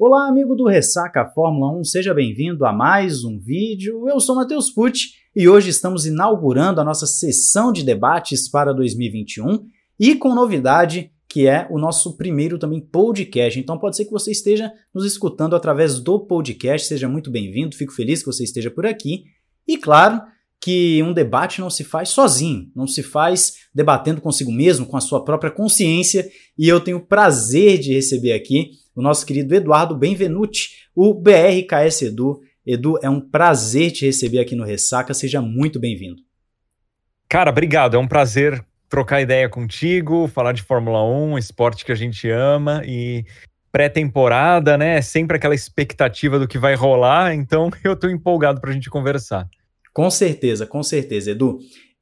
Olá, amigo do Ressaca Fórmula 1, seja bem-vindo a mais um vídeo. Eu sou Matheus Pucci e hoje estamos inaugurando a nossa sessão de debates para 2021 e com novidade que é o nosso primeiro também podcast. Então pode ser que você esteja nos escutando através do podcast, seja muito bem-vindo, fico feliz que você esteja por aqui. E claro, que um debate não se faz sozinho, não se faz debatendo consigo mesmo, com a sua própria consciência, e eu tenho o prazer de receber aqui o nosso querido Eduardo Benvenuti, o BRKS Edu. Edu, é um prazer te receber aqui no Ressaca, seja muito bem-vindo. Cara, obrigado, é um prazer trocar ideia contigo, falar de Fórmula 1, esporte que a gente ama e pré-temporada, né? Sempre aquela expectativa do que vai rolar, então eu tô empolgado pra gente conversar. Com certeza, com certeza, Edu.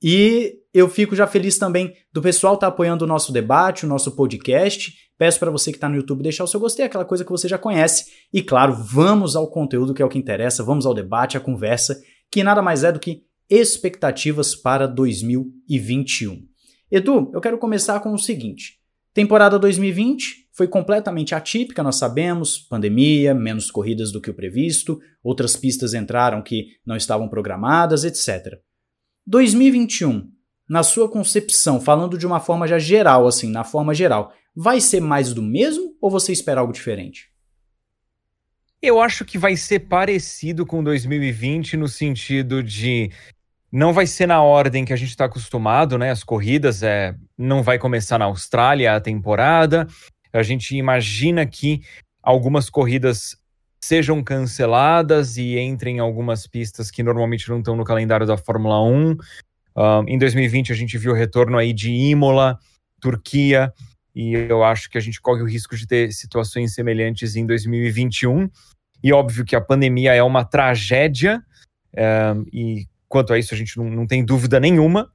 E eu fico já feliz também do pessoal estar tá apoiando o nosso debate, o nosso podcast. Peço para você que está no YouTube deixar o seu gostei, aquela coisa que você já conhece. E claro, vamos ao conteúdo que é o que interessa, vamos ao debate, à conversa, que nada mais é do que expectativas para 2021. Edu, eu quero começar com o seguinte: temporada 2020 foi completamente atípica, nós sabemos, pandemia, menos corridas do que o previsto, outras pistas entraram que não estavam programadas, etc. 2021, na sua concepção, falando de uma forma já geral, assim, na forma geral, vai ser mais do mesmo ou você espera algo diferente? Eu acho que vai ser parecido com 2020 no sentido de não vai ser na ordem que a gente está acostumado, né? As corridas é, não vai começar na Austrália a temporada, a gente imagina que algumas corridas sejam canceladas e entrem em algumas pistas que normalmente não estão no calendário da Fórmula 1. Um, em 2020 a gente viu o retorno aí de Imola, Turquia, e eu acho que a gente corre o risco de ter situações semelhantes em 2021. E óbvio que a pandemia é uma tragédia, e quanto a isso a gente não, não tem dúvida nenhuma,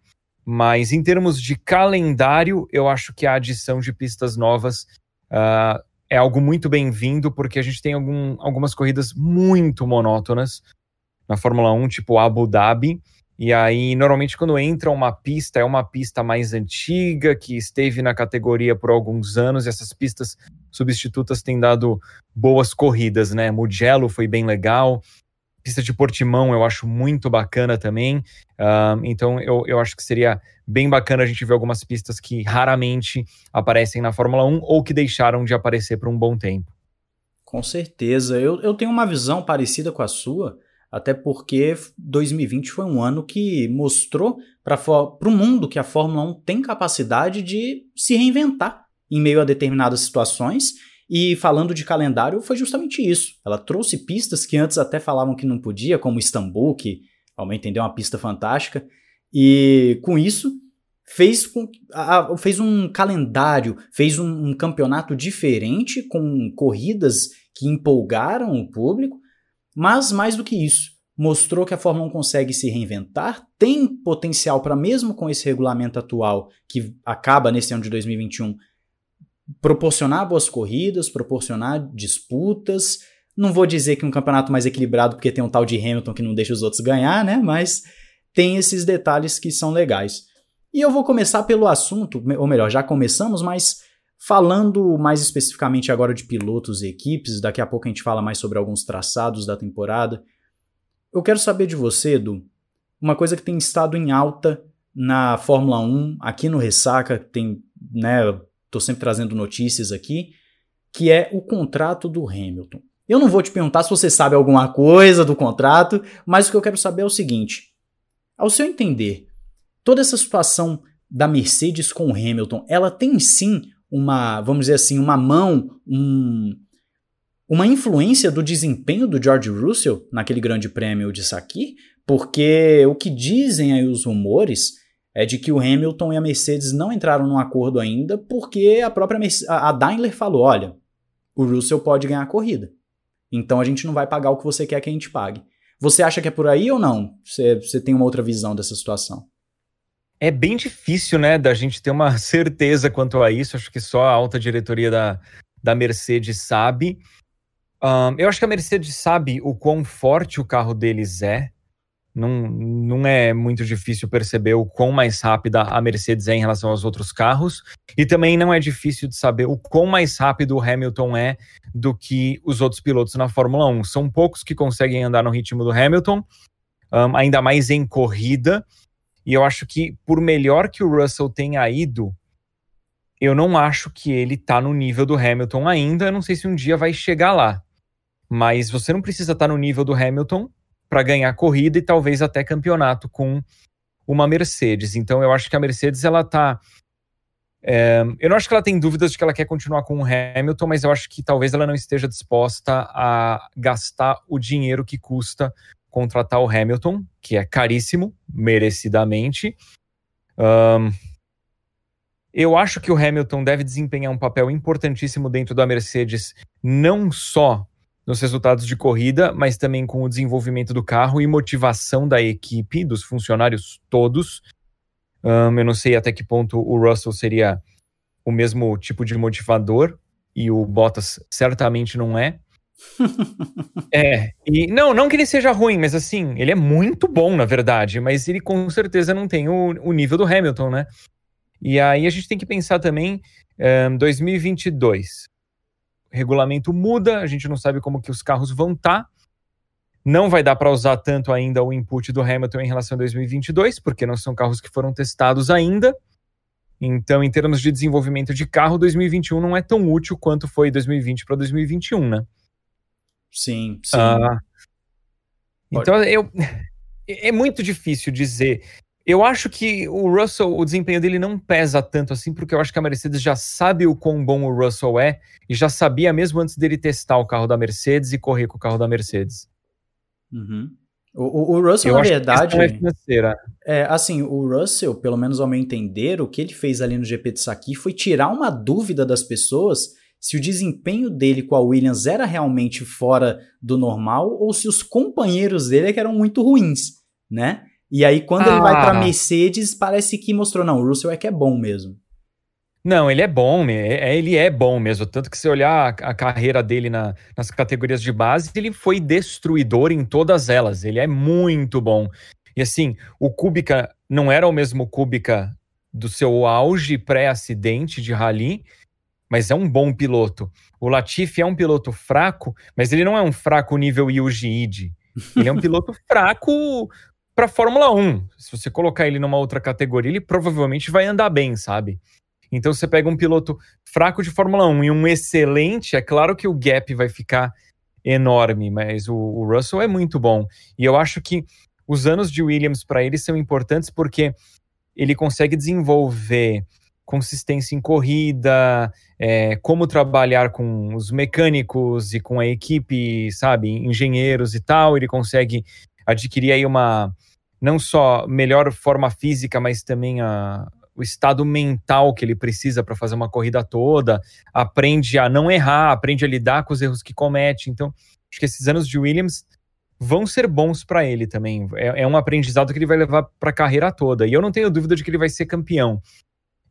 mas em termos de calendário, eu acho que a adição de pistas novas uh, é algo muito bem-vindo, porque a gente tem algum, algumas corridas muito monótonas na Fórmula 1, tipo Abu Dhabi. E aí, normalmente, quando entra uma pista, é uma pista mais antiga, que esteve na categoria por alguns anos, e essas pistas substitutas têm dado boas corridas, né? Mugello foi bem legal, pista de Portimão eu acho muito bacana também. Então eu, eu acho que seria bem bacana a gente ver algumas pistas que raramente aparecem na Fórmula 1 ou que deixaram de aparecer por um bom tempo. Com certeza. Eu, eu tenho uma visão parecida com a sua, até porque 2020 foi um ano que mostrou para o mundo que a Fórmula 1 tem capacidade de se reinventar em meio a determinadas situações e falando de calendário, foi justamente isso. Ela trouxe pistas que antes até falavam que não podia, como Istambul, que, ao meu entender, é uma pista fantástica. E com isso, fez, com, a, fez um calendário, fez um, um campeonato diferente, com corridas que empolgaram o público. Mas, mais do que isso, mostrou que a Fórmula 1 consegue se reinventar, tem potencial para, mesmo com esse regulamento atual, que acaba nesse ano de 2021, proporcionar boas corridas, proporcionar disputas. Não vou dizer que um campeonato mais equilibrado porque tem um tal de Hamilton que não deixa os outros ganhar, né? Mas tem esses detalhes que são legais. E eu vou começar pelo assunto, ou melhor, já começamos, mas falando mais especificamente agora de pilotos e equipes, daqui a pouco a gente fala mais sobre alguns traçados da temporada. Eu quero saber de você, Edu, uma coisa que tem estado em alta na Fórmula 1, aqui no Ressaca, tem, né, estou sempre trazendo notícias aqui, que é o contrato do Hamilton. Eu não vou te perguntar se você sabe alguma coisa do contrato, mas o que eu quero saber é o seguinte: ao seu entender, toda essa situação da Mercedes com o Hamilton, ela tem sim uma, vamos dizer assim, uma mão, um, uma influência do desempenho do George Russell naquele grande prêmio de Sakir? Porque o que dizem aí os rumores é de que o Hamilton e a Mercedes não entraram num acordo ainda porque a própria Mercedes, a Daimler falou, olha, o Russell pode ganhar a corrida. Então a gente não vai pagar o que você quer que a gente pague. Você acha que é por aí ou não? Você, você tem uma outra visão dessa situação? É bem difícil, né, da gente ter uma certeza quanto a isso. Acho que só a alta diretoria da, da Mercedes sabe. Um, eu acho que a Mercedes sabe o quão forte o carro deles é. Não, não é muito difícil perceber o quão mais rápida a Mercedes é em relação aos outros carros, e também não é difícil de saber o quão mais rápido o Hamilton é do que os outros pilotos na Fórmula 1. São poucos que conseguem andar no ritmo do Hamilton, um, ainda mais em corrida, e eu acho que por melhor que o Russell tenha ido, eu não acho que ele tá no nível do Hamilton ainda. Eu não sei se um dia vai chegar lá. Mas você não precisa estar tá no nível do Hamilton para ganhar corrida e talvez até campeonato com uma Mercedes. Então eu acho que a Mercedes ela tá é, eu não acho que ela tem dúvidas de que ela quer continuar com o Hamilton, mas eu acho que talvez ela não esteja disposta a gastar o dinheiro que custa contratar o Hamilton, que é caríssimo, merecidamente. Um, eu acho que o Hamilton deve desempenhar um papel importantíssimo dentro da Mercedes, não só nos resultados de corrida, mas também com o desenvolvimento do carro e motivação da equipe, dos funcionários todos. Um, eu não sei até que ponto o Russell seria o mesmo tipo de motivador, e o Bottas certamente não é. é, e não, não que ele seja ruim, mas assim, ele é muito bom, na verdade, mas ele com certeza não tem o, o nível do Hamilton, né? E aí a gente tem que pensar também um, 2022. Regulamento muda, a gente não sabe como que os carros vão estar. Tá. Não vai dar para usar tanto ainda o input do Hamilton em relação a 2022, porque não são carros que foram testados ainda. Então, em termos de desenvolvimento de carro, 2021 não é tão útil quanto foi 2020 para 2021, né? Sim, sim. Uh, então, eu, é muito difícil dizer eu acho que o Russell, o desempenho dele não pesa tanto assim, porque eu acho que a Mercedes já sabe o quão bom o Russell é e já sabia mesmo antes dele testar o carro da Mercedes e correr com o carro da Mercedes. Uhum. O, o, Russell, eu na verdade. É, é, assim, o Russell, pelo menos ao meu entender, o que ele fez ali no GP de Saki foi tirar uma dúvida das pessoas se o desempenho dele com a Williams era realmente fora do normal ou se os companheiros dele é que eram muito ruins, né? E aí, quando ah. ele vai pra ah. Mercedes, parece que mostrou, não, o Russell é que é bom mesmo. Não, ele é bom, é, ele é bom mesmo. Tanto que se olhar a, a carreira dele na, nas categorias de base, ele foi destruidor em todas elas. Ele é muito bom. E assim, o Kubica não era o mesmo Kubica do seu auge pré-acidente de rally, mas é um bom piloto. O Latifi é um piloto fraco, mas ele não é um fraco nível Yuji Ide. Ele é um piloto fraco para Fórmula 1. Se você colocar ele numa outra categoria, ele provavelmente vai andar bem, sabe? Então você pega um piloto fraco de Fórmula 1 e um excelente, é claro que o gap vai ficar enorme, mas o, o Russell é muito bom. E eu acho que os anos de Williams para ele são importantes porque ele consegue desenvolver consistência em corrida, é, como trabalhar com os mecânicos e com a equipe, sabe, engenheiros e tal. Ele consegue adquirir aí uma não só melhor forma física, mas também a, o estado mental que ele precisa para fazer uma corrida toda, aprende a não errar, aprende a lidar com os erros que comete. Então, acho que esses anos de Williams vão ser bons para ele também. É, é, um aprendizado que ele vai levar para a carreira toda. E eu não tenho dúvida de que ele vai ser campeão.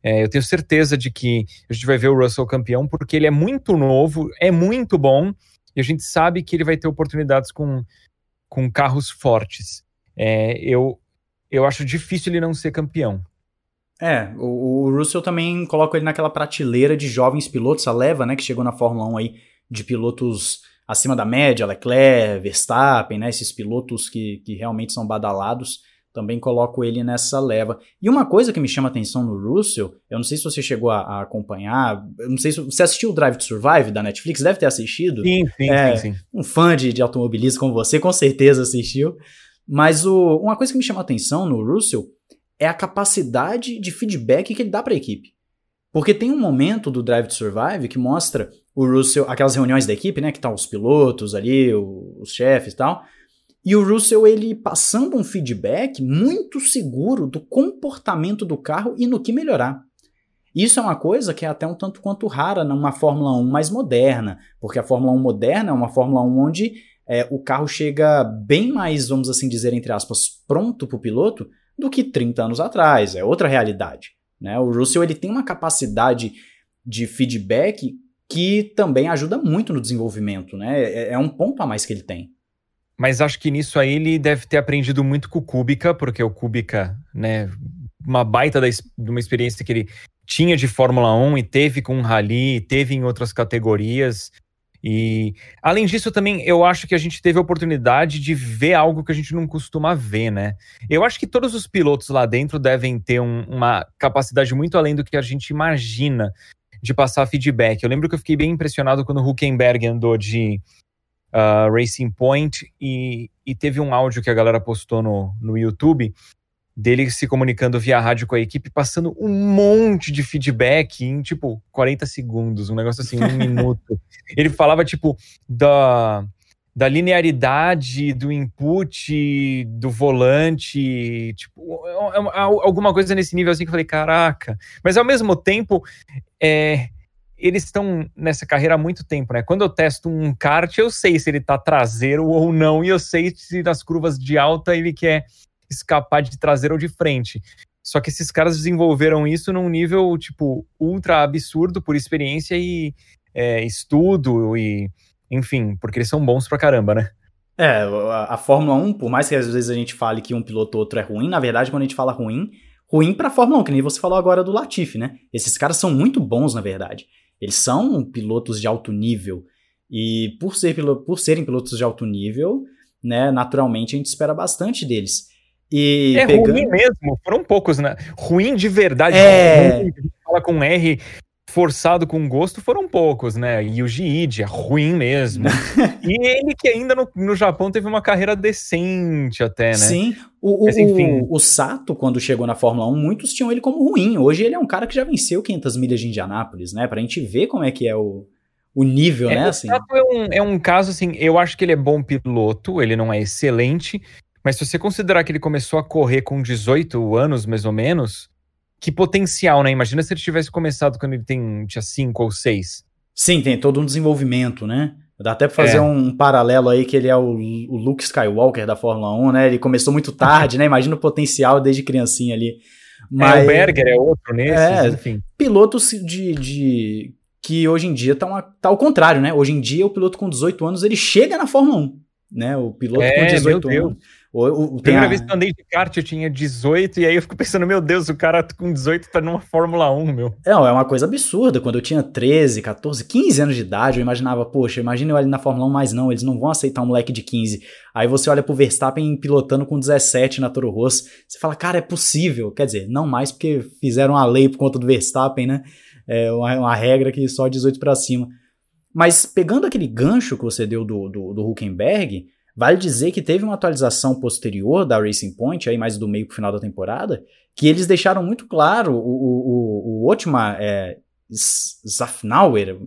É, eu tenho certeza de que a gente vai ver o Russell campeão, porque ele é muito novo, é muito bom, e a gente sabe que ele vai ter oportunidades com, com carros fortes é, eu, eu acho difícil ele não ser campeão. É, o, o Russell também coloca ele naquela prateleira de jovens pilotos, a leva, né, que chegou na Fórmula 1 aí, de pilotos acima da média, Leclerc, Verstappen, né, esses pilotos que, que realmente são badalados, também coloco ele nessa leva. E uma coisa que me chama atenção no Russell, eu não sei se você chegou a, a acompanhar, eu não sei se você assistiu o Drive to Survive da Netflix, deve ter assistido. Sim, sim, é, sim, sim. Um fã de, de automobilismo como você, com certeza assistiu. Mas o, uma coisa que me chama a atenção no Russell é a capacidade de feedback que ele dá para a equipe. Porque tem um momento do Drive to Survive que mostra o Russell, aquelas reuniões da equipe, né, que tá os pilotos ali, os chefes e tal, e o Russell ele passando um feedback muito seguro do comportamento do carro e no que melhorar. Isso é uma coisa que é até um tanto quanto rara numa Fórmula 1 mais moderna, porque a Fórmula 1 moderna é uma Fórmula 1 onde é, o carro chega bem mais, vamos assim dizer, entre aspas, pronto para o piloto do que 30 anos atrás. É outra realidade. Né? O Russell ele tem uma capacidade de feedback que também ajuda muito no desenvolvimento. Né? É, é um ponto a mais que ele tem. mas acho que nisso aí ele deve ter aprendido muito com o Kubica, porque o Kubica, né, uma baita da, de uma experiência que ele tinha de Fórmula 1 e teve com o Rally, teve em outras categorias. E além disso, também eu acho que a gente teve a oportunidade de ver algo que a gente não costuma ver, né? Eu acho que todos os pilotos lá dentro devem ter um, uma capacidade muito além do que a gente imagina de passar feedback. Eu lembro que eu fiquei bem impressionado quando o Huckenberg andou de uh, Racing Point e, e, teve um áudio que a galera postou no, no YouTube dele se comunicando via rádio com a equipe, passando um monte de feedback em, tipo, 40 segundos, um negócio assim, um minuto. Ele falava, tipo, da, da linearidade do input, do volante, tipo, é, é, alguma coisa nesse nível assim que eu falei, caraca. Mas ao mesmo tempo, é, eles estão nessa carreira há muito tempo, né? Quando eu testo um kart, eu sei se ele tá traseiro ou não, e eu sei se nas curvas de alta ele quer escapar de traseiro ou de frente. Só que esses caras desenvolveram isso num nível, tipo, ultra absurdo por experiência e é, estudo e, enfim, porque eles são bons pra caramba, né? É, a, a, Fórmula 1, por mais que às vezes a gente fale que um piloto ou outro é ruim, na verdade, quando a gente fala ruim, ruim pra Fórmula 1, que nem você falou agora do Latifi, né? Esses caras são muito bons, na verdade. Eles são pilotos de alto nível. E por, ser, por serem pilotos de alto nível, né, naturalmente a gente espera bastante deles. E é pegando... ruim mesmo, foram poucos, né? Ruim de verdade. É... Ruim, fala com R forçado com gosto foram poucos, né? E o é ruim mesmo. e ele que ainda no, no Japão teve uma carreira decente até, né? Sim. O, Mas, enfim... o, o Sato, quando chegou na Fórmula 1, muitos tinham ele como ruim. Hoje ele é um cara que já venceu 500 milhas de Indianápolis, né? Pra gente ver como é que é o, o nível, é, né? O assim. Sato é um, é um caso, assim, eu acho que ele é bom piloto, ele não é excelente, mas se você considerar que ele começou a correr com 18 anos, mais ou menos, que potencial, né? Imagina se ele tivesse começado quando ele tem, tinha 5 ou 6. Sim, tem todo um desenvolvimento, né? Dá até pra fazer é. um paralelo aí que ele é o, o, Luke Skywalker da Fórmula 1, né? Ele começou muito tarde, né? Imagina o potencial desde criancinha ali. Mas, é, o Berger é outro nesses, é, enfim. Pilotos de, de que hoje em dia tá, uma, tá ao contrário, né? Hoje em dia o piloto com 18 anos, ele chega na Fórmula 1, né? O piloto é, com 18 anos. O, o, Primeira a... vez que eu andei de kart eu tinha 18, e aí eu fico pensando, meu Deus, o cara com 18 tá numa Fórmula 1, meu. Não, é uma coisa absurda. Quando eu tinha 13, 14, 15 anos de idade, eu imaginava, poxa, imagina eu ali na Fórmula 1, mas não, eles não vão aceitar um moleque de 15. Aí você olha pro Verstappen pilotando com 17 na Toro Rosso, você fala, cara, é possível. Quer dizer, não mais porque fizeram a lei por conta do Verstappen, né? É uma, uma regra que só 18 para cima. Mas pegando aquele gancho que você deu do, do, do Huckenberg, Vale dizer que teve uma atualização posterior da Racing Point, aí mais do meio pro final da temporada, que eles deixaram muito claro o, o, o, o Otmar é, Zafnauer,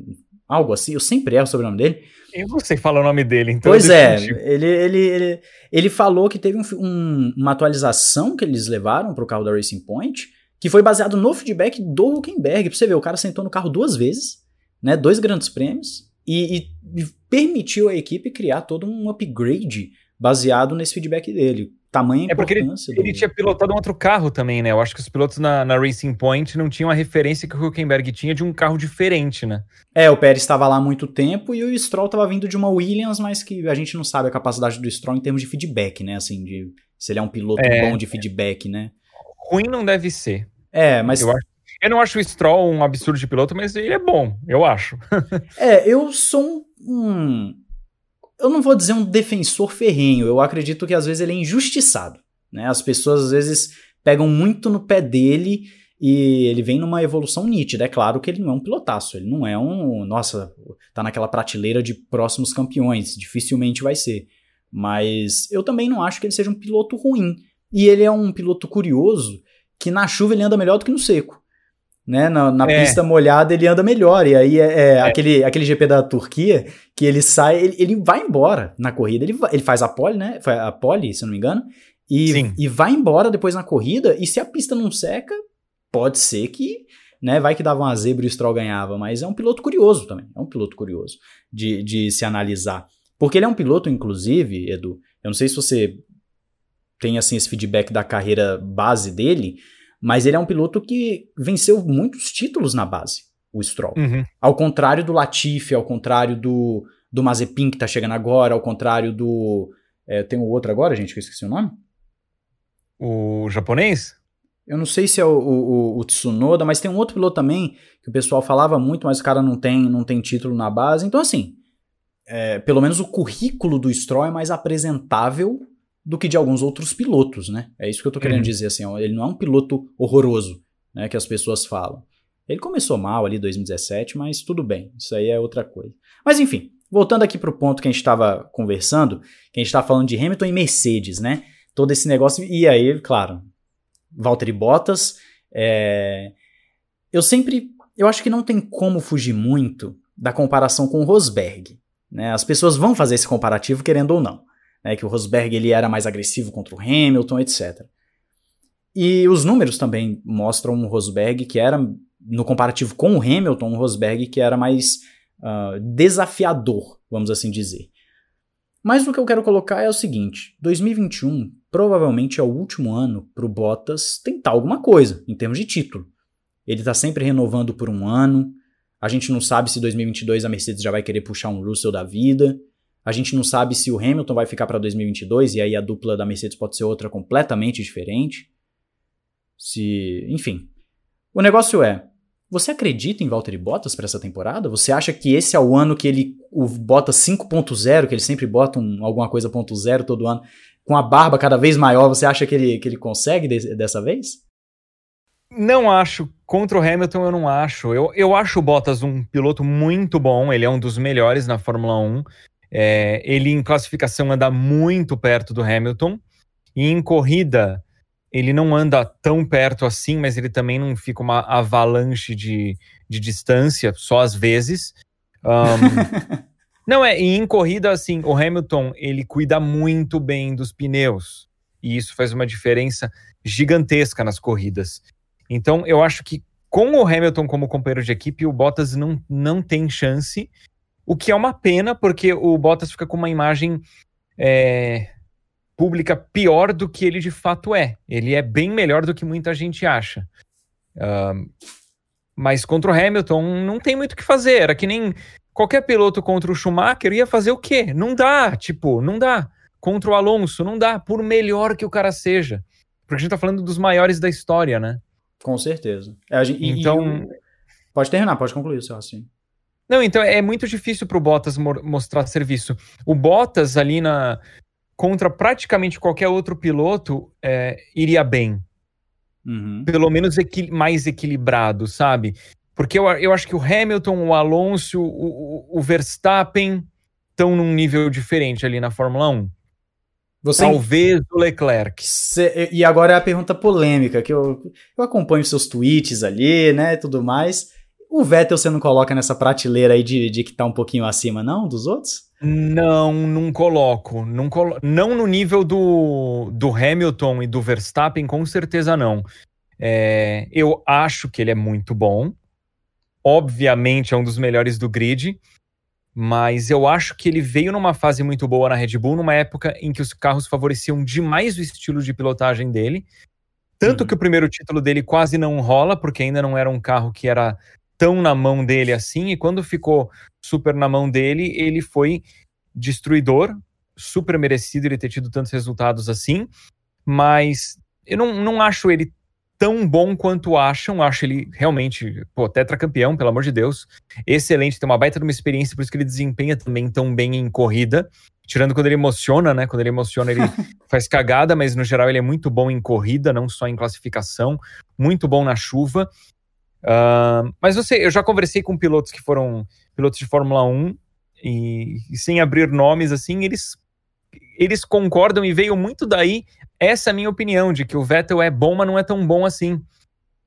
algo assim, eu sempre erro sobre o nome dele. Eu não sei falar o nome dele, então. Pois é, ele, ele, ele, ele falou que teve um, um, uma atualização que eles levaram para o carro da Racing Point, que foi baseado no feedback do Huckenberg. Pra você ver, o cara sentou no carro duas vezes, né? Dois grandes prêmios, e, e, permitiu à equipe criar todo um upgrade baseado nesse feedback dele. Tamanha é porque ele, do... ele, tinha pilotado um outro carro também, né? Eu acho que os pilotos na, na, Racing Point não tinham a referência que o Huckenberg tinha de um carro diferente, né? É, o Pérez estava lá há muito tempo e o Stroll estava vindo de uma Williams, mas que a gente não sabe a capacidade do Stroll em termos de feedback, né? Assim, de se ele é um piloto é, bom de feedback, né? Ruim não deve ser. É, mas. Eu acho eu não acho o Stroll um absurdo de piloto, mas ele é bom, eu acho. é, eu sou um. Eu não vou dizer um defensor ferrenho, eu acredito que às vezes ele é injustiçado. Né? As pessoas às vezes pegam muito no pé dele e ele vem numa evolução nítida. É claro que ele não é um pilotaço, ele não é um. Nossa, tá naquela prateleira de próximos campeões, dificilmente vai ser. Mas eu também não acho que ele seja um piloto ruim. E ele é um piloto curioso que na chuva ele anda melhor do que no seco né? Na, na é. pista molhada ele anda melhor. E aí é, é, é, Aquele, aquele GP da Turquia que ele sai, ele, ele vai embora na corrida. Ele, vai, ele faz a pole, né? A pole, se eu não me engano. E, e vai embora depois na corrida. E se a pista não seca, pode ser que. Né, vai que dava uma zebra e o Stroll ganhava, mas é um piloto curioso também. É um piloto curioso de, de se analisar. Porque ele é um piloto, inclusive, Edu. Eu não sei se você tem assim esse feedback da carreira base dele, mas ele é um piloto que venceu muitos títulos na base, o Stroll. Uhum. Ao contrário do Latifi, ao contrário do, do Mazepin que tá chegando agora, ao contrário do. É, tem o outro agora, gente, que eu esqueci o nome. O japonês? Eu não sei se é o, o, o, Tsunoda, mas tem um outro piloto também que o pessoal falava muito, mas o cara não tem, não tem título na base. Então, assim, é, pelo menos o currículo do Stroll é mais apresentável do que de alguns outros pilotos, né? É isso que eu tô querendo uhum. dizer, assim, ó, ele não é um piloto horroroso, né, que as pessoas falam. Ele começou mal ali em 2017, mas tudo bem, isso aí é outra coisa. Mas enfim, voltando aqui pro ponto que a gente estava conversando, que a gente estava falando de Hamilton e Mercedes, né? Todo esse negócio, e aí, claro, Valtteri Bottas, é... eu sempre, eu acho que não tem como fugir muito da comparação com o Rosberg, né? As pessoas vão fazer esse comparativo querendo ou não né, que o Rosberg ele era mais agressivo contra o Hamilton, etc. E os números também mostram um Rosberg que era, no comparativo com o Hamilton, um Rosberg que era mais uh, desafiador, vamos assim dizer. Mas o que eu quero colocar é o seguinte: 2021 provavelmente é o último ano para o Bottas tentar alguma coisa em termos de título. Ele está sempre renovando por um ano. A gente não sabe se 2022 a Mercedes já vai querer puxar um Russell da vida. A gente não sabe se o Hamilton vai ficar para 2022 e aí a dupla da Mercedes pode ser outra completamente diferente. Se, enfim. O negócio é, você acredita em Valtteri Bottas para essa temporada? Você acha que esse é o ano que ele o Bottas 5.0, que ele sempre bota um, alguma coisa ponto zero todo ano, com a barba cada vez maior, você acha que ele, que ele consegue de, dessa vez? Não acho. Contra o Hamilton, eu não acho. Eu, eu acho o Bottas um piloto muito bom. Ele é um dos melhores na Fórmula 1. É, ele em classificação anda muito perto do Hamilton e em corrida ele não anda tão perto assim, mas ele também não fica uma avalanche de, de distância, só às vezes. Um, não é, e em corrida assim, o Hamilton ele cuida muito bem dos pneus e isso faz uma diferença gigantesca nas corridas. Então eu acho que com o Hamilton como companheiro de equipe, o Bottas não, não tem chance. O que é uma pena, porque o Bottas fica com uma imagem é, pública pior do que ele de fato é. Ele é bem melhor do que muita gente acha. Uh, mas contra o Hamilton não tem muito o que fazer. Era que nem qualquer piloto contra o Schumacher ia fazer o quê? Não dá, tipo, não dá. Contra o Alonso, não dá, por melhor que o cara seja. Porque a gente tá falando dos maiores da história, né? Com certeza. É, gente, então. E, pode terminar, pode concluir o seu assim. Não, então é muito difícil para o Bottas mostrar serviço. O Bottas ali na contra praticamente qualquer outro piloto é, iria bem. Uhum. Pelo menos equi mais equilibrado, sabe? Porque eu, eu acho que o Hamilton, o Alonso, o, o, o Verstappen estão num nível diferente ali na Fórmula 1. Você... Talvez o Leclerc. Cê, e agora é a pergunta polêmica, que eu, eu acompanho seus tweets ali, né, tudo mais. O Vettel você não coloca nessa prateleira aí de, de que tá um pouquinho acima, não, dos outros? Não, não coloco. Não, colo não no nível do, do Hamilton e do Verstappen, com certeza não. É, eu acho que ele é muito bom. Obviamente é um dos melhores do grid. Mas eu acho que ele veio numa fase muito boa na Red Bull, numa época em que os carros favoreciam demais o estilo de pilotagem dele. Tanto uhum. que o primeiro título dele quase não rola, porque ainda não era um carro que era tão na mão dele assim, e quando ficou super na mão dele, ele foi destruidor, super merecido ele ter tido tantos resultados assim, mas eu não, não acho ele tão bom quanto acham, acho ele realmente, pô, tetracampeão, pelo amor de Deus, excelente, tem uma baita de uma experiência, por isso que ele desempenha também tão bem em corrida, tirando quando ele emociona, né, quando ele emociona ele faz cagada, mas no geral ele é muito bom em corrida, não só em classificação, muito bom na chuva, Uh, mas você, eu já conversei com pilotos que foram pilotos de Fórmula 1 e, e, sem abrir nomes, assim, eles, eles concordam e veio muito daí essa minha opinião, de que o Vettel é bom, mas não é tão bom assim.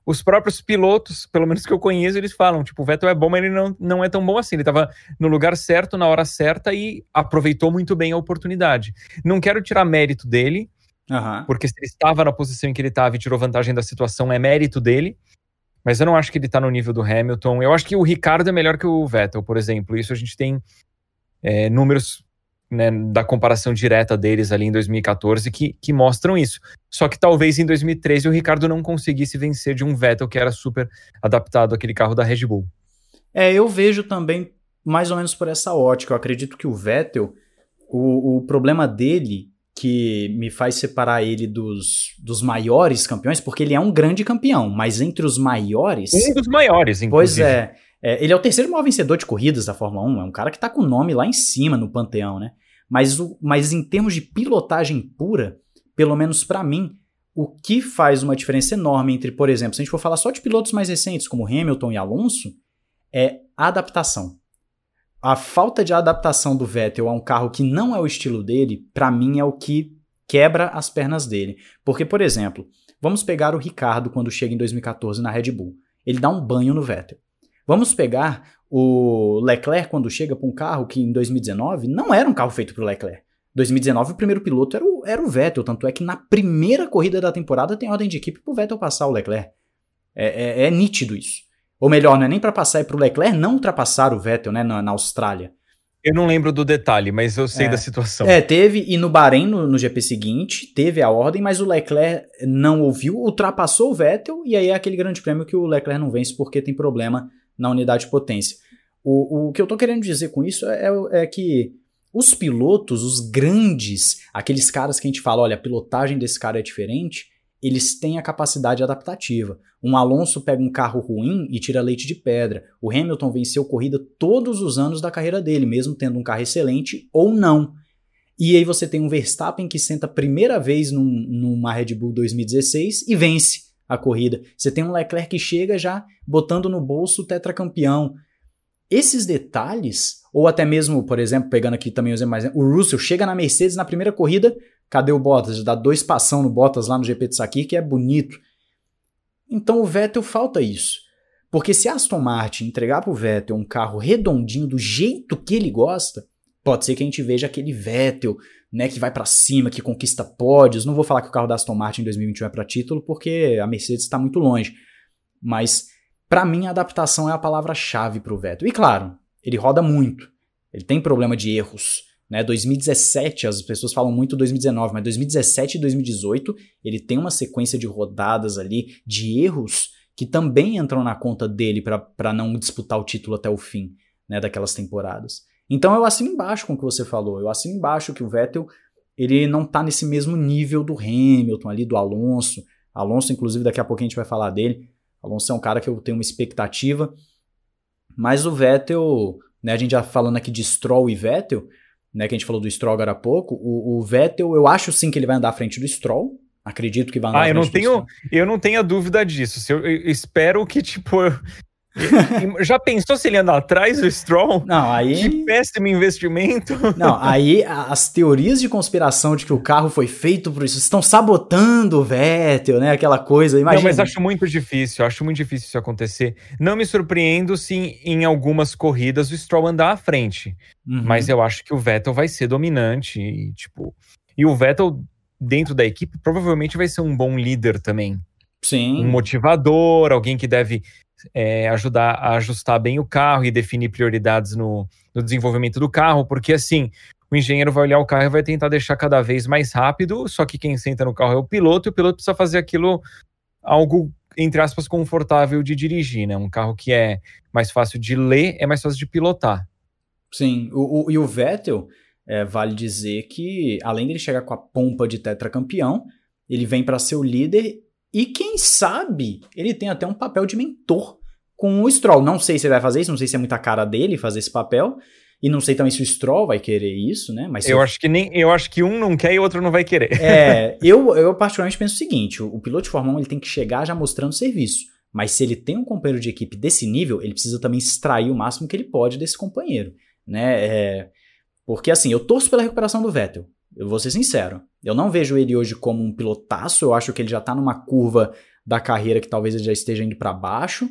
Os próprios pilotos, pelo menos que eu conheço, eles falam, tipo, o Vettel é bom, mas ele não, não é tão bom assim. Ele estava no lugar certo, na hora certa e aproveitou muito bem a oportunidade. Não quero tirar mérito dele, uhum. porque se ele estava na posição em que ele estava e tirou vantagem da situação, é mérito dele mas eu não acho que ele tá no nível do Hamilton. Eu acho que o Ricardo é melhor que o Vettel, por exemplo. Isso a gente tem é, números né, da comparação direta deles ali em 2014 que, que mostram isso. Só que talvez em 2013 o Ricardo não conseguisse vencer de um Vettel que era super adaptado àquele carro da Red Bull. É, eu vejo também mais ou menos por essa ótica. Eu acredito que o Vettel, o, o problema dele que me faz separar ele dos, dos maiores campeões, porque ele é um grande campeão, mas entre os maiores. Um dos maiores, inclusive. Pois é. é ele é o terceiro maior vencedor de corridas da Fórmula 1. É um cara que tá com o nome lá em cima no panteão, né? Mas, o, mas em termos de pilotagem pura, pelo menos para mim, o que faz uma diferença enorme entre, por exemplo, se a gente for falar só de pilotos mais recentes, como Hamilton e Alonso, é a adaptação a falta de adaptação do Vettel a um carro que não é o estilo dele, para mim é o que quebra as pernas dele. Porque, por exemplo, vamos pegar o Ricardo quando chega em 2014 na Red Bull. Ele dá um banho no Vettel. Vamos pegar o Leclerc quando chega para um carro que em 2019 não era um carro feito para o Leclerc. 2019 o primeiro piloto era o, era o Vettel, tanto é que na primeira corrida da temporada tem ordem de equipe para o Vettel passar o Leclerc. É, é, é nítido isso. Ou melhor, não é nem para passar, é para o Leclerc não ultrapassar o Vettel né, na, na Austrália. Eu não lembro do detalhe, mas eu sei é. da situação. É, teve, e no Bahrein, no, no, GP seguinte, teve a ordem, mas o Leclerc não ouviu, ultrapassou o Vettel, e aí é aquele grande prêmio que o Leclerc não vence porque tem problema na unidade de potência. O, o que eu tô querendo dizer com isso é, é, é que os pilotos, os grandes, aqueles caras que a gente fala, olha, a pilotagem desse cara é diferente, eles têm a capacidade adaptativa. Um Alonso pega um carro ruim e tira leite de pedra. O Hamilton venceu corrida todos os anos da carreira dele, mesmo tendo um carro excelente ou não. E aí você tem um Verstappen que senta a primeira vez num, numa Red Bull 2016 e vence a corrida. Você tem um Leclerc que chega já botando no bolso o tetracampeão. Esses detalhes, ou até mesmo, por exemplo, pegando aqui também o exemplo mais, o Russell chega na Mercedes na primeira corrida, Cadê o Bottas? Dá dois passão no Bottas lá no GP de Saki, que é bonito. Então o Vettel falta isso. Porque se Aston Martin entregar para o Vettel um carro redondinho do jeito que ele gosta, pode ser que a gente veja aquele Vettel, né, que vai para cima, que conquista pódios. Não vou falar que o carro da Aston Martin em 2021 é para título, porque a Mercedes está muito longe. Mas para mim a adaptação é a palavra-chave para o Vettel. E claro, ele roda muito. Ele tem problema de erros. Né, 2017, as pessoas falam muito 2019, mas 2017 e 2018 ele tem uma sequência de rodadas ali, de erros que também entram na conta dele para não disputar o título até o fim né, daquelas temporadas. Então eu assino embaixo com o que você falou, eu assino embaixo que o Vettel ele não está nesse mesmo nível do Hamilton ali, do Alonso. Alonso, inclusive, daqui a pouco a gente vai falar dele. Alonso é um cara que eu tenho uma expectativa, mas o Vettel, né, a gente já falando aqui de Stroll e Vettel, né, que a gente falou do Stroll agora há pouco, o, o, Vettel, eu acho sim que ele vai andar à frente do Stroll. Acredito que vai andar ah, à frente eu não tenho, Stroll. Eu não tenho a dúvida disso. Eu, eu espero que, tipo, Já pensou se ele anda atrás do Stroll? Não, aí. Que péssimo investimento. Não, aí as teorias de conspiração de que o carro foi feito por isso estão sabotando o Vettel, né? Aquela coisa. Imagina. Não, mas acho muito difícil, acho muito difícil isso acontecer. Não me surpreendo se em algumas corridas o Stroll andar à frente. Uhum. Mas eu acho que o Vettel vai ser dominante. E, tipo, e o Vettel, dentro da equipe, provavelmente vai ser um bom líder também. Sim. Um motivador, alguém que deve é, ajudar a ajustar bem o carro e definir prioridades no, no desenvolvimento do carro, porque assim, o engenheiro vai olhar o carro e vai tentar deixar cada vez mais rápido, só que quem senta no carro é o piloto, e o piloto precisa fazer aquilo algo, entre aspas, confortável de dirigir, né? Um carro que é mais fácil de ler, é mais fácil de pilotar. Sim, o, o e o Vettel, é, vale dizer que, além dele chegar com a pompa de tetracampeão, ele vem para ser o líder e quem sabe ele tem até um papel de mentor com o Stroll. Não sei se ele vai fazer isso, não sei se é muita cara dele fazer esse papel. E não sei também se o Stroll vai querer isso, né? Mas eu, eu, acho que nem eu acho que um não quer e o outro não vai querer. É, eu, eu particularmente penso o seguinte: o, o piloto de Fórmula 1 ele tem que chegar já mostrando serviço. Mas se ele tem um companheiro de equipe desse nível, ele precisa também extrair o máximo que ele pode desse companheiro, né? É, porque assim, eu torço pela recuperação do Vettel. Eu vou ser sincero. Eu não vejo ele hoje como um pilotaço. Eu acho que ele já tá numa curva da carreira que talvez ele já esteja indo para baixo.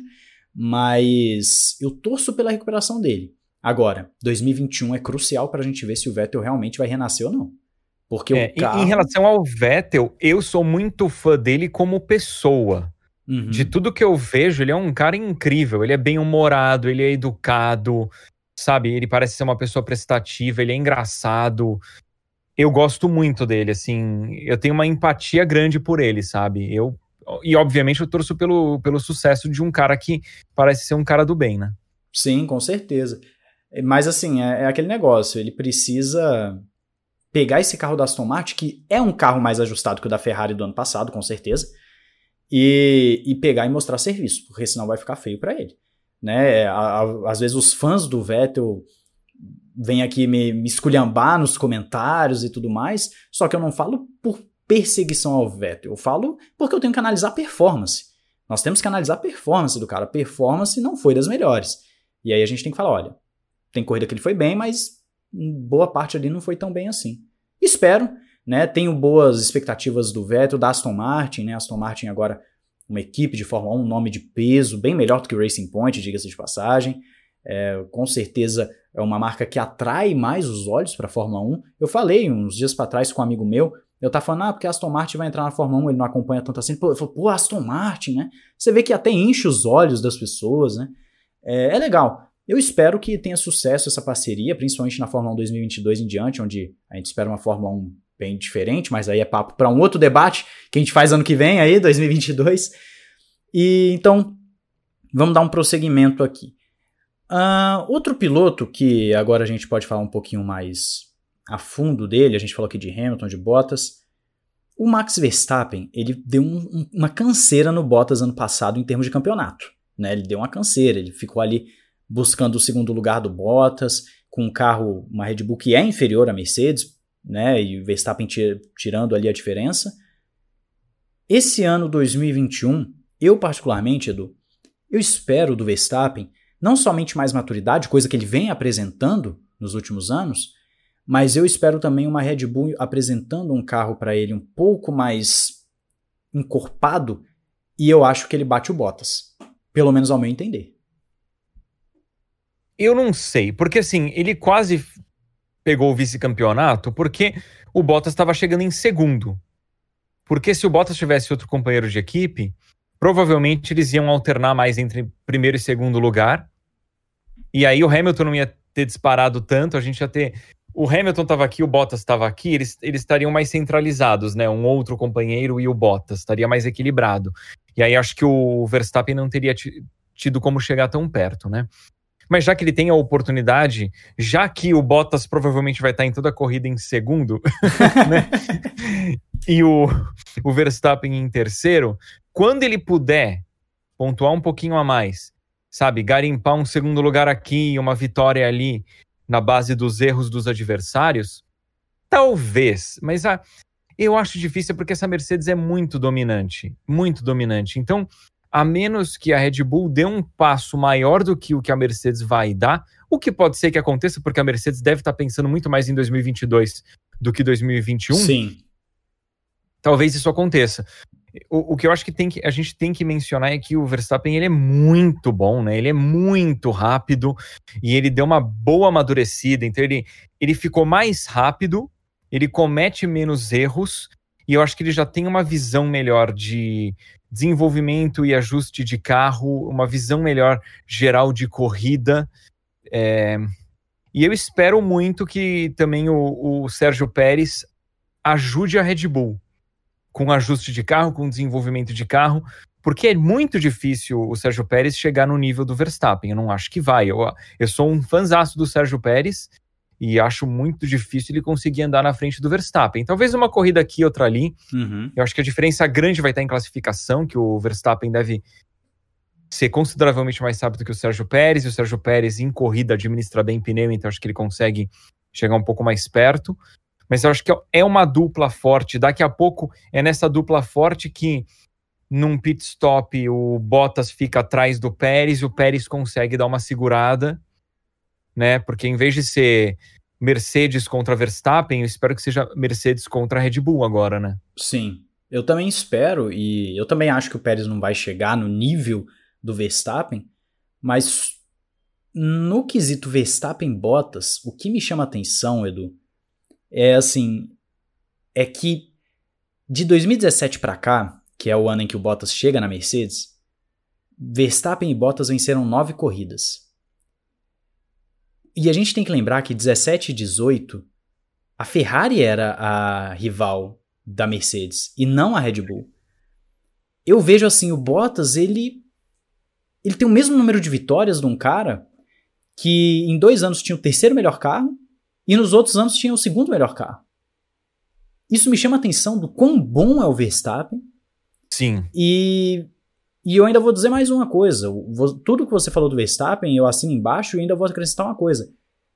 Mas eu torço pela recuperação dele. Agora, 2021 é crucial para a gente ver se o Vettel realmente vai renascer ou não. Porque é, o carro... Em relação ao Vettel, eu sou muito fã dele como pessoa. Uhum. De tudo que eu vejo, ele é um cara incrível. Ele é bem humorado, ele é educado, sabe? Ele parece ser uma pessoa prestativa, ele é engraçado eu gosto muito dele, assim, eu tenho uma empatia grande por ele, sabe? Eu e obviamente eu torço pelo, pelo sucesso de um cara que parece ser um cara do bem, né? Sim, com certeza. Mas assim, é, é aquele negócio, ele precisa pegar esse carro da Aston Martin, que é um carro mais ajustado que o da Ferrari do ano passado, com certeza, e, e pegar e mostrar serviço, porque senão vai ficar feio para ele. Né? A, às vezes os fãs do Vettel vêm aqui me, me esculhambar nos comentários e tudo mais, só que eu não falo por perseguição ao Vettel, eu falo porque eu tenho que analisar a performance. Nós temos que analisar a performance do cara. A performance não foi das melhores. E aí a gente tem que falar, olha, tem corrida que ele foi bem, mas boa parte ali não foi tão bem assim. Espero, né? Tenho boas expectativas do Vettel, da Aston Martin, né? Aston Martin agora uma equipe de Fórmula 1, um nome de peso, bem melhor do que o Racing Point, diga-se de passagem. É, com certeza é uma marca que atrai mais os olhos para a Fórmula 1. Eu falei uns dias para trás com um amigo meu, eu tava falando, ah, porque a Aston Martin vai entrar na Fórmula 1, ele não acompanha tanto assim. Pô, eu falo, pô, Aston Martin, né? Você vê que até enche os olhos das pessoas, né? É, é legal. Eu espero que tenha sucesso essa parceria, principalmente na Fórmula 1 2022 em diante, onde a gente espera uma Fórmula 1 bem diferente, mas aí é papo para um outro debate que a gente faz ano que vem aí, 2022. E então, vamos dar um prosseguimento aqui. Uh, outro piloto que agora a gente pode falar um pouquinho mais a fundo dele, a gente falou aqui de Hamilton, de Bottas. O Max Verstappen, ele deu um, um, uma canseira no Bottas ano passado em termos de campeonato. Né? Ele deu uma canseira, ele ficou ali buscando o segundo lugar do Bottas, com um carro, uma Red Bull que é inferior à Mercedes, né? E o Verstappen tirando ali a diferença. Esse ano 2021, eu particularmente, Edu, eu espero do Verstappen não somente mais maturidade, coisa que ele vem apresentando nos últimos anos, mas eu espero também uma Red Bull apresentando um carro para ele um pouco mais encorpado e eu acho que ele bate o Bottas, pelo menos ao meu entender. Eu não sei, porque assim, ele quase pegou o vice-campeonato porque o Bottas estava chegando em segundo. Porque se o Bottas tivesse outro companheiro de equipe, provavelmente eles iam alternar mais entre primeiro e segundo lugar. E aí o Hamilton não ia ter disparado tanto, a gente ia ter. O Hamilton estava aqui, o Bottas estava aqui, eles, eles estariam mais centralizados, né? Um outro companheiro e o Bottas, estaria mais equilibrado. E aí acho que o Verstappen não teria tido como chegar tão perto, né? Mas já que ele tem a oportunidade, já que o Bottas provavelmente vai estar em toda a corrida em segundo, né? e o, o Verstappen em terceiro, quando ele puder pontuar um pouquinho a mais, sabe, garimpar um segundo lugar aqui, uma vitória ali, na base dos erros dos adversários, talvez, mas a, eu acho difícil porque essa Mercedes é muito dominante, muito dominante. Então, a menos que a Red Bull dê um passo maior do que o que a Mercedes vai dar, o que pode ser que aconteça, porque a Mercedes deve estar pensando muito mais em 2022 do que 2021. Sim. Talvez isso aconteça. O, o que eu acho que, tem que a gente tem que mencionar é que o Verstappen ele é muito bom, né? Ele é muito rápido e ele deu uma boa amadurecida. Então ele, ele ficou mais rápido, ele comete menos erros e eu acho que ele já tem uma visão melhor de, desenvolvimento e ajuste de carro, uma visão melhor geral de corrida. É... E eu espero muito que também o, o Sérgio Pérez ajude a Red Bull com ajuste de carro, com desenvolvimento de carro, porque é muito difícil o Sérgio Pérez chegar no nível do Verstappen. Eu não acho que vai. Eu, eu sou um fanzaço do Sérgio Pérez e acho muito difícil ele conseguir andar na frente do Verstappen. Talvez uma corrida aqui, outra ali. Uhum. Eu acho que a diferença grande vai estar em classificação, que o Verstappen deve ser consideravelmente mais rápido que o Sérgio Pérez, e o Sérgio Pérez em corrida administra bem pneu, então acho que ele consegue chegar um pouco mais perto. Mas eu acho que é uma dupla forte. Daqui a pouco é nessa dupla forte que num pit stop o Bottas fica atrás do Pérez e o Pérez consegue dar uma segurada né? Porque em vez de ser Mercedes contra Verstappen, eu espero que seja Mercedes contra Red Bull agora, né? Sim. Eu também espero, e eu também acho que o Pérez não vai chegar no nível do Verstappen, mas no quesito Verstappen-Bottas, o que me chama atenção, Edu, é assim, é que de 2017 para cá, que é o ano em que o Bottas chega na Mercedes, Verstappen e Bottas venceram nove corridas. E a gente tem que lembrar que 17 e 18, a Ferrari era a rival da Mercedes e não a Red Bull. Eu vejo assim, o Bottas, ele ele tem o mesmo número de vitórias de um cara que em dois anos tinha o terceiro melhor carro e nos outros anos tinha o segundo melhor carro. isso me chama a atenção do quão bom é o Verstappen. Sim. E, e eu ainda vou dizer mais uma coisa. Tudo que você falou do Verstappen, eu assino embaixo e ainda vou acrescentar uma coisa.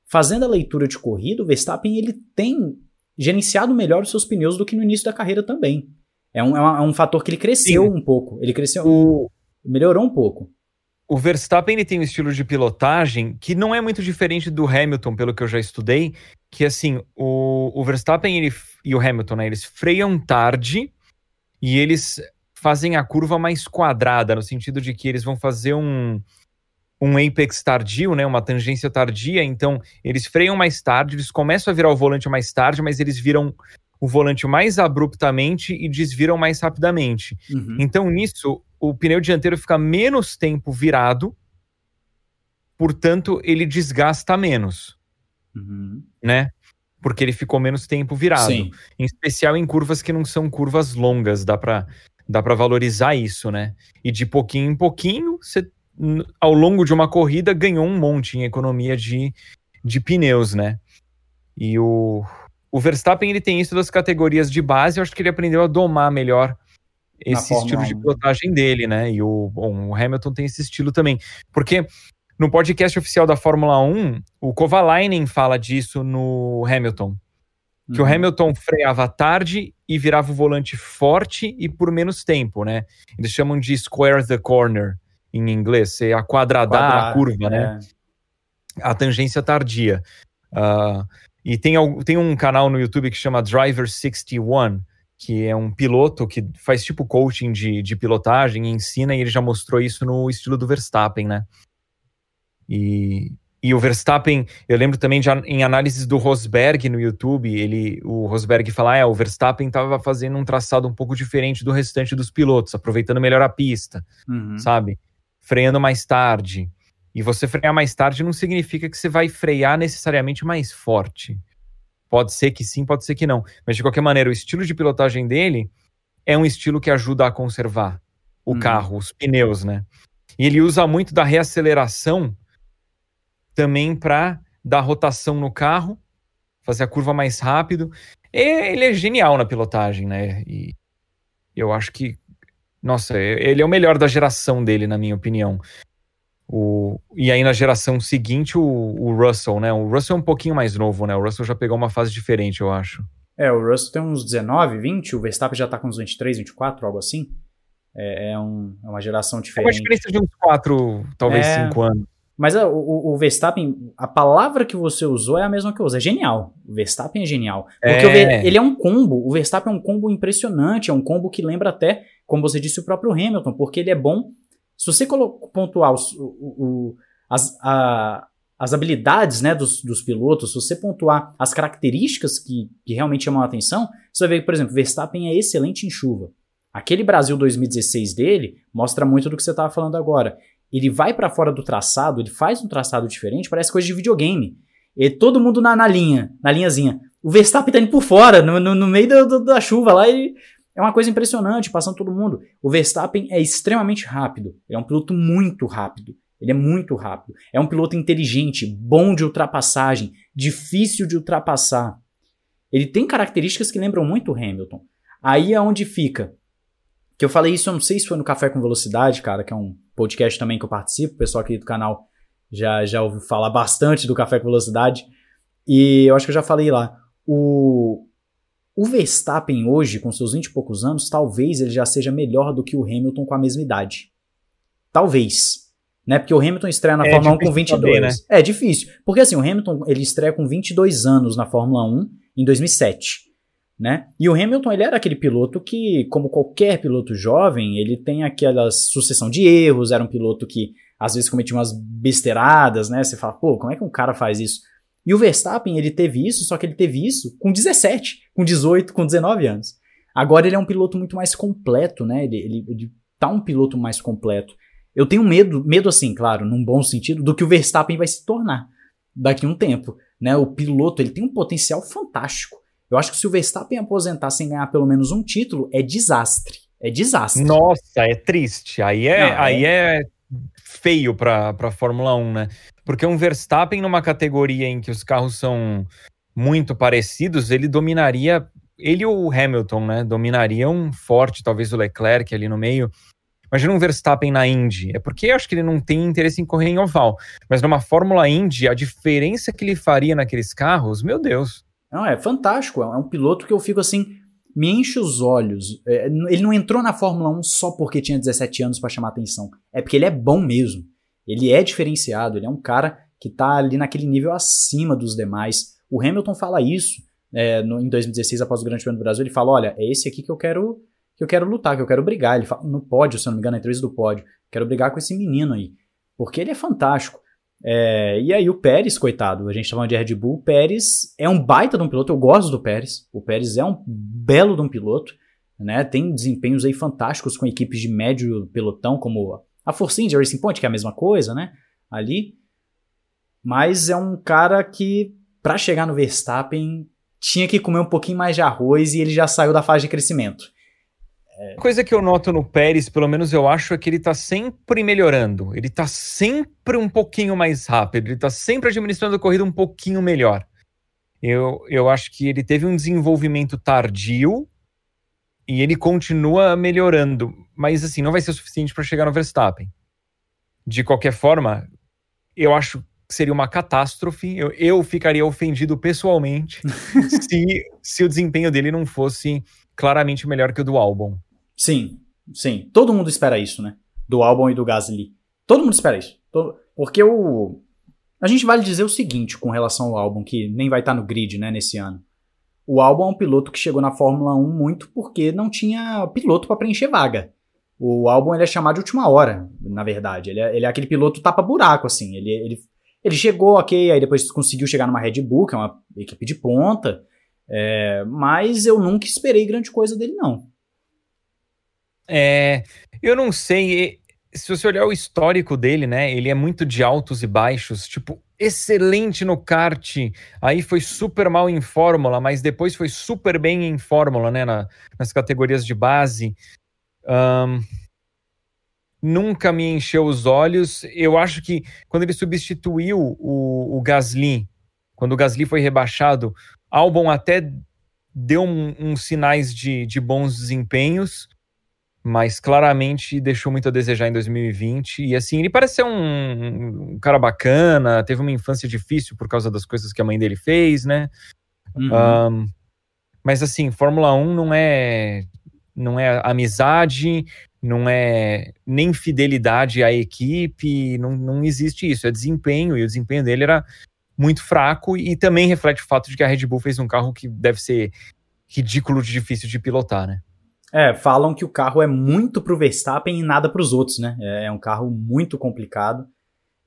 Fazendo a leitura de corrida, o Verstappen ele tem gerenciado melhor os seus pneus do que no início da carreira também. É um, é um fator que ele cresceu Sim. um pouco. Ele cresceu. O... Melhorou um pouco. O Verstappen ele tem um estilo de pilotagem que não é muito diferente do Hamilton, pelo que eu já estudei. Que assim, o, o Verstappen ele, e o Hamilton, né, eles freiam tarde e eles fazem a curva mais quadrada, no sentido de que eles vão fazer um, um apex tardio, né, uma tangência tardia, então eles freiam mais tarde, eles começam a virar o volante mais tarde, mas eles viram o volante mais abruptamente e desviram mais rapidamente. Uhum. Então, nisso, o pneu dianteiro fica menos tempo virado, portanto, ele desgasta menos. Uhum. Né? Porque ele ficou menos tempo virado. Sim. Em especial em curvas que não são curvas longas, dá para dá para valorizar isso, né? E de pouquinho em pouquinho, você ao longo de uma corrida ganhou um monte em economia de, de pneus, né? E o, o Verstappen ele tem isso das categorias de base, eu acho que ele aprendeu a domar melhor esse estilo de pilotagem dele, né? E o, bom, o Hamilton tem esse estilo também. Porque no podcast oficial da Fórmula 1, o Kovalainen fala disso no Hamilton. Que uhum. o Hamilton freava tarde e virava o volante forte e por menos tempo, né? Eles chamam de square the corner em inglês, é a quadradar a curva, né? É. A tangência tardia. Uh, e tem, tem um canal no YouTube que chama Driver 61, que é um piloto que faz tipo coaching de, de pilotagem e ensina, e ele já mostrou isso no estilo do Verstappen, né? E, e o Verstappen, eu lembro também de, em análises do Rosberg no YouTube, ele, o Rosberg fala, ah, é, o Verstappen estava fazendo um traçado um pouco diferente do restante dos pilotos, aproveitando melhor a pista, uhum. sabe? Freando mais tarde. E você frear mais tarde não significa que você vai frear necessariamente mais forte. Pode ser que sim, pode ser que não. Mas de qualquer maneira, o estilo de pilotagem dele é um estilo que ajuda a conservar o hum. carro, os pneus, né? E ele usa muito da reaceleração também para dar rotação no carro, fazer a curva mais rápido. E ele é genial na pilotagem, né? E eu acho que, nossa, ele é o melhor da geração dele, na minha opinião. O, e aí na geração seguinte, o, o, Russell, né? O Russell é um pouquinho mais novo, né? O Russell já pegou uma fase diferente, eu acho. É, o Russell tem uns 19, 20, o Verstappen já tá com uns 23, 24, algo assim. É, é, um, é uma geração diferente. É uma diferença de uns 4, talvez 5 é, anos. Mas a, o, o, Verstappen, a palavra que você usou é a mesma que eu uso. É genial. O Verstappen é genial. Porque é. ele é um combo. O Verstappen é um combo impressionante. É um combo que lembra até, como você disse, o próprio Hamilton. Porque ele é bom se você pontuar os, o, o, as, a, as habilidades né, dos, dos pilotos, se você pontuar as características que, que realmente chamam a atenção, você vai ver que, por exemplo, Verstappen é excelente em chuva. Aquele Brasil 2016 dele mostra muito do que você estava falando agora. Ele vai para fora do traçado, ele faz um traçado diferente, parece coisa de videogame. E todo mundo na, na linha, na linhazinha. O Verstappen tá indo por fora, no, no, no meio do, do, da chuva lá, ele é uma coisa impressionante, passando todo mundo. O Verstappen é extremamente rápido. Ele é um piloto muito rápido. Ele é muito rápido. É um piloto inteligente, bom de ultrapassagem, difícil de ultrapassar. Ele tem características que lembram muito o Hamilton. Aí é onde fica. Que eu falei isso, eu não sei se foi no Café com Velocidade, cara, que é um podcast também que eu participo. O pessoal aqui do canal já, já ouviu falar bastante do Café com Velocidade. E eu acho que eu já falei lá. O, o Verstappen hoje, com seus 20 e poucos anos, talvez ele já seja melhor do que o Hamilton com a mesma idade. Talvez. Né? Porque o Hamilton estreia na é Fórmula 1 com 22. Saber, né? É difícil. Porque assim, o Hamilton ele estreia com 22 anos na Fórmula 1 em 2007. Né? E o Hamilton ele era aquele piloto que, como qualquer piloto jovem, ele tem aquela sucessão de erros, era um piloto que às vezes cometia umas besteiradas, né? Você fala, pô, como é que um cara faz isso? E o Verstappen, ele teve isso, só que ele teve isso com 17, com 18, com 19 anos. Agora ele é um piloto muito mais completo, né? Ele, ele, ele tá um piloto mais completo. Eu tenho medo, medo assim, claro, num bom sentido, do que o Verstappen vai se tornar daqui a um tempo, né? O piloto, ele tem um potencial fantástico. Eu acho que se o Verstappen aposentar sem ganhar pelo menos um título, é desastre. É desastre. Nossa, é triste. Aí é, Não, aí é... é feio para a Fórmula 1, né? Porque um Verstappen numa categoria em que os carros são muito parecidos, ele dominaria ele e o Hamilton, né, dominariam forte, talvez o Leclerc ali no meio. Imagina um Verstappen na Indy. É porque eu acho que ele não tem interesse em correr em oval. Mas numa Fórmula Indy, a diferença que ele faria naqueles carros, meu Deus. Não, é fantástico. É um piloto que eu fico assim, me enche os olhos. É, ele não entrou na Fórmula 1 só porque tinha 17 anos para chamar atenção. É porque ele é bom mesmo. Ele é diferenciado, ele é um cara que tá ali naquele nível acima dos demais. O Hamilton fala isso é, no, em 2016, após o Grande Prêmio do Brasil. Ele fala: olha, é esse aqui que eu quero que eu quero lutar, que eu quero brigar. Ele fala no pódio, se eu não me engano, na entrevista do pódio. Quero brigar com esse menino aí. Porque ele é fantástico. É, e aí o Pérez, coitado, a gente tá falando de Red Bull, o Pérez é um baita de um piloto, eu gosto do Pérez. O Pérez é um belo de um piloto, né? Tem desempenhos aí fantásticos com equipes de médio pelotão, como a Force India Racing Point, que é a mesma coisa, né? Ali. Mas é um cara que, para chegar no Verstappen, tinha que comer um pouquinho mais de arroz e ele já saiu da fase de crescimento. Coisa que eu noto no Pérez, pelo menos eu acho, é que ele tá sempre melhorando. Ele tá sempre um pouquinho mais rápido. Ele tá sempre administrando a corrida um pouquinho melhor. Eu, eu acho que ele teve um desenvolvimento tardio e ele continua melhorando. Mas, assim, não vai ser o suficiente para chegar no Verstappen. De qualquer forma, eu acho que seria uma catástrofe. Eu, eu ficaria ofendido pessoalmente se, se o desempenho dele não fosse claramente melhor que o do Albon. Sim, sim. Todo mundo espera isso, né? Do Albon e do Gasly. Todo mundo espera isso. Porque o. A gente vale dizer o seguinte com relação ao Albon, que nem vai estar no grid, né, nesse ano. O Albon é um piloto que chegou na Fórmula 1 muito porque não tinha piloto para preencher vaga. O Albon ele é chamado de última hora, na verdade. Ele é, ele é aquele piloto tapa-buraco, assim. Ele, ele, ele chegou, ok, aí depois conseguiu chegar numa Red Bull, que é uma equipe de ponta. É, mas eu nunca esperei grande coisa dele, não. É, eu não sei. Se você olhar o histórico dele, né? Ele é muito de altos e baixos. Tipo, excelente no kart. Aí foi super mal em Fórmula, mas depois foi super bem em Fórmula, né? Na, nas categorias de base. Um, nunca me encheu os olhos. Eu acho que quando ele substituiu o, o Gasly, quando o Gasly foi rebaixado, Albon até deu uns um, um sinais de, de bons desempenhos mas claramente deixou muito a desejar em 2020. E assim, ele parece ser um, um, cara bacana, teve uma infância difícil por causa das coisas que a mãe dele fez, né? Uhum. Um, mas assim, Fórmula 1 não é não é amizade, não é nem fidelidade à equipe, não, não existe isso, é desempenho, e o desempenho dele era muito fraco e também reflete o fato de que a Red Bull fez um carro que deve ser ridículo de difícil de pilotar, né? É, falam que o carro é muito pro Verstappen e nada para os outros, né? É, é um carro muito complicado.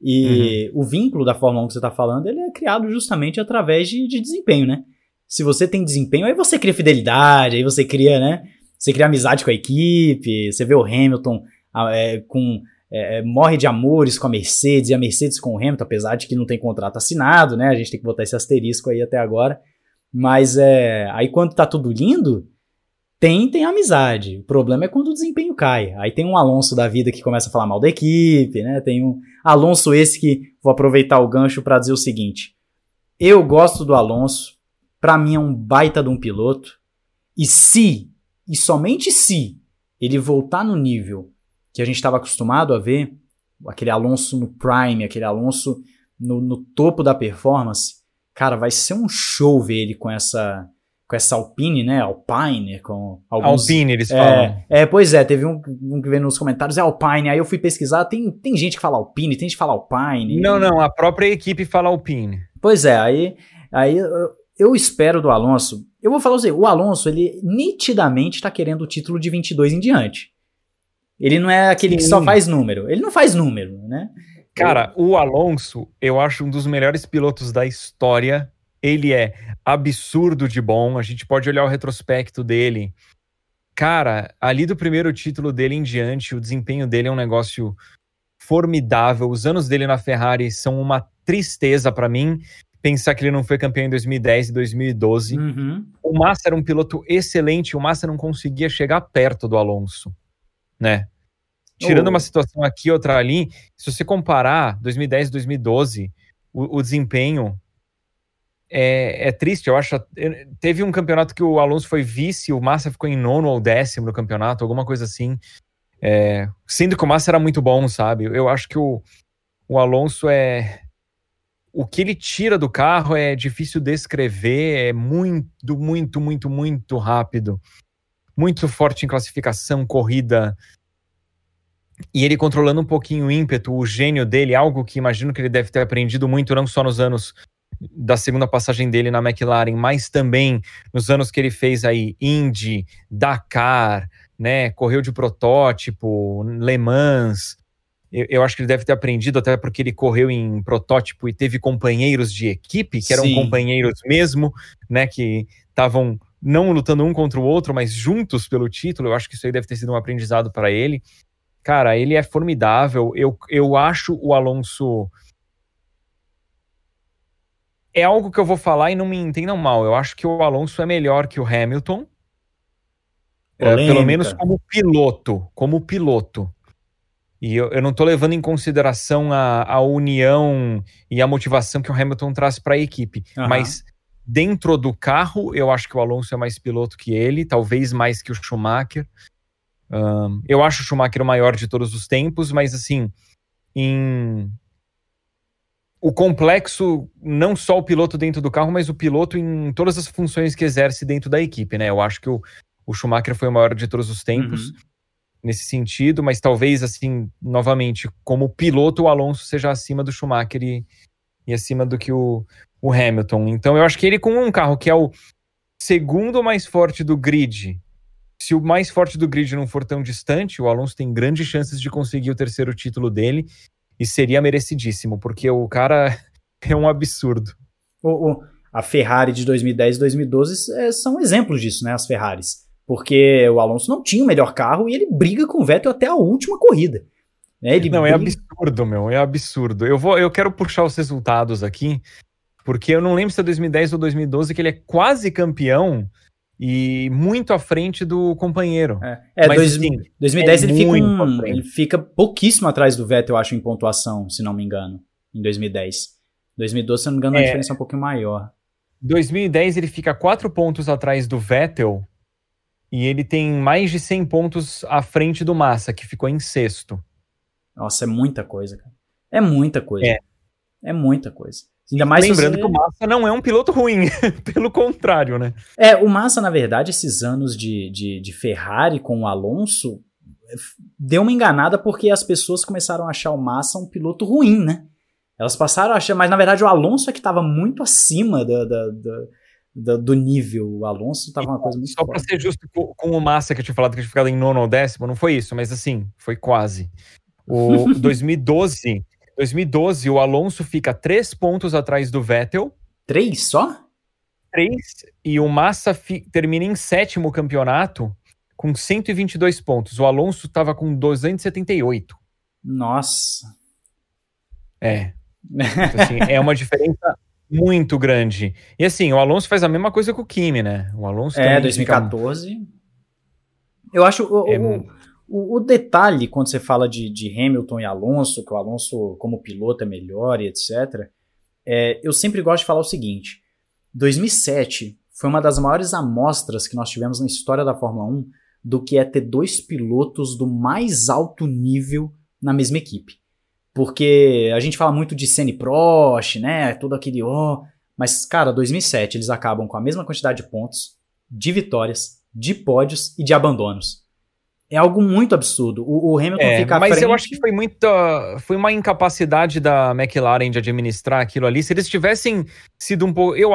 E uhum. o vínculo da Fórmula 1 que você está falando, ele é criado justamente através de, de, desempenho, né? Se você tem desempenho, aí você cria fidelidade, aí você cria, né? Você cria amizade com a equipe, você vê o Hamilton é, com é, é, morre de amores com a Mercedes e a Mercedes com o Hamilton, apesar de que não tem contrato assinado, né? A gente tem que botar esse asterisco aí até agora. Mas é, aí quando tá tudo lindo, tem, tem amizade. O problema é quando o desempenho cai. Aí tem um Alonso da vida que começa a falar mal da equipe, né? Tem um Alonso esse que vou aproveitar o gancho para dizer o seguinte: eu gosto do Alonso, para mim é um baita de um piloto. E se, e somente se, ele voltar no nível que a gente estava acostumado a ver, aquele Alonso no prime, aquele Alonso no, no topo da performance, cara, vai ser um show ver ele com essa com essa Alpine, né? Alpine, com alguns... Alpine, eles é, falam. É, pois é, teve um, um que veio nos comentários, é Alpine, aí eu fui pesquisar, tem, tem gente que fala Alpine, tem gente que fala Alpine. Não, não, a própria equipe fala Alpine. Pois é, aí, aí eu, espero do Alonso, eu vou falar assim, o Alonso, ele nitidamente tá querendo o título de 22 em diante. Ele não é aquele Sim. que só faz número, ele não faz número, né? Cara, o Alonso, eu acho um dos melhores pilotos da história ele é absurdo de bom. A gente pode olhar o retrospecto dele. Cara, ali do primeiro título dele em diante, o desempenho dele é um negócio formidável. Os anos dele na Ferrari são uma tristeza para mim. Pensar que ele não foi campeão em 2010 e 2012. Uhum. O Massa era um piloto excelente, o Massa não conseguia chegar perto do Alonso, né? Tirando oh. uma situação aqui, outra ali, se você comparar 2010 e 2012, o, o desempenho é, é, triste, eu acho. Teve um campeonato que o Alonso foi vice, o Massa ficou em nono ou décimo no campeonato, alguma coisa assim. É, sendo que o Massa era muito bom, sabe? Eu acho que o, o Alonso é. O que ele tira do carro é difícil descrever, é muito, muito, muito, muito rápido. Muito forte em classificação, corrida. E ele controlando um pouquinho o ímpeto, o gênio dele, algo que imagino que ele deve ter aprendido muito, não só nos anos da segunda passagem dele na McLaren, mas também nos anos que ele fez aí Indy, Dakar, né, correu de protótipo, Le Mans. Eu, eu, acho que ele deve ter aprendido até porque ele correu em protótipo e teve companheiros de equipe que eram Sim. companheiros mesmo, né, que estavam não lutando um contra o outro, mas juntos pelo título. Eu acho que isso aí deve ter sido um aprendizado para ele. Cara, ele é formidável. Eu, eu acho o Alonso é algo que eu vou falar e não me entendam mal. Eu acho que o Alonso é melhor que o Hamilton. É, pelo menos como piloto. Como piloto. E eu, eu não estou levando em consideração a, a união e a motivação que o Hamilton traz para a equipe. Uhum. Mas dentro do carro, eu acho que o Alonso é mais piloto que ele, talvez mais que o Schumacher. Um, eu acho o Schumacher o maior de todos os tempos, mas assim, em o complexo, não só o piloto dentro do carro, mas o piloto em todas as funções que exerce dentro da equipe, né? Eu acho que o, o Schumacher foi o maior de todos os tempos uhum. nesse sentido, mas talvez, assim, novamente, como piloto, o Alonso seja acima do Schumacher e, e acima do que o, o Hamilton. Então, eu acho que ele, com um carro que é o segundo mais forte do grid, se o mais forte do grid não for tão distante, o Alonso tem grandes chances de conseguir o terceiro título dele e seria merecidíssimo, porque o cara é um absurdo. O, o, a Ferrari de 2010 e 2012 é, são exemplos disso, né? As Ferraris. Porque o Alonso não tinha o melhor carro e ele briga com o Vettel até a última corrida. Né? Ele não, é briga... é absurdo, meu. É absurdo. Eu, vou, eu quero puxar os resultados aqui, porque eu não lembro se é 2010 ou 2012 que ele é quase campeão e muito à frente do companheiro. É, é Mas, dois, assim, 2010 é ele, fica um, ele fica pouquíssimo atrás do Vettel, eu acho, em pontuação, se não me engano, em 2010. 2012, se não me engano, é, a diferença é um pouquinho maior. 2010 ele fica quatro pontos atrás do Vettel e ele tem mais de 100 pontos à frente do Massa, que ficou em sexto. Nossa, é muita coisa, cara. É muita coisa. É, é muita coisa. Ainda mais Lembrando você... que o Massa não é um piloto ruim, pelo contrário, né? É, o Massa, na verdade, esses anos de, de, de Ferrari com o Alonso deu uma enganada porque as pessoas começaram a achar o Massa um piloto ruim, né? Elas passaram a achar, mas na verdade o Alonso é que estava muito acima da, da, da, do nível. O Alonso estava uma coisa muito Só para ser justo com, com, o Massa que eu tinha falado que tinha ficado em nono ou décimo, não foi isso, mas assim, foi quase. O 2012 2012, o Alonso fica três pontos atrás do Vettel. Três só? Três. E o Massa termina em sétimo campeonato com 122 pontos. O Alonso estava com 278. Nossa. É. Então, assim, é uma diferença muito grande. E assim, o Alonso faz a mesma coisa com o Kimi, né? O Alonso É, 2014. Fica... Eu acho o, é, o, o, o, detalhe, quando você fala de, de, Hamilton e Alonso, que o Alonso como piloto é melhor e etc., é, eu sempre gosto de falar o seguinte: 2007 foi uma das maiores amostras que nós tivemos na história da Fórmula 1 do que é ter dois pilotos do mais alto nível na mesma equipe. Porque a gente fala muito de Senna Prost, né? Todo aquele ó. Oh, mas, cara, 2007 eles acabam com a mesma quantidade de pontos, de vitórias, de pódios e de abandonos é algo muito absurdo. O, o Hamilton é, fica Mas frente... eu acho que foi muita. Foi uma incapacidade da McLaren de administrar aquilo ali. Se eles tivessem sido um pouco. Eu,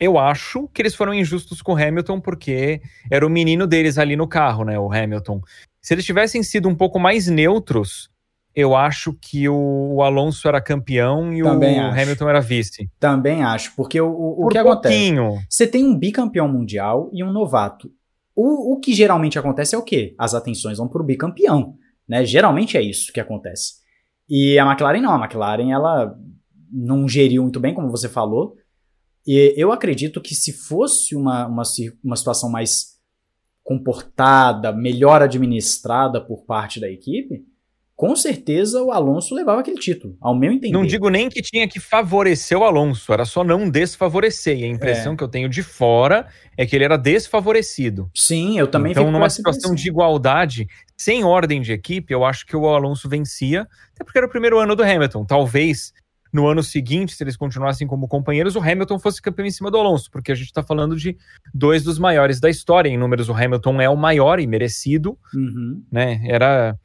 eu acho que eles foram injustos com o Hamilton, porque era o menino deles ali no carro, né? O Hamilton. Se eles tivessem sido um pouco mais neutros, eu acho que o, Alonso era campeão e Também o acho. Hamilton era vice. Também acho, porque o, o, o que pouquinho. acontece? Você tem um bicampeão mundial e um novato. O, o que geralmente acontece é o quê? As atenções vão para o bicampeão. Né? Geralmente é isso que acontece. E a McLaren não. A McLaren ela não geriu muito bem, como você falou. E eu acredito que se fosse uma, uma, uma situação mais comportada, melhor administrada por parte da equipe, com certeza o Alonso levava aquele título, ao meu entender. Não digo nem que tinha que favorecer o Alonso, era só não desfavorecer. E a impressão é. que eu tenho de fora é que ele era desfavorecido. Sim, eu também Então, numa situação de igualdade, sem ordem de equipe, eu acho que o Alonso vencia, até porque era o primeiro ano do Hamilton. Talvez no ano seguinte, se eles continuassem como companheiros, o Hamilton fosse campeão em cima do Alonso, porque a gente está falando de dois dos maiores da história. Em números, o Hamilton é o maior e merecido, uhum. né? Era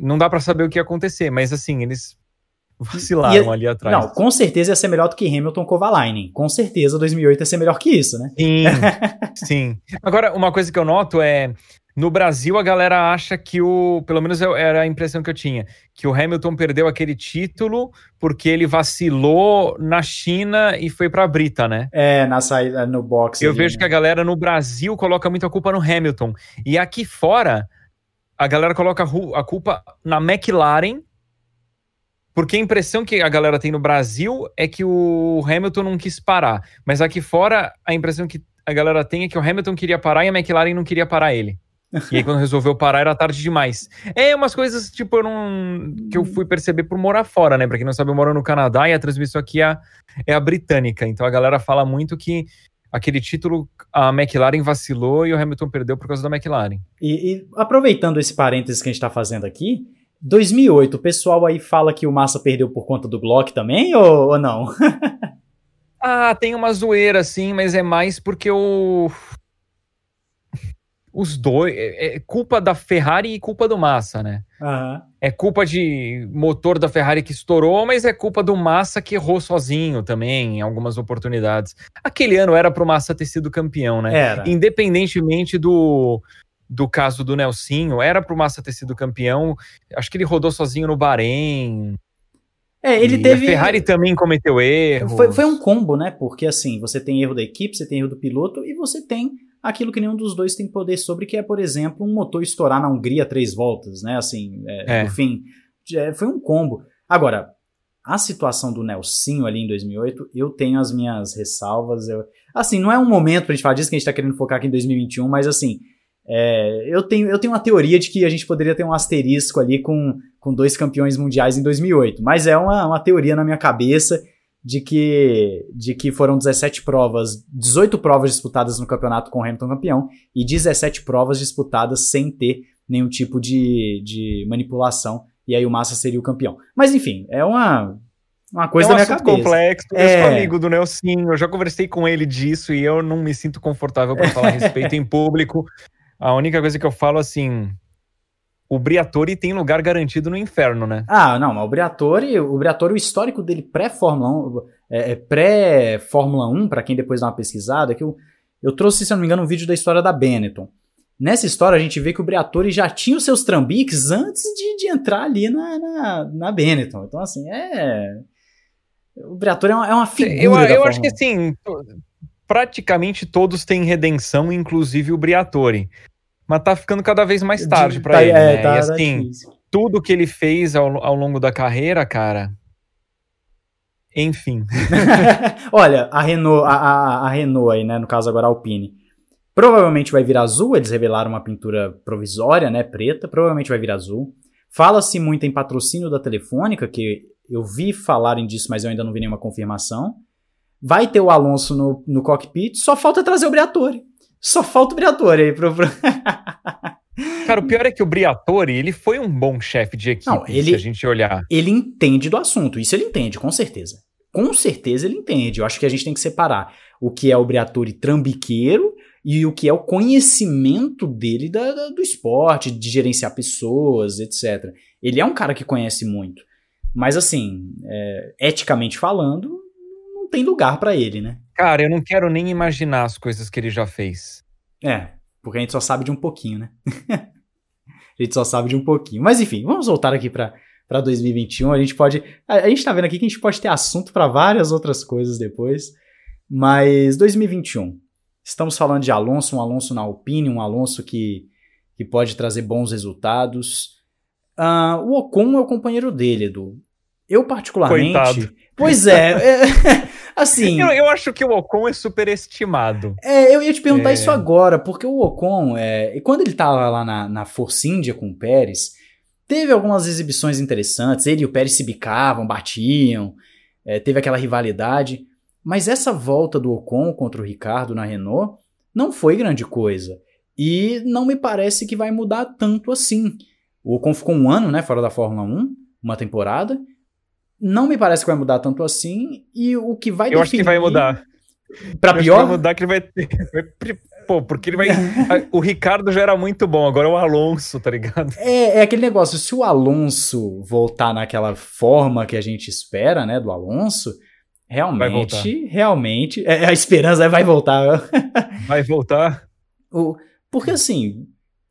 não dá para saber o que ia acontecer, mas assim, eles vacilaram ali atrás. Não, com certeza ia ser melhor do que Hamilton Kovalainen. Com certeza 2008 ia ser melhor que isso, né? Sim, sim. Agora, uma coisa que eu noto é no Brasil, a galera acha que o. Pelo menos era a impressão que eu tinha. Que o Hamilton perdeu aquele título porque ele vacilou na China e foi pra Brita, né? É, na saída no box. Eu ali, vejo né? que a galera no Brasil coloca muita culpa no Hamilton. E aqui fora, a galera coloca a culpa na McLaren, porque a impressão que a galera tem no Brasil é que o Hamilton não quis parar. Mas aqui fora, a impressão que a galera tem é que o Hamilton queria parar e a McLaren não queria parar ele. E aí, quando resolveu parar, era tarde demais. É umas coisas, tipo, eu não, que eu fui perceber por morar fora, né? Pra quem não sabe, eu moro no Canadá e a transmissão aqui é, é a britânica. Então a galera fala muito que aquele título a McLaren vacilou e o Hamilton perdeu por causa da McLaren. E, e aproveitando esse parênteses que a gente está fazendo aqui, 2008, o pessoal aí fala que o Massa perdeu por conta do Glock também ou, ou não? ah, tem uma zoeira sim, mas é mais porque o os dois. É, é, culpa da Ferrari e culpa do Massa, né? Uhum. É culpa de motor da Ferrari que estourou, mas é culpa do Massa que errou sozinho também em algumas oportunidades. Aquele ano era pro Massa ter sido campeão, né? Era. Independentemente do, do caso do Nelsinho, era pro Massa ter sido campeão. Acho que ele rodou sozinho no Bahrein. É, ele e teve. A Ferrari também cometeu erros. Foi, foi um combo, né? Porque assim, você tem erro da equipe, você tem erro do piloto e você tem aquilo que nenhum dos dois tem poder sobre, que é, por exemplo, um motor estourar na Hungria três voltas, né? Assim, é, é. no fim, é, foi um combo. Agora, a situação do Nelsinho ali em 2008, eu tenho as minhas ressalvas. Eu, assim, não é um momento pra gente falar disso que a gente tá querendo focar aqui em 2021, mas assim, é, eu, tenho, eu tenho uma teoria de que a gente poderia ter um asterisco ali com, com dois campeões mundiais em 2008, mas é uma, uma teoria na minha cabeça de que, de que foram 17 provas, 18 provas disputadas no campeonato com o Hamilton campeão e 17 provas disputadas sem ter nenhum tipo de, de manipulação. E aí o Massa seria o campeão. Mas enfim, é uma, uma coisa é um da minha cabeça. complexo. Eu é... sou amigo do Nelson, eu já conversei com ele disso e eu não me sinto confortável para falar a respeito em público. A única coisa que eu falo assim, o Briatore tem lugar garantido no inferno, né? Ah, não, mas o Briatore, o Briatore, o histórico dele pré-Fórmula 1, é, é pré-Fórmula 1, para quem depois dá uma pesquisada, que eu, eu trouxe, se não me engano, um vídeo da história da Benetton. Nessa história a gente vê que o Briatore já tinha os seus trambiques antes de, de entrar ali na, na, na Benetton. Então, assim, é... O Briatore é uma, é uma figura Eu, eu acho que, assim, praticamente todos têm redenção, inclusive o Briatore mas tá ficando cada vez mais tarde para tá, ele. É, né? tá, e assim, tudo que ele fez ao, ao longo da carreira, cara. Enfim. Olha, a Renault, a, a, a, Renault aí, né? No caso agora a Alpine. Provavelmente vai vir azul, eles revelaram uma pintura provisória, né? Preta, provavelmente vai vir azul. Fala-se muito em patrocínio da Telefônica, que eu vi falarem disso, mas eu ainda não vi nenhuma confirmação. Vai ter o Alonso no, no cockpit, só falta trazer o Briatore. Só falta o Briatore aí pro. Cara, o pior é que o Briatore, ele foi um bom chefe de equipe, Não, ele, se a gente olhar. Ele entende do assunto, isso ele entende, com certeza. Com certeza ele entende. Eu acho que a gente tem que separar o que é o Briatore trambiqueiro e o que é o conhecimento dele da, da, do esporte, de gerenciar pessoas, etc. Ele é um cara que conhece muito. Mas, assim, é, eticamente falando, não tem lugar para ele, né? Cara, eu não quero nem imaginar as coisas que ele já fez. É, porque a gente só sabe de um pouquinho, né? a gente só sabe de um pouquinho. Mas enfim, vamos voltar aqui para para 2021. A gente pode, a, a, gente tá vendo aqui que a gente pode ter assunto para várias outras coisas depois. Mas 2021. Estamos falando de Alonso, um Alonso na Alpine, um Alonso que, que pode trazer bons resultados. Uh, o Ocon é o companheiro dele, Edu. Eu particularmente, Coitado. pois é, é Assim. Eu, eu, acho que o Ocon é superestimado. É, eu ia te perguntar é... isso agora, porque o Ocon, é, quando ele tava lá na, na Force India com o Pérez, teve algumas exibições interessantes, ele e o Pérez se bicavam, batiam, é, teve aquela rivalidade, mas essa volta do Ocon contra o Ricardo na Renault não foi grande coisa. E não me parece que vai mudar tanto assim. O Ocon ficou um ano né, fora da Fórmula 1, uma temporada. Não me parece que vai mudar tanto assim. E o que vai Eu definir... acho que vai mudar. Pra Eu pior? vai mudar que ele vai ter. Pô, porque ele vai. o Ricardo já era muito bom, agora é o Alonso, tá ligado? É, é aquele negócio, se o Alonso voltar naquela forma que a gente espera, né, do Alonso, realmente, realmente, é, a esperança vai voltar. vai voltar. O, porque assim,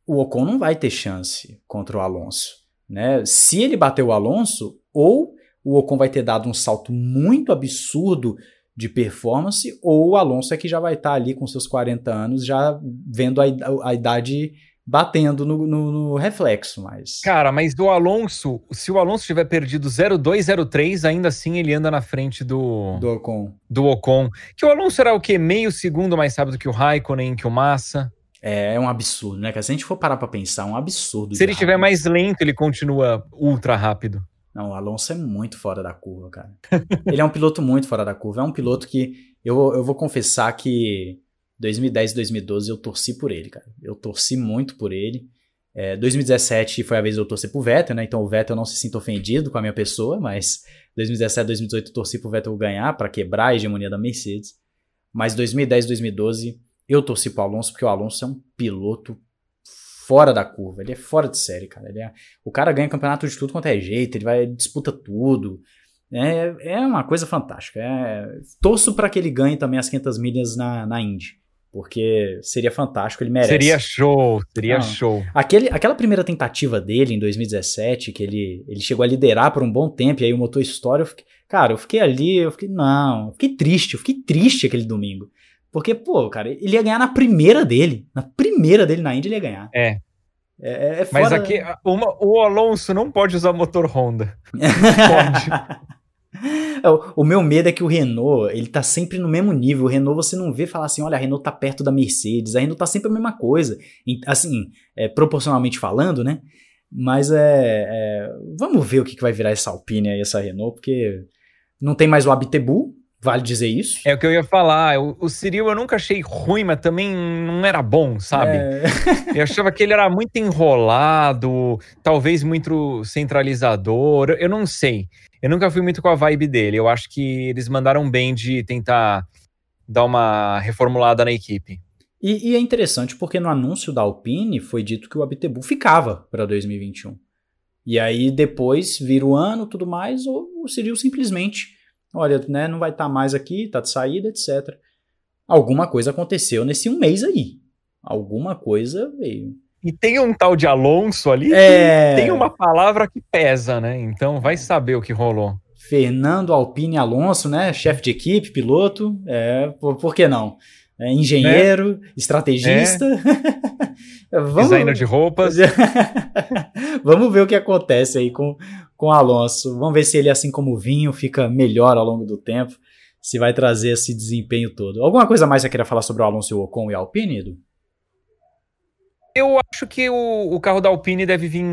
o Ocon não vai ter chance contra o Alonso, né? Se ele bater o Alonso, ou o Ocon vai ter dado um salto muito absurdo de performance, ou o Alonso é que já vai estar tá ali com seus 40 anos, já vendo a, idade batendo no, no, no, reflexo, mas... Cara, mas do Alonso, se o Alonso tiver perdido 0,203, ainda assim ele anda na frente do... Do Ocon. Do Ocon. Que o Alonso era o quê? Meio segundo mais rápido que o Raikkonen, que o Massa. É, é um absurdo, né? Se a gente for parar pra pensar, é um absurdo. Se ele estiver mais lento, ele continua ultra rápido. Não, o Alonso é muito fora da curva, cara. ele é um piloto muito fora da curva. É um piloto que eu, eu vou confessar que 2010 e 2012 eu torci por ele, cara. Eu torci muito por ele. É, 2017 foi a vez eu torci pro Vettel, né? Então o Vettel não se sinta ofendido com a minha pessoa, mas 2017, 2018 eu torci pro Vettel ganhar para quebrar a hegemonia da Mercedes. Mas 2010, 2012 eu torci pro Alonso porque o Alonso é um piloto fora da curva. Ele é fora de série, cara. É, o cara ganha campeonato de tudo quanto é jeito, ele vai disputa tudo. É, é uma coisa fantástica. É, torço para que ele ganhe também as 500 milhas na, na Indy. Porque seria fantástico, ele merece. Seria show, seria não, show. Aquele, aquela primeira tentativa dele em 2017, que ele, ele chegou a liderar por um bom tempo, e aí o motor estoura, eu fiquei, cara, eu fiquei ali, eu fiquei, não, eu fiquei triste, eu fiquei triste aquele domingo. Porque, pô, cara, ele ia ganhar na primeira dele. Na primeira dele na Indy ele ia ganhar. É. É, é fora... Mas aqui, uma, o Alonso não pode usar motor Honda. pode. É, o, meu medo é que o Renault, ele tá sempre no mesmo nível. O Renault você não vê falar assim, olha, a Renault tá perto da Mercedes. A Renault tá sempre a mesma coisa. Assim, é, proporcionalmente falando, né? Mas é, é, Vamos ver o que, que vai virar essa Alpine aí, essa Renault, porque não tem mais o Abtebu, vale dizer isso. É o que eu ia falar. O, o Cyril eu nunca achei ruim, mas também não era bom, sabe? É... eu achava que ele era muito enrolado, talvez muito centralizador. Eu não sei. Eu nunca fui muito com a vibe dele. Eu acho que eles mandaram bem de tentar dar uma reformulada na equipe. E, e é interessante porque no anúncio da Alpine foi dito que o Abtebu ficava para 2021. E aí depois vira o ano tudo mais, ou o Cyril simplesmente, olha, né, não vai estar tá mais aqui, tá de saída, etc. Alguma coisa aconteceu nesse um mês aí. Alguma coisa veio. E tem um tal de Alonso ali é... tem uma palavra que pesa, né? Então vai saber o que rolou. Fernando Alpine Alonso, né? Chefe de equipe, piloto. É, por, por que não? É, engenheiro, é. estrategista. É. Vamos... Designer de roupas. Vamos ver o que acontece aí com, com Alonso. Vamos ver se ele, assim como o vinho, fica melhor ao longo do tempo. Se vai trazer esse desempenho todo. Alguma coisa mais você queria falar sobre o Alonso e o Ocon e a Alpine, Edu? Eu acho que o, o carro da Alpine deve vir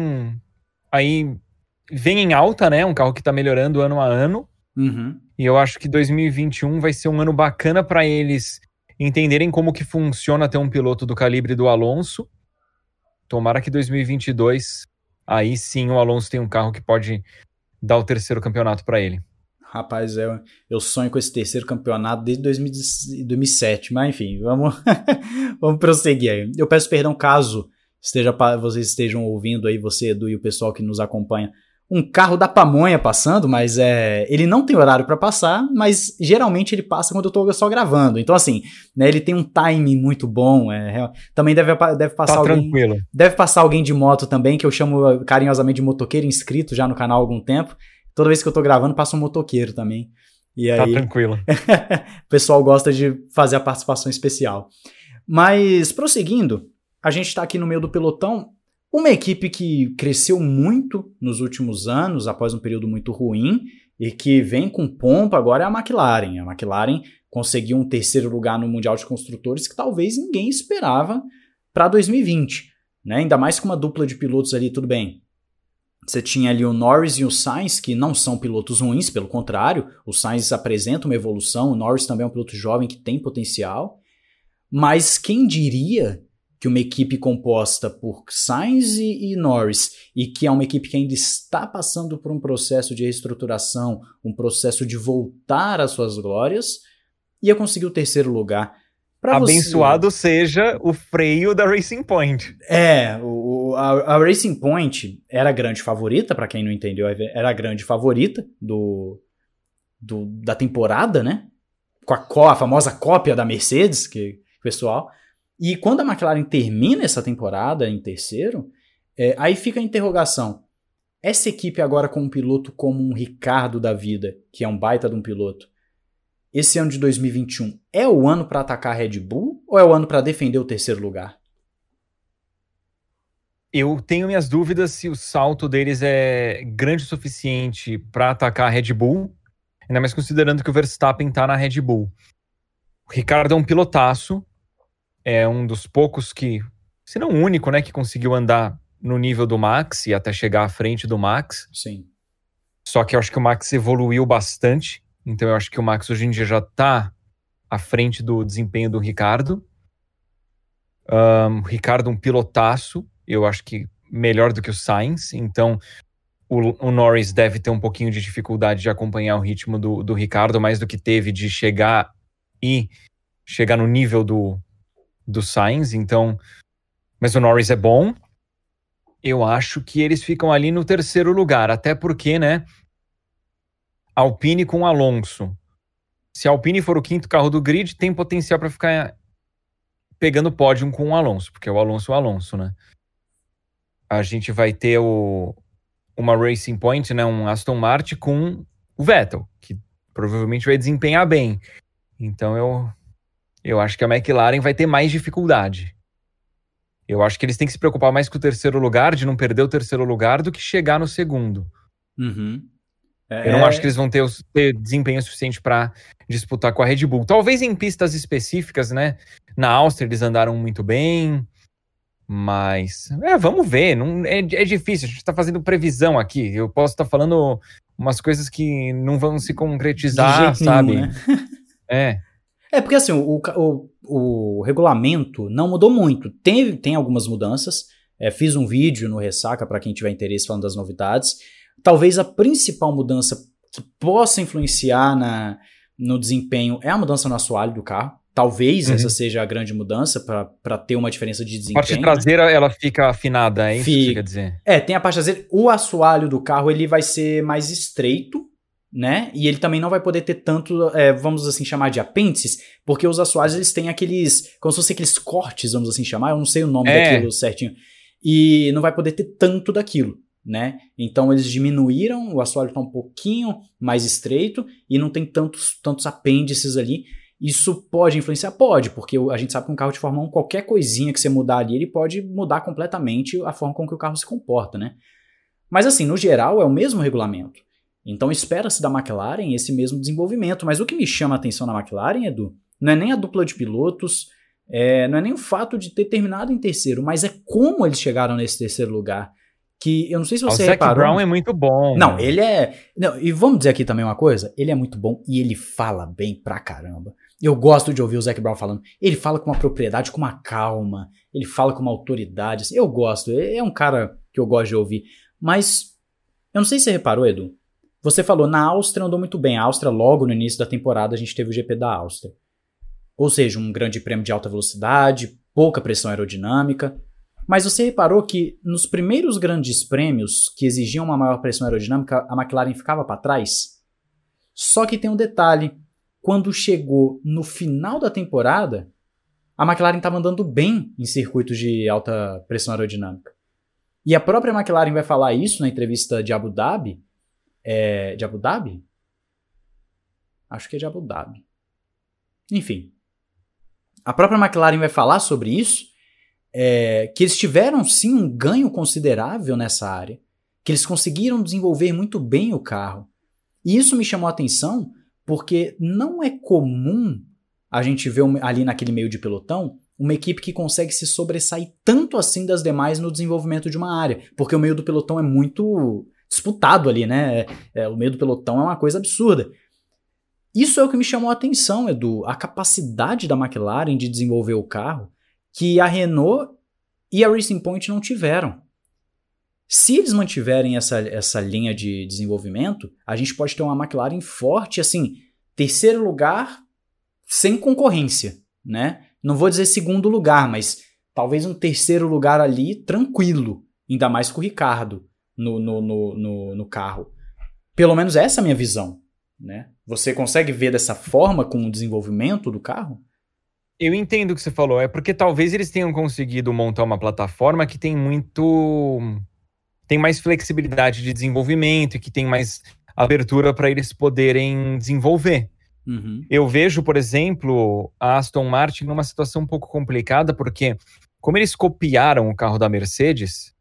aí. Vem em alta, né? Um carro que tá melhorando ano a ano. Uhum. E eu acho que 2021 vai ser um ano bacana para eles entenderem como que funciona ter um piloto do calibre do Alonso. Tomara que 2022 aí sim o Alonso tem um carro que pode dar o terceiro campeonato para ele. Rapaz, eu, eu sonho com esse terceiro campeonato desde 2007, mas enfim, vamos, vamos prosseguir aí. Eu peço perdão caso esteja, vocês estejam ouvindo aí, você, Edu, e o pessoal que nos acompanha, um carro da pamonha passando, mas é, ele não tem horário para passar, mas geralmente ele passa quando eu tô só gravando. Então, assim, né, ele tem um timing muito bom. É, também deve, deve passar tá alguém. Tranquilo. Deve passar alguém de moto também, que eu chamo carinhosamente de motoqueiro inscrito já no canal há algum tempo. Toda vez que eu tô gravando, passa um motoqueiro também. E tá aí, tá tranquilo. o pessoal gosta de fazer a participação especial. Mas, prosseguindo, a gente está aqui no meio do pelotão. Uma equipe que cresceu muito nos últimos anos, após um período muito ruim, e que vem com pompa agora é a McLaren. A McLaren conseguiu um terceiro lugar no Mundial de Construtores que talvez ninguém esperava para 2020. Né? Ainda mais com uma dupla de pilotos ali, tudo bem. você tinha ali o Norris e o Sainz, que não são pilotos ruins, pelo contrário, o Sainz apresenta uma evolução, o Norris também é um piloto jovem que tem potencial, mas quem diria que uma equipe composta por Sainz e, e, Norris e que é uma equipe que ainda está passando por um processo de reestruturação, um processo de voltar às suas glórias, ia conseguir o terceiro lugar. Pra Abençoado você... seja o freio da Racing Point. É, o, a, a Racing Point era a grande favorita, para quem não entendeu, era a grande favorita do, do da temporada, né? Com a, a famosa cópia da Mercedes, que pessoal. E quando a McLaren termina essa temporada em terceiro, é, aí fica a interrogação. Essa equipe agora com um piloto como um Ricardo da vida, que é um baita de um piloto, esse ano de 2021 é o ano para atacar a Red Bull ou é o ano para defender o terceiro lugar? Eu tenho minhas dúvidas se o salto deles é grande o suficiente para atacar a Red Bull, ainda mais considerando que o Verstappen está na Red Bull. O Ricardo é um pilotaço, é um dos poucos que, se não o único, né, que conseguiu andar no nível do Max e até chegar à frente do Max. Sim. Só que eu acho que o Max evoluiu bastante então eu acho que o Max hoje em dia já está à frente do desempenho do Ricardo. Um, o Ricardo um pilotaço, eu acho que melhor do que o Sainz, então o, o, Norris deve ter um pouquinho de dificuldade de acompanhar o ritmo do, do Ricardo, mais do que teve de chegar e chegar no nível do, do Sainz, então mas o Norris é bom. Eu acho que eles ficam ali no terceiro lugar, até porque, né, Alpine com Alonso. Se a Alpine for o quinto carro do grid, tem potencial para ficar pegando pódio com o Alonso, porque é o Alonso é o Alonso, né? A gente vai ter o, uma Racing Point, né, um Aston Martin com o Vettel, que provavelmente vai desempenhar bem. Então eu eu acho que a McLaren vai ter mais dificuldade. Eu acho que eles têm que se preocupar mais com o terceiro lugar, de não perder o terceiro lugar, do que chegar no segundo. Uhum. É... Eu não acho que eles vão ter, ter desempenho suficiente para disputar com a Red Bull. Talvez em pistas específicas, né? Na Áustria eles andaram muito bem, mas é, vamos ver. Não, é, é difícil. A gente está fazendo previsão aqui. Eu posso estar tá falando umas coisas que não vão se concretizar, sabe? Nenhum, né? É. É porque assim, o, o, o regulamento não mudou muito. Tem, tem algumas mudanças. É, fiz um vídeo no Ressaca para quem tiver interesse falando das novidades. Talvez a principal mudança que possa influenciar na, no desempenho é a mudança no assoalho do carro. Talvez uhum. essa seja a grande mudança para ter uma diferença de desempenho. A parte traseira ela fica afinada, é isso fica. que quer dizer? É, tem a parte traseira. O assoalho do carro ele vai ser mais estreito, né? E ele também não vai poder ter tanto, é, vamos assim chamar de apêndices, porque os assoalhos eles têm aqueles, como se fossem aqueles cortes, vamos assim chamar, eu não sei o nome é. daquilo certinho. E não vai poder ter tanto daquilo né? Então eles diminuíram, o assoalho está um pouquinho mais estreito e não tem tantos, tantos apêndices ali. Isso pode influenciar? Pode, porque a gente sabe que um carro de Fórmula 1, qualquer coisinha que você mudar ali, ele pode mudar completamente a forma com que o carro se comporta, né? Mas assim, no geral, é o mesmo regulamento. Então espera-se da McLaren esse mesmo desenvolvimento. Mas o que me chama a atenção na McLaren, Edu, não é nem a dupla de pilotos, é, não é nem o fato de ter terminado em terceiro, mas é como eles chegaram nesse terceiro lugar que eu não sei se você o reparou. O Brown é muito bom. Não, ele é. Não, e vamos dizer aqui também uma coisa: ele é muito bom e ele fala bem pra caramba. Eu gosto de ouvir o Zac Brown falando. Ele fala com uma propriedade, com uma calma. Ele fala com uma autoridade. Eu gosto. É um cara que eu gosto de ouvir. Mas eu não sei se você reparou, Edu. Você falou, na Áustria andou muito bem. A Áustria, logo no início da temporada, a gente teve o GP da Áustria. Ou seja, um grande prêmio de alta velocidade, pouca pressão aerodinâmica. Mas você reparou que nos primeiros grandes prêmios que exigiam uma maior pressão aerodinâmica, a McLaren ficava para trás? Só que tem um detalhe: quando chegou no final da temporada, a McLaren estava andando bem em circuitos de alta pressão aerodinâmica. E a própria McLaren vai falar isso na entrevista de Abu Dhabi. É, de Abu Dhabi? Acho que é de Abu Dhabi. Enfim. A própria McLaren vai falar sobre isso é, que eles tiveram sim um ganho considerável nessa área, que eles conseguiram desenvolver muito bem o carro. E isso me chamou a atenção porque não é comum a gente ver ali naquele meio de pelotão uma equipe que consegue se sobressair tanto assim das demais no desenvolvimento de uma área, porque o meio do pelotão é muito disputado ali, né? É, é, o meio do pelotão é uma coisa absurda. Isso é o que me chamou a atenção, Edu, a capacidade da McLaren de desenvolver o carro que a Renault e a Racing Point não tiveram. Se eles mantiverem essa, essa linha de desenvolvimento, a gente pode ter uma McLaren forte, assim, terceiro lugar sem concorrência, né? Não vou dizer segundo lugar, mas talvez um terceiro lugar ali tranquilo, ainda mais com o Ricardo no, no, no, no, no carro. Pelo menos essa é a minha visão, né? Você consegue ver dessa forma com o desenvolvimento do carro? Eu entendo o que você falou. É porque talvez eles tenham conseguido montar uma plataforma que tem muito. tem mais flexibilidade de desenvolvimento e que tem mais abertura para eles poderem desenvolver. Uhum. Eu vejo, por exemplo, a Aston Martin numa situação um pouco complicada, porque, como eles copiaram o carro da Mercedes,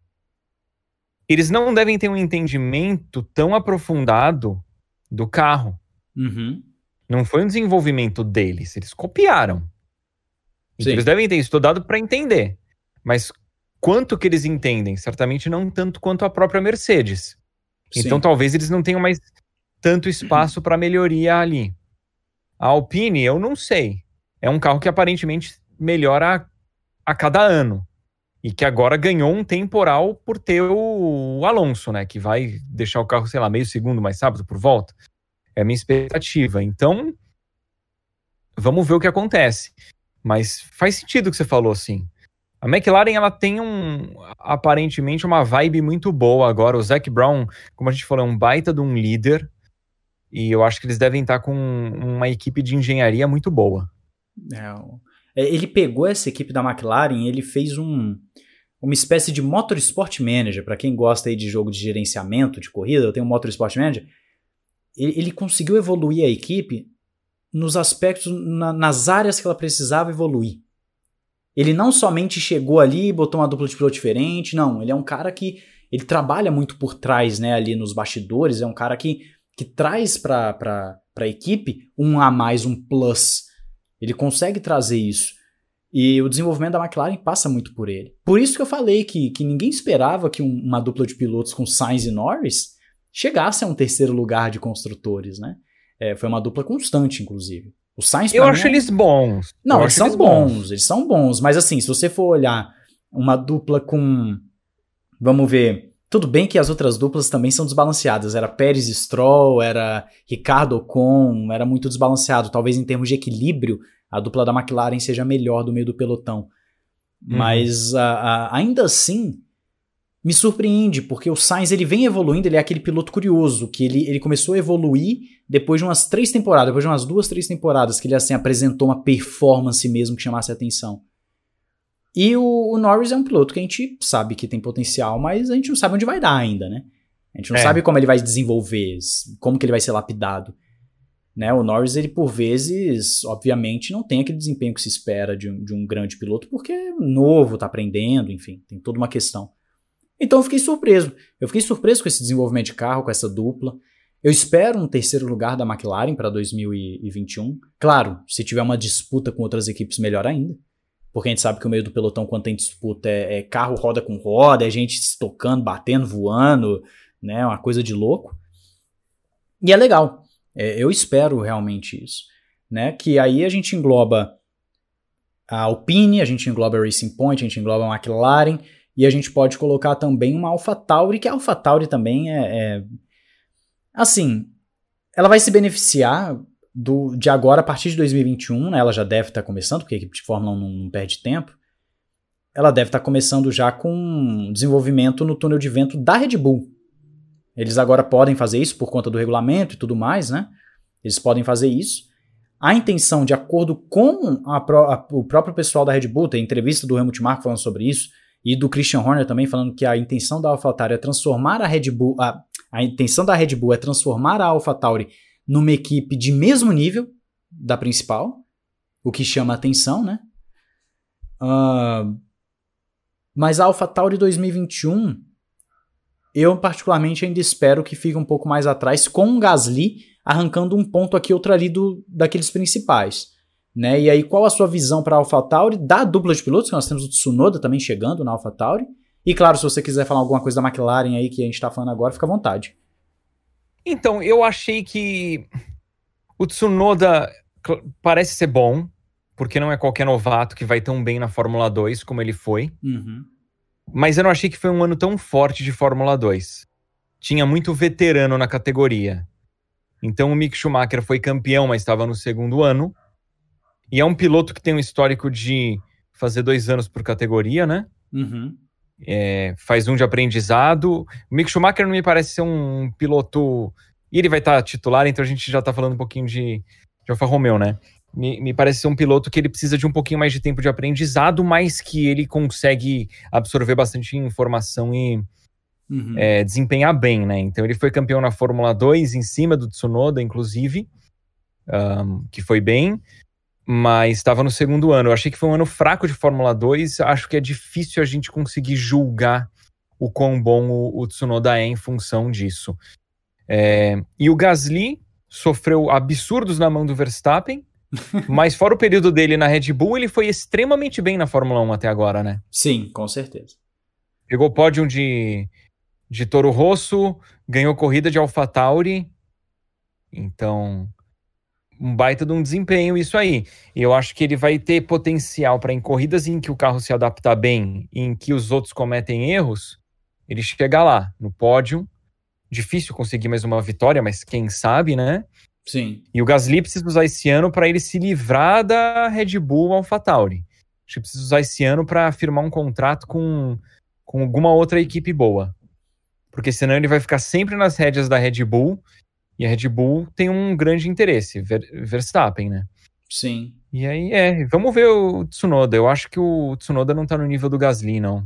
eles não devem ter um entendimento tão aprofundado do carro. Uhum. Não foi um desenvolvimento deles, eles copiaram. Então, eles devem ter estudado para entender. Mas quanto que eles entendem? Certamente não tanto quanto a própria Mercedes. Sim. Então talvez eles não tenham mais tanto espaço para melhoria ali. A Alpine, eu não sei. É um carro que aparentemente melhora a, a cada ano. E que agora ganhou um temporal por ter o Alonso, né? Que vai deixar o carro, sei lá, meio segundo mais rápido por volta. É a minha expectativa. Então, vamos ver o que acontece. Mas faz sentido o que você falou, assim. A McLaren, ela tem um, aparentemente, uma vibe muito boa agora. O Zac Brown, como a gente falou, é um baita de um líder. E eu acho que eles devem estar com uma equipe de engenharia muito boa. É, ele pegou essa equipe da McLaren, ele fez um, uma espécie de Motorsport Manager. Para quem gosta aí de jogo de gerenciamento de corrida, eu tenho um Motorsport Manager. Ele, ele conseguiu evoluir a equipe nos aspectos, na, nas áreas que ela precisava evoluir. Ele não somente chegou ali e botou uma dupla de piloto diferente, não. Ele é um cara que ele trabalha muito por trás, né, ali nos bastidores. É um cara que, que traz para a equipe um a mais, um plus. Ele consegue trazer isso. E o desenvolvimento da McLaren passa muito por ele. Por isso que eu falei que, que ninguém esperava que um, uma dupla de pilotos com Sainz e Norris chegasse a um terceiro lugar de construtores, né? É, foi uma dupla constante, inclusive. O Sainz Eu acho é... eles bons. Não, Eu eles são eles bons, bons, eles são bons. Mas assim, se você for olhar uma dupla com. Vamos ver. Tudo bem que as outras duplas também são desbalanceadas. Era Pérez e Stroll, era Ricardo Ocon, era muito desbalanceado. Talvez em termos de equilíbrio, a dupla da McLaren seja melhor do meio do pelotão. Uhum. Mas a, a, ainda assim, me surpreende, porque o Sainz ele vem evoluindo, ele é aquele piloto curioso, que ele, ele começou a evoluir depois de umas três temporadas, depois de umas duas, três temporadas, que ele assim apresentou uma performance mesmo que chamasse a atenção. E o, o, Norris é um piloto que a gente sabe que tem potencial, mas a gente não sabe onde vai dar ainda, né? A gente não é. sabe como ele vai desenvolver, como que ele vai ser lapidado. Né, o Norris, ele por vezes, obviamente, não tem aquele desempenho que se espera de um, de um grande piloto, porque é novo, tá aprendendo, enfim, tem toda uma questão. Então eu fiquei surpreso. Eu fiquei surpreso com esse desenvolvimento de carro, com essa dupla. Eu espero um terceiro lugar da McLaren para 2021. Claro, se tiver uma disputa com outras equipes, melhor ainda. Porque a gente sabe que o meio do pelotão, quando tem disputa, é, é carro roda com roda, é gente se tocando, batendo, voando, né? Uma coisa de louco. E é legal. É, eu espero realmente isso. Né? Que aí a gente engloba a Alpine, a gente engloba a Racing Point, a gente engloba a McLaren e a gente pode colocar também uma AlphaTauri, que a AlphaTauri também é, é, Assim, ela vai se beneficiar do, de agora, a partir de 2021, né, ela já deve estar tá começando, porque a equipe de Fórmula 1 não, não perde tempo. Ela deve estar tá começando já com desenvolvimento no túnel de vento da Red Bull. Eles agora podem fazer isso por conta do regulamento e tudo mais, né? Eles podem fazer isso. A intenção, de acordo com a, a, o próprio pessoal da Red Bull, tem entrevista do Helmut Marko falando sobre isso, e do Christian Horner também falando que a intenção da AlphaTauri é transformar a Red Bull, a, a intenção da Red Bull é transformar a AlphaTauri numa equipe de mesmo nível da principal, o que chama atenção, né? Uh, mas a AlphaTauri 2021, eu particularmente ainda espero que fique um pouco mais atrás, com o Gasly arrancando um ponto aqui outro ali do, daqueles principais. Né? E aí, qual a sua visão para a AlphaTauri da dupla de pilotos? Que nós temos o Tsunoda também chegando na AlphaTauri. E claro, se você quiser falar alguma coisa da McLaren aí que a gente está falando agora, fica à vontade. Então, eu achei que o Tsunoda parece ser bom, porque não é qualquer novato que vai tão bem na Fórmula 2 como ele foi. Uhum. Mas eu não achei que foi um ano tão forte de Fórmula 2. Tinha muito veterano na categoria. Então o Mick Schumacher foi campeão, mas estava no segundo ano. E é um piloto que tem um histórico de fazer dois anos por categoria, né? Uhum. É, faz um de aprendizado. O Mick Schumacher não me parece ser um piloto. E ele vai estar tá titular, então a gente já está falando um pouquinho de, de Alfa Romeo, né? Me, me, parece ser um piloto que ele precisa de um pouquinho mais de tempo de aprendizado, mas que ele consegue absorver bastante informação e uhum. é, desempenhar bem, né? Então ele foi campeão na Fórmula 2, em cima do Tsunoda, inclusive, um, que foi bem mas estava no segundo ano. Eu achei que foi um ano fraco de Fórmula 2. Acho que é difícil a gente conseguir julgar o quão bom o, o Tsunoda é em função disso. É, e o Gasly sofreu absurdos na mão do Verstappen, mas fora o período dele na Red Bull, ele foi extremamente bem na Fórmula 1 até agora, né? Sim, com certeza. Pegou pódio de, de Toro Rosso, ganhou corrida de AlphaTauri. Então, um baita de um desempenho isso aí. E eu acho que ele vai ter potencial para em corridas em que o carro se adapta bem e em que os outros cometem erros, ele chegar lá no pódio. Difícil conseguir mais uma vitória, mas quem sabe, né? Sim. E o Gasly precisa usar esse ano para ele se livrar da Red Bull AlphaTauri. Acho que precisa usar esse ano para firmar um contrato com, com alguma outra equipe boa. Porque senão ele vai ficar sempre nas rédeas da Red Bull e a Red Bull tem um grande interesse, Ver, Verstappen, né? Sim. E aí, é, vamos ver o Tsunoda. Eu acho que o Tsunoda não tá no nível do Gasly, não.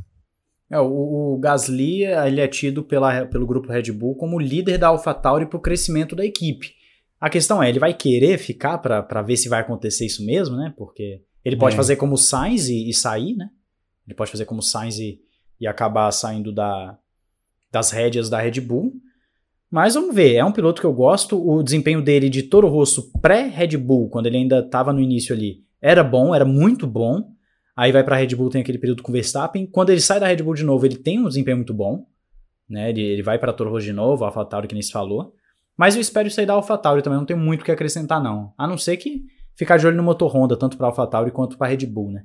É, o, o Gasly ele é tido pela, pelo grupo Red Bull como líder da AlphaTauri para o crescimento da equipe. A questão é, ele vai querer ficar para ver se vai acontecer isso mesmo, né? Porque ele pode é. fazer como Sainz e, e, sair, né? Ele pode fazer como Sainz e, e acabar saindo da, das rédeas da Red Bull. Mas vamos ver, é um piloto que eu gosto. O desempenho dele de Toro Rosso pré-Red Bull, quando ele ainda estava no início ali, era bom, era muito bom. Aí vai para a Red Bull, tem aquele período com Verstappen. Quando ele sai da Red Bull de novo, ele tem um desempenho muito bom. Né? Ele, ele vai para Toro Rosso de novo, AlphaTauri que nem se falou. Mas eu espero sair da AlphaTauri também, não tenho muito o que acrescentar não. A não ser que ficar de olho no motor Honda, tanto para AlphaTauri quanto para Red Bull, né?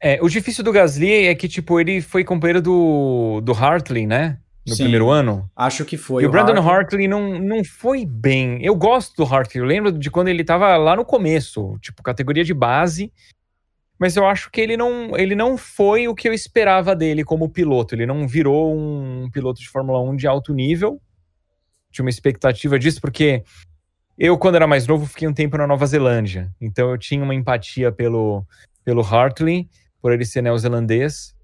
É, o difícil do Gasly é que, tipo, ele foi companheiro do, do Hartley, né? No Sim, primeiro ano? Acho que foi. E o, o Brandon Hartley não, não foi bem. Eu gosto do Hartley, eu lembro de quando ele tava lá no começo, tipo, categoria de base. Mas eu acho que ele não, ele não foi o que eu esperava dele como piloto. Ele não virou um piloto de Fórmula 1 de alto nível. Tinha uma expectativa disso, porque eu, quando era mais novo, fiquei um tempo na Nova Zelândia. Então eu tinha uma empatia pelo, pelo Hartley, por ele ser neozelandês.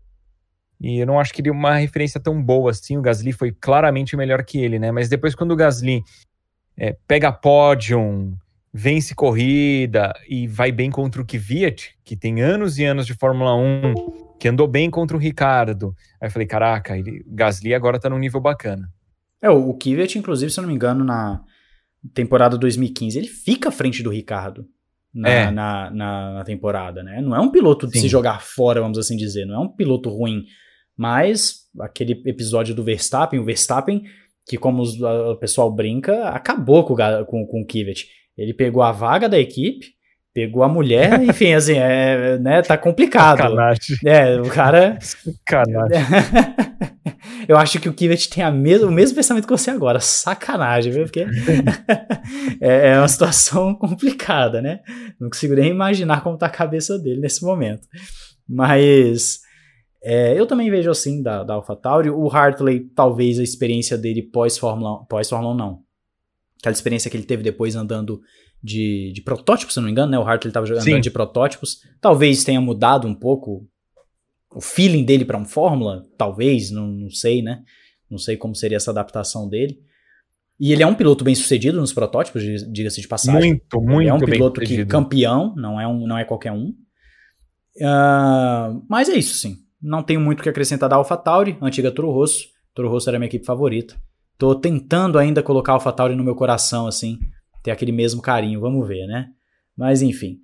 E eu não acho que ele é uma referência tão boa assim. O Gasly foi claramente melhor que ele, né? Mas depois, quando o Gasly é, pega pódio, vence corrida e vai bem contra o Kvyat, que tem anos e anos de Fórmula 1, que andou bem contra o Ricardo. Aí eu falei, caraca, ele, o Gasly agora tá num nível bacana. É, o Kvyat, inclusive, se eu não me engano, na temporada 2015, ele fica à frente do Ricardo. Na, é. na, na, na, temporada, né? Não é um piloto de Sim. se jogar fora, vamos assim dizer. Não é um piloto ruim. Mas aquele episódio do Verstappen, o Verstappen, que como o pessoal brinca, acabou com, com, com o Kivet. Ele pegou a vaga da equipe, pegou a mulher, enfim, assim, é, né, tá complicado. Sacanagem. É, o cara. Sacanagem. Eu acho que o Kivet tem a mes o mesmo pensamento que você agora. Sacanagem, viu? Porque é, é uma situação complicada, né? Não consigo nem imaginar como tá a cabeça dele nesse momento. Mas é, eu também vejo assim da, da AlphaTauri. O Hartley, talvez a experiência dele pós-Fórmula pós-Fórmula 1 não. Aquela experiência que ele teve depois andando de, de protótipos, se não me engano, né? O Hartley estava andando Sim. de protótipos. Talvez tenha mudado um pouco o feeling dele para um Fórmula, talvez, não, não sei, né? Não sei como seria essa adaptação dele. E ele é um piloto bem sucedido nos protótipos, diga-se de passagem. Muito, muito ele é um piloto que campeão, não é, um, não é qualquer um. Uh, mas é isso, sim. Não tenho muito o que acrescentar da AlphaTauri, antiga Toro Rosso. Toro Rosso era minha equipe favorita. Tô tentando ainda colocar a AlphaTauri no meu coração, assim, ter aquele mesmo carinho, vamos ver, né? Mas enfim.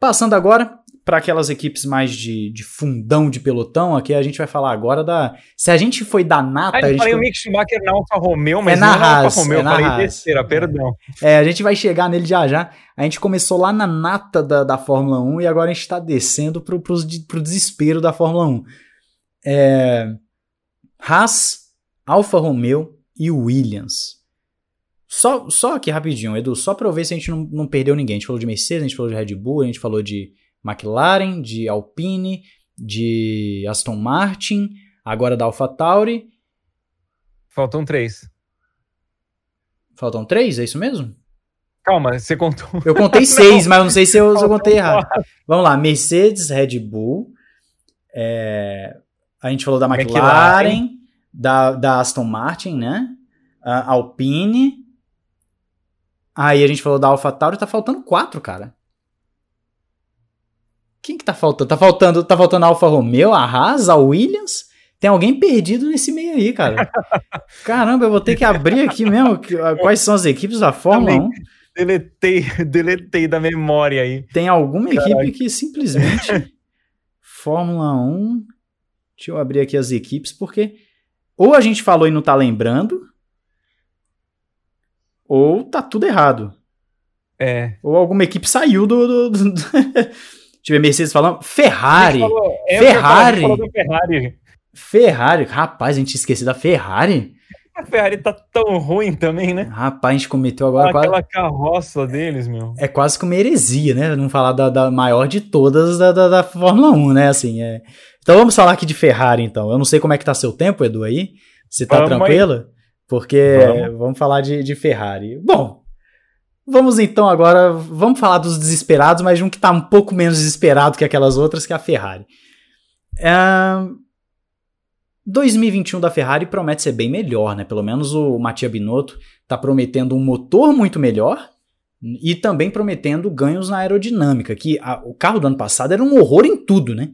Passando agora para aquelas equipes mais de, de, fundão de pelotão, aqui a gente vai falar agora da. Se a gente foi da nata. Ah, eu falei o Mick Schumacher na Alfa Romeo, mas é na não Haas, Alfa Romeo, é na eu falei Haas. besteira, perdão. É, a gente vai chegar nele já já. A gente começou lá na nata da, da Fórmula 1 e agora a gente está descendo pro, pro, pro desespero da Fórmula 1. É, Haas, Alfa Romeo e Williams. Só, só aqui rapidinho, Edu, só para eu ver se a gente não, não perdeu ninguém. A gente falou de Mercedes, a gente falou de Red Bull, a gente falou de McLaren, de Alpine, de Aston Martin, agora da AlphaTauri. Faltam três. Faltam três, é isso mesmo? Calma, você contou. Eu contei seis, mas eu não sei se eu, se eu contei errado. Vamos lá, Mercedes, Red Bull. É, a gente falou da McLaren, McLaren. Da, da Aston Martin, né? Alpine. Aí a gente falou da AlphaTauri, tá faltando quatro, cara. Quem que tá faltando? Tá faltando, tá faltando a Alfa Romeo, a Haas, a Williams. Tem alguém perdido nesse meio aí, cara. Caramba, eu vou ter que abrir aqui mesmo quais são as equipes da Fórmula 1. Deletei, deletei da memória aí. Tem alguma Caraca. equipe que simplesmente Fórmula 1. Deixa eu abrir aqui as equipes, porque ou a gente falou e não tá lembrando, ou tá tudo errado. É. Ou alguma equipe saiu do. do, do... Eu ver, Mercedes falando. Ferrari! Falou, é, Ferrari! Ferrari! Ferrari! Rapaz, a gente esqueceu da Ferrari. A Ferrari tá tão ruim também, né? Rapaz, a gente cometeu agora Aquela quase... carroça deles, meu. É quase que uma heresia, né? Não falar da, da maior de todas da, da, da, Fórmula 1, né? Assim, é... Então vamos falar aqui de Ferrari, então. Eu não sei como é que tá seu tempo, Edu, aí. Você tá vamos tranquilo? Aí. Porque vamos, vamos falar de, de Ferrari. Bom, Vamos então agora, vamos falar dos desesperados, mas de um que está um pouco menos desesperado que aquelas outras, que é a Ferrari. É... 2021 da Ferrari promete ser bem melhor, né? Pelo menos o Mattia Binotto está prometendo um motor muito melhor e também prometendo ganhos na aerodinâmica, que a, o carro do ano passado era um horror em tudo, né?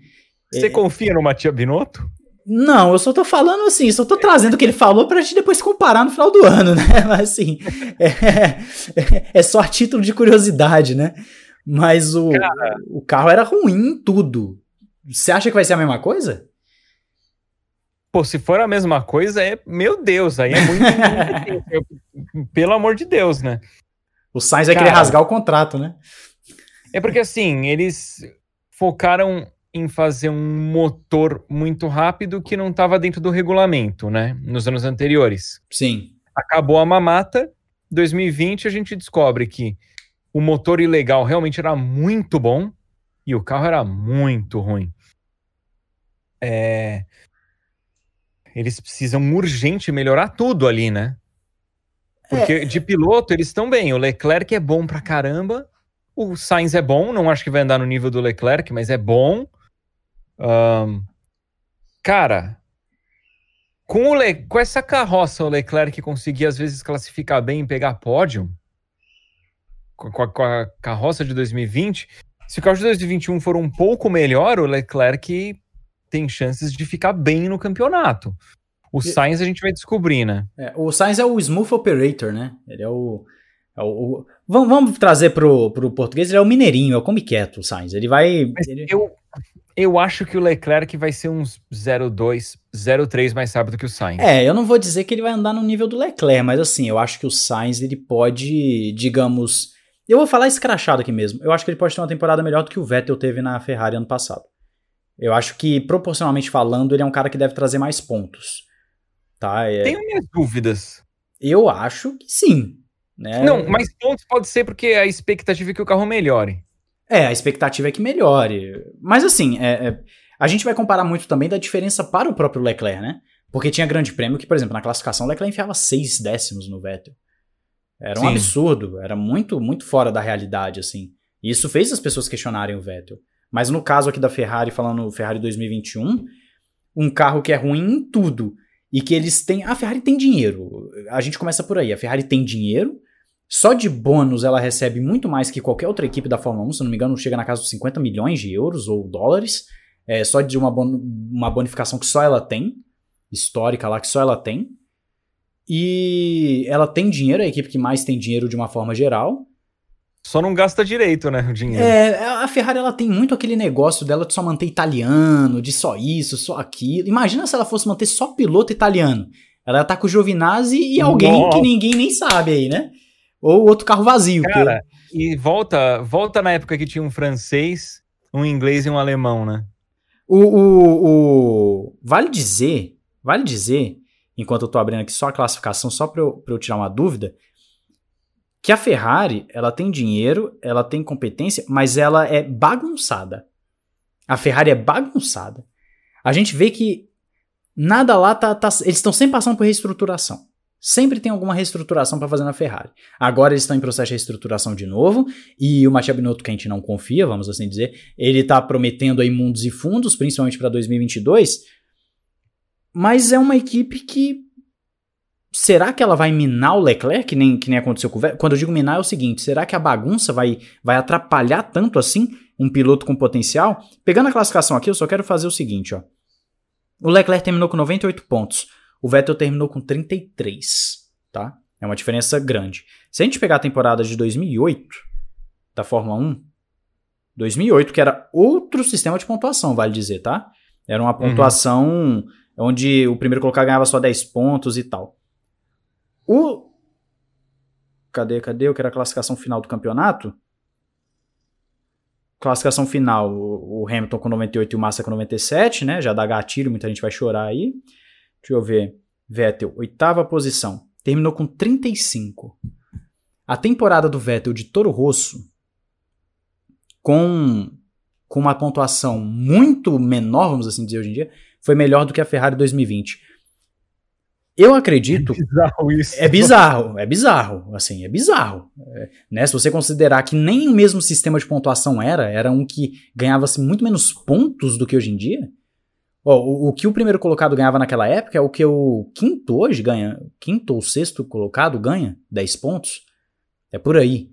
Você é... confia no Mattia Binotto? Não, eu só tô falando assim, só tô trazendo o que ele falou pra gente depois comparar no final do ano, né? Mas assim, é, é só a título de curiosidade, né? Mas o, o carro era ruim em tudo. Você acha que vai ser a mesma coisa? Pô, se for a mesma coisa, é. Meu Deus, aí é muito. muito pelo amor de Deus, né? O Sainz vai Cara, querer rasgar o contrato, né? É porque assim, eles focaram em fazer um motor muito rápido que não estava dentro do regulamento, né? Nos anos anteriores. Sim. Acabou a mamata, 2020 a gente descobre que o motor ilegal realmente era muito bom e o carro era muito ruim. É... Eles precisam urgente melhorar tudo ali, né? Porque é... de piloto eles estão bem. O Leclerc é bom pra caramba. O Sainz é bom, não acho que vai andar no nível do Leclerc, mas é bom. Um, cara, com, o Le... com essa carroça, o Leclerc conseguia às vezes classificar bem e pegar pódio. Com a, com a carroça de 2020. Se o carro de 2021 for um pouco melhor, o Leclerc tem chances de ficar bem no campeonato. O Sainz a gente vai descobrir, né? É, o Sainz é o smooth operator, né? Ele é o. É o, o vamos, vamos, trazer pro, pro português, ele é o mineirinho, é o come quieto, o Sainz. Ele vai. Ele... Eu, eu acho que o Leclerc vai ser uns 0,2, 0,3 mais rápido que o Sainz. É, eu não vou dizer que ele vai andar no nível do Leclerc, mas assim, eu acho que o Sainz ele pode, digamos. Eu vou falar escrachado aqui mesmo. Eu acho que ele pode ter uma temporada melhor do que o Vettel teve na Ferrari ano passado. Eu acho que, proporcionalmente falando, ele é um cara que deve trazer mais pontos. Tá? É... Tenho minhas dúvidas. Eu acho que sim. Né? Não, mais pontos pode ser porque a expectativa é que o carro melhore. É, a expectativa é que melhore. Mas assim, é, é, a gente vai comparar muito também da diferença para o próprio Leclerc, né? Porque tinha grande prêmio que, por exemplo, na classificação, o Leclerc enfiava seis décimos no Vettel. Era um Sim. absurdo, era muito, muito fora da realidade, assim. E isso fez as pessoas questionarem o Vettel. Mas no caso aqui da Ferrari, falando Ferrari 2021, um carro que é ruim em tudo. E que eles têm. A Ferrari tem dinheiro. A gente começa por aí. A Ferrari tem dinheiro só de bônus ela recebe muito mais que qualquer outra equipe da Fórmula 1, se não me engano, chega na casa dos 50 milhões de euros ou dólares. É, só de uma, bon uma bonificação que só ela tem, histórica lá, que só ela tem. E ela tem dinheiro, é a equipe que mais tem dinheiro de uma forma geral. Só não gasta direito, né, o dinheiro. É, a Ferrari ela tem muito aquele negócio dela de só manter italiano, de só isso, só aquilo. Imagina se ela fosse manter só piloto italiano. Ela tá com o Giovinazzi e alguém Nossa. que ninguém nem sabe aí, né? Ou outro carro vazio. Cara, e volta, volta na época que tinha um francês, um inglês e um alemão, né? O, o, o... Vale dizer, vale dizer, enquanto eu tô abrindo aqui só a classificação, só pra eu, eu tirar uma dúvida, que a Ferrari, ela tem dinheiro, ela tem competência, mas ela é bagunçada. A Ferrari é bagunçada. A gente vê que nada lá tá, tá eles estão sempre passando por reestruturação. Sempre tem alguma reestruturação para fazer na Ferrari. Agora eles estão em processo de reestruturação de novo, e o Mattia Binotto, que a gente não confia, vamos assim dizer, ele está prometendo aí mundos e fundos, principalmente para 2022, mas é uma equipe que será que ela vai minar o Leclerc, que nem, que nem aconteceu com o Vettel? Quando eu digo minar é o seguinte, será que a bagunça vai, vai atrapalhar tanto assim um piloto com potencial? Pegando a classificação aqui, eu só quero fazer o seguinte, ó. O Leclerc terminou com 98 pontos, o Vettel terminou com 33, tá? É uma diferença grande. Se a gente pegar a temporada de 2008 da Fórmula 1, 2008, que era outro sistema de pontuação, vale dizer, tá? Era uma uhum. pontuação uhum. onde o primeiro colocado ganhava só 10 pontos e tal. O. Cadê, cadê? Eu quero a classificação final do campeonato. Classificação final, o Hamilton com 98 e o Massa com 97, né? Já dá gatilho, muita gente vai chorar aí. Deixa eu ver. Vettel, oitava posição. Terminou com 35. A temporada do Vettel de Toro Rosso, com, com uma pontuação muito menor, vamos assim dizer hoje em dia, foi melhor do que a Ferrari 2020. Eu acredito. É bizarro isso. É bizarro, é bizarro. Assim, é bizarro. É, né? Se você considerar que nem o mesmo sistema de pontuação era, era um que ganhava-se muito menos pontos do que hoje em dia. O, o, que o primeiro colocado ganhava naquela época é o que o quinto hoje ganha. Quinto ou sexto colocado ganha 10 pontos. É por aí.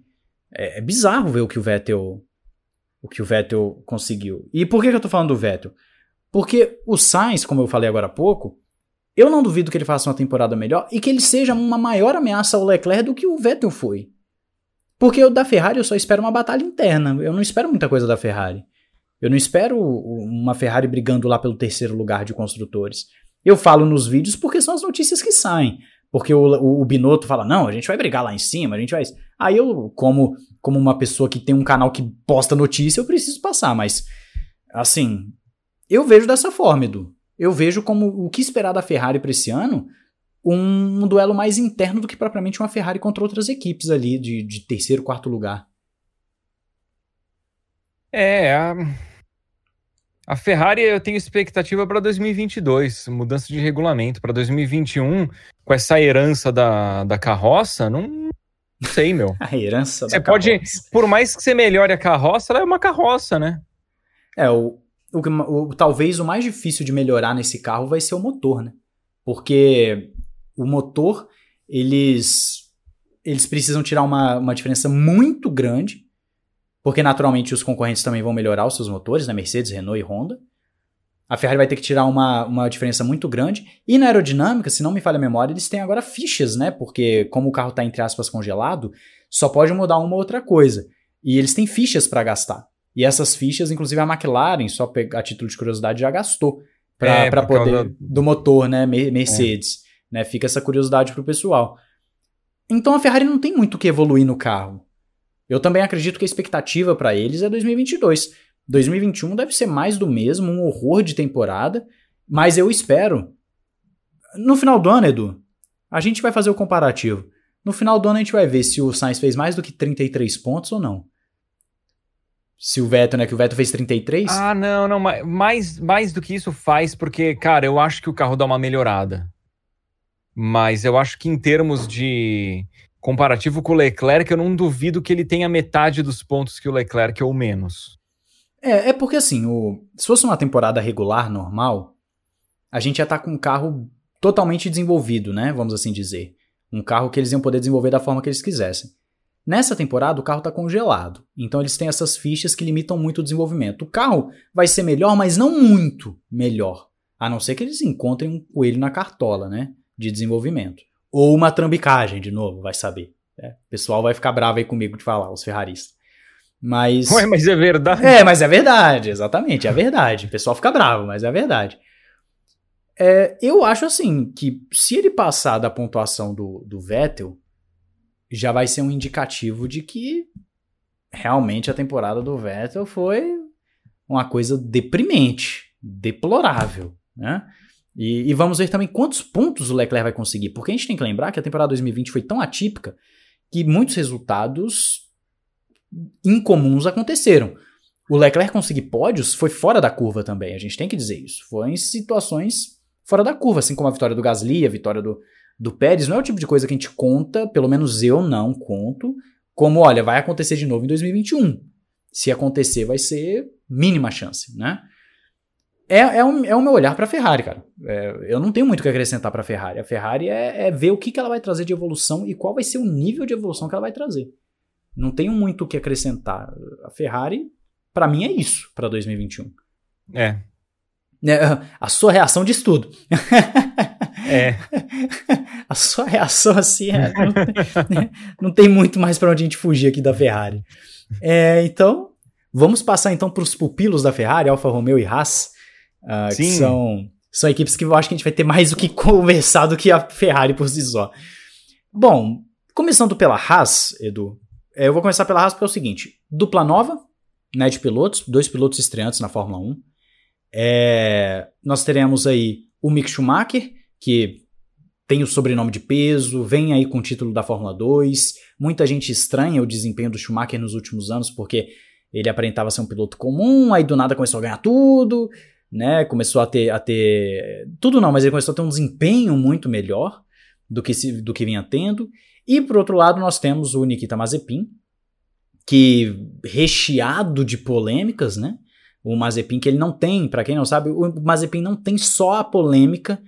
É, é bizarro ver o que o Vettel. O que o Vettel conseguiu. E por que, que eu tô falando do Vettel? Porque o Sainz, como eu falei agora há pouco, eu não duvido que ele faça uma temporada melhor e que ele seja uma maior ameaça ao Leclerc do que o Vettel foi. Porque da Ferrari eu só espero uma batalha interna. Eu não espero muita coisa da Ferrari. Eu não espero uma Ferrari brigando lá pelo terceiro lugar de construtores. Eu falo nos vídeos porque são as notícias que saem. Porque o, o, o, Binotto fala, não, a gente vai brigar lá em cima, a gente vai. Aí eu, como, como uma pessoa que tem um canal que posta notícia, eu preciso passar, mas assim, eu vejo dessa forma, Edu eu vejo como o que esperar da Ferrari para esse ano um, um, duelo mais interno do que propriamente uma Ferrari contra outras equipes ali de, de terceiro, quarto lugar. É, a Ferrari eu tenho expectativa para 2022, mudança de regulamento. Para 2021, com essa herança da, da carroça, não, não sei, meu. a herança você da pode, carroça. Por mais que você melhore a carroça, ela é uma carroça, né? É, o, o, o, talvez o mais difícil de melhorar nesse carro vai ser o motor, né? Porque o motor, eles, eles precisam tirar uma, uma diferença muito grande, porque naturalmente os concorrentes também vão melhorar os seus motores, né? Mercedes, Renault e Honda. A Ferrari vai ter que tirar uma, uma diferença muito grande. E na aerodinâmica, se não me falha a memória, eles têm agora fichas, né? Porque como o carro está entre aspas congelado, só pode mudar uma outra coisa. E eles têm fichas para gastar. E essas fichas, inclusive a McLaren, só a título de curiosidade, já gastou para é, poder do... do motor, né, Mercedes, é. né? Fica essa curiosidade pro pessoal. Então a Ferrari não tem muito o que evoluir no carro. Eu também acredito que a expectativa para eles é 2022. 2021 deve ser mais do mesmo, um horror de temporada, mas eu espero no final do ano, Edu, a gente vai fazer o comparativo. No final do ano a gente vai ver se o Sainz fez mais do que 33 pontos ou não se o Vettel, né? Que o Vettel fez 33. Ah, não, não. Mais, mais do que isso faz, porque, cara, eu acho que o carro dá uma melhorada. Mas eu acho que em termos de comparativo com o Leclerc, eu não duvido que ele tenha metade dos pontos que o Leclerc ou menos. É, é porque assim, o, se fosse uma temporada regular, normal, a gente ia estar tá com um carro totalmente desenvolvido, né? Vamos assim dizer. Um carro que eles iam poder desenvolver da forma que eles quisessem. Nessa temporada, o carro está congelado, então eles têm essas fichas que limitam muito o desenvolvimento. O carro vai ser melhor, mas não muito melhor, a não ser que eles encontrem um coelho na cartola, né, de desenvolvimento. Ou uma trambicagem, de novo, vai saber. É, o pessoal vai ficar bravo aí comigo de falar, os ferraristas. Mas. Ué, mas é verdade. É, mas é verdade, exatamente, é verdade. O pessoal fica bravo, mas é verdade. É, eu acho assim que se ele passar da pontuação do, do Vettel, já vai ser um indicativo de que realmente a temporada do Vettel foi uma coisa deprimente, deplorável, né? E, e, vamos ver também quantos pontos o Leclerc vai conseguir, porque a gente tem que lembrar que a temporada 2020 foi tão atípica que muitos resultados incomuns aconteceram. O Leclerc conseguir pódios foi fora da curva também, a gente tem que dizer isso. Foi em situações fora da curva, assim como a vitória do Gasly, a vitória do, do Pérez. Não é o tipo de coisa que a gente conta, pelo menos eu não conto, como, olha, vai acontecer de novo em 2021. Se acontecer, vai ser mínima chance, né? É, é, um, é o meu olhar para a Ferrari, cara. É, eu não tenho muito o que acrescentar para a Ferrari. A Ferrari é, é, ver o que, que ela vai trazer de evolução e qual vai ser o nível de evolução que ela vai trazer. Não tenho muito o que acrescentar. A Ferrari, para mim, é isso para 2021. É. é. A sua reação de estudo. É. A sua reação assim é, não, não, tem muito mais para onde a gente fugir aqui da Ferrari. É, então, vamos passar então para os pupilos da Ferrari, Alfa Romeo e Haas. Uh, que são, são equipes que eu acho que a gente vai ter mais o que conversar do que a Ferrari por si só. Bom, começando pela Haas, Edu, é, eu vou começar pela Haas porque é o seguinte: dupla nova, né, de pilotos, dois pilotos estreantes na Fórmula 1. É, nós teremos aí o Mick Schumacher, que tem o sobrenome de peso, vem aí com o título da Fórmula 2. Muita gente estranha o desempenho do Schumacher nos últimos anos, porque ele aparentava ser um piloto comum, aí do nada começou a ganhar tudo, né? Começou a ter, a ter. Tudo não, mas ele começou a ter um desempenho muito melhor do que, se, do que vinha tendo. E por outro lado, nós temos o Nikita Mazepin, que recheado de polêmicas, né? O Mazepin que ele não tem, para quem não sabe, o Mazepin não tem só a polêmica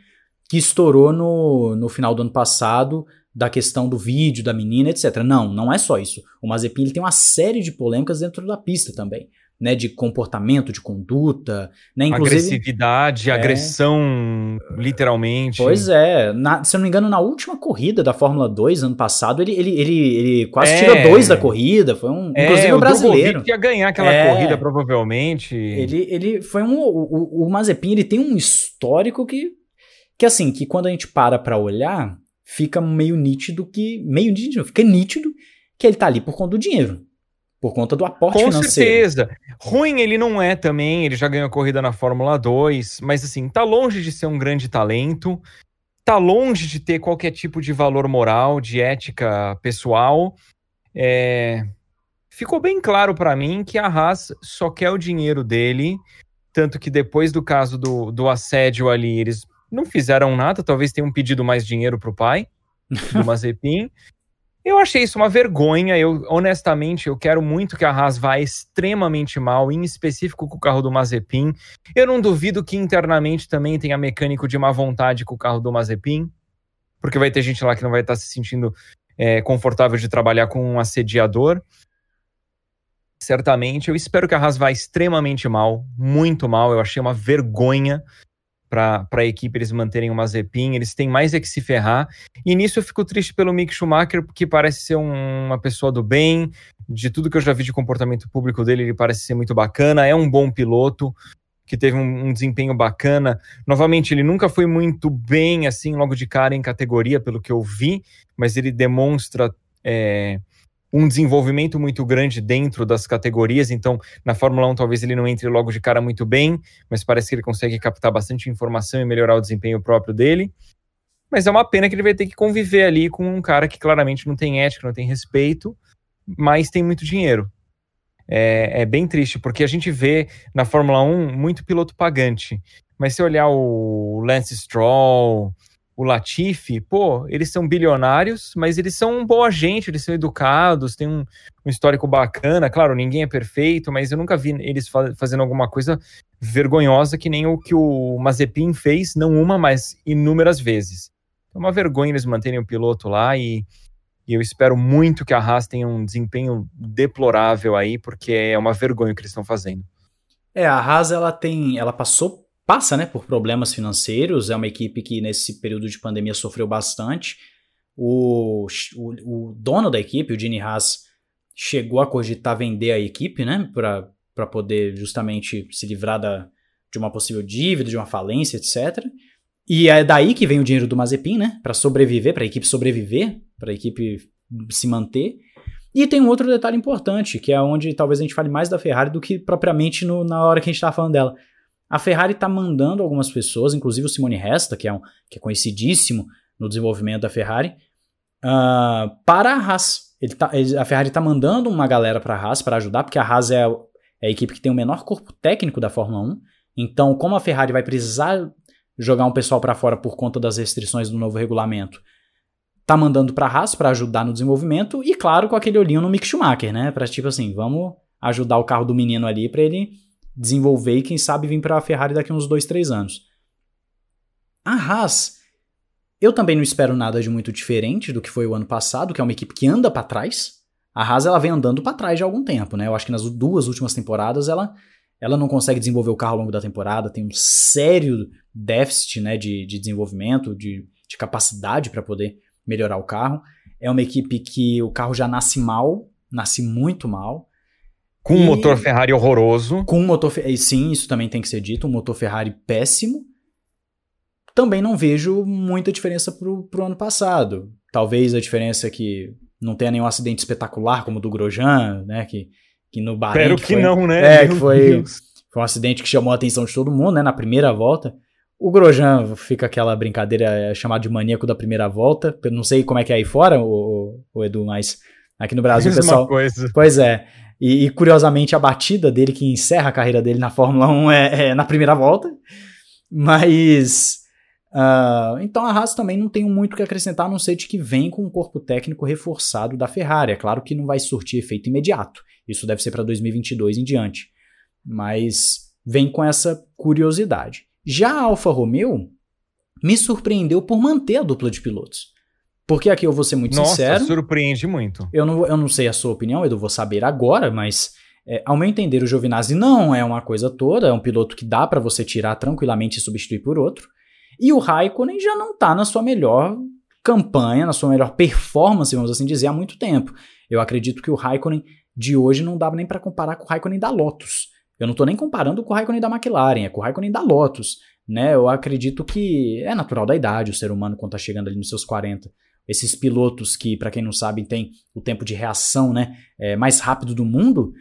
que estourou no, no final do ano passado da questão do vídeo da menina, etc. Não, não é só isso. O Mazepin ele tem uma série de polêmicas dentro da pista também né, de comportamento, de conduta, né, inclusive... Agressividade, é, agressão, literalmente. Pois é, na, se eu não me engano, na última corrida da Fórmula 2, ano passado, ele, ele, ele, ele quase é, tira dois da corrida, foi um, é, inclusive o, o brasileiro. ia ganhar aquela é, corrida, provavelmente. Ele, ele foi um, o, o Mazepin, ele tem um histórico que, que assim, que quando a gente para pra olhar, fica meio nítido que, meio nítido, fica nítido que ele tá ali por conta do dinheiro por conta do aporte Com financeiro. certeza. Ruim ele não é também, ele já ganhou corrida na Fórmula 2, mas assim, tá longe de ser um grande talento, tá longe de ter qualquer tipo de valor moral, de ética pessoal. É... Ficou bem claro para mim que a Haas só quer o dinheiro dele, tanto que depois do caso do, do assédio ali, eles não fizeram nada, talvez tenham pedido mais dinheiro pro pai do Mazepin. Eu achei isso uma vergonha. Eu, honestamente, eu quero muito que a Haas vá extremamente mal, em específico com o carro do Mazepin. Eu não duvido que internamente também tenha mecânico de má vontade com o carro do Mazepin, porque vai ter gente lá que não vai estar se sentindo é, confortável de trabalhar com um assediador. Certamente. Eu espero que a Haas vá extremamente mal, muito mal. Eu achei uma vergonha para a equipe eles manterem o Mazepin, eles têm mais é que se ferrar. E nisso eu fico triste pelo Mick Schumacher, porque parece ser um, uma pessoa do bem, de tudo que eu já vi de comportamento público dele, ele parece ser muito bacana, é um bom piloto, que teve um, um desempenho bacana. Novamente, ele nunca foi muito bem, assim, logo de cara em categoria, pelo que eu vi, mas ele demonstra. É, um desenvolvimento muito grande dentro das categorias, então na Fórmula 1 talvez ele não entre logo de cara muito bem, mas parece que ele consegue captar bastante informação e melhorar o desempenho próprio dele. Mas é uma pena que ele vai ter que conviver ali com um cara que claramente não tem ética, não tem respeito, mas tem muito dinheiro. É, é bem triste, porque a gente vê na Fórmula 1 muito piloto pagante. Mas se olhar o Lance Stroll, o Latifi, pô, eles são bilionários, mas eles são boa gente, eles são educados, têm um, um histórico bacana. Claro, ninguém é perfeito, mas eu nunca vi eles fa fazendo alguma coisa vergonhosa que nem o que o Mazepin fez, não uma, mas inúmeras vezes. É uma vergonha eles manterem o piloto lá e, e eu espero muito que a Haas tenha um desempenho deplorável aí, porque é uma vergonha o que eles estão fazendo. É, a Haas ela tem, ela passou passa né, por problemas financeiros, é uma equipe que nesse período de pandemia sofreu bastante, O, o, o dono da equipe, o Gene Haas, chegou a cogitar vender a equipe, né? Para poder justamente se livrar da, de uma possível dívida, de uma falência, etc. E é daí que vem o dinheiro do Mazepin, né? Para sobreviver, para a equipe sobreviver, para a equipe se manter. E tem um outro detalhe importante, que é onde talvez a gente fale mais da Ferrari do que propriamente no, na hora que a gente estava falando dela. A Ferrari está mandando algumas pessoas, inclusive o Simone Resta, que é, um, que é conhecidíssimo no desenvolvimento da Ferrari, uh, para a Haas. Ele tá, ele, a Ferrari está mandando uma galera para a Haas para ajudar, porque a Haas é, é a equipe que tem o menor corpo técnico da Fórmula 1. Então, como a Ferrari vai precisar jogar um pessoal para fora por conta das restrições do novo regulamento, tá mandando para a Haas para ajudar no desenvolvimento e claro com aquele olhinho no Mick Schumacher, né? Para tipo assim, vamos ajudar o carro do menino ali para ele desenvolver e quem sabe vir para a Ferrari daqui uns dois, três anos. A Haas, eu também não espero nada de muito diferente do que foi o ano passado, que é uma equipe que anda para trás. A Haas ela vem andando para trás de algum tempo, né? Eu acho que nas duas últimas temporadas ela ela não consegue desenvolver o carro ao longo da temporada, tem um sério déficit né, de, de desenvolvimento, de, de capacidade para poder melhorar o carro. É uma equipe que o carro já nasce mal, nasce muito mal. Com um motor Ferrari horroroso. Com um motor sim, isso também tem que ser dito, um motor Ferrari péssimo. Também não vejo muita diferença pro, pro ano passado. Talvez a diferença é que não tenha nenhum acidente espetacular como o do Grosjean, né, que que no Bahrein. Espero que, que foi, não, né? É, que foi, foi um acidente que chamou a atenção de todo mundo, né? Na primeira volta. O Grosjean fica aquela brincadeira é, chamada de maníaco da primeira volta. Eu não sei como é que é aí fora, o, o Edu, mas aqui no Brasil o pessoal. Coisa. Pois é. E, e, curiosamente a batida dele, que encerra a carreira dele na Fórmula 1, é, é na primeira volta. Mas. Uh, então a Haas também não tem muito o que acrescentar, a não ser de que vem com um corpo técnico reforçado da Ferrari. É claro que não vai surtir efeito imediato. Isso deve ser para 2022 em diante. Mas vem com essa curiosidade. Já a Alfa Romeo me surpreendeu por manter a dupla de pilotos. Porque aqui eu vou ser muito Nossa, sincero. surpreende muito. Eu não, eu não sei a sua opinião, Edu, vou saber agora, mas é, ao meu entender, o Giovinazzi não é uma coisa toda, é um piloto que dá para você tirar tranquilamente e substituir por outro. E o Raikkonen já não tá na sua melhor campanha, na sua melhor performance, vamos assim dizer, há muito tempo. Eu acredito que o Raikkonen de hoje não dá nem para comparar com o Raikkonen da Lotus. Eu não estou nem comparando com o Raikkonen da McLaren, é com o Raikkonen da Lotus. Né? Eu acredito que é natural da idade o ser humano quando está chegando ali nos seus 40. Esses pilotos que, para quem não sabe, tem o tempo de reação né, é, mais rápido do mundo,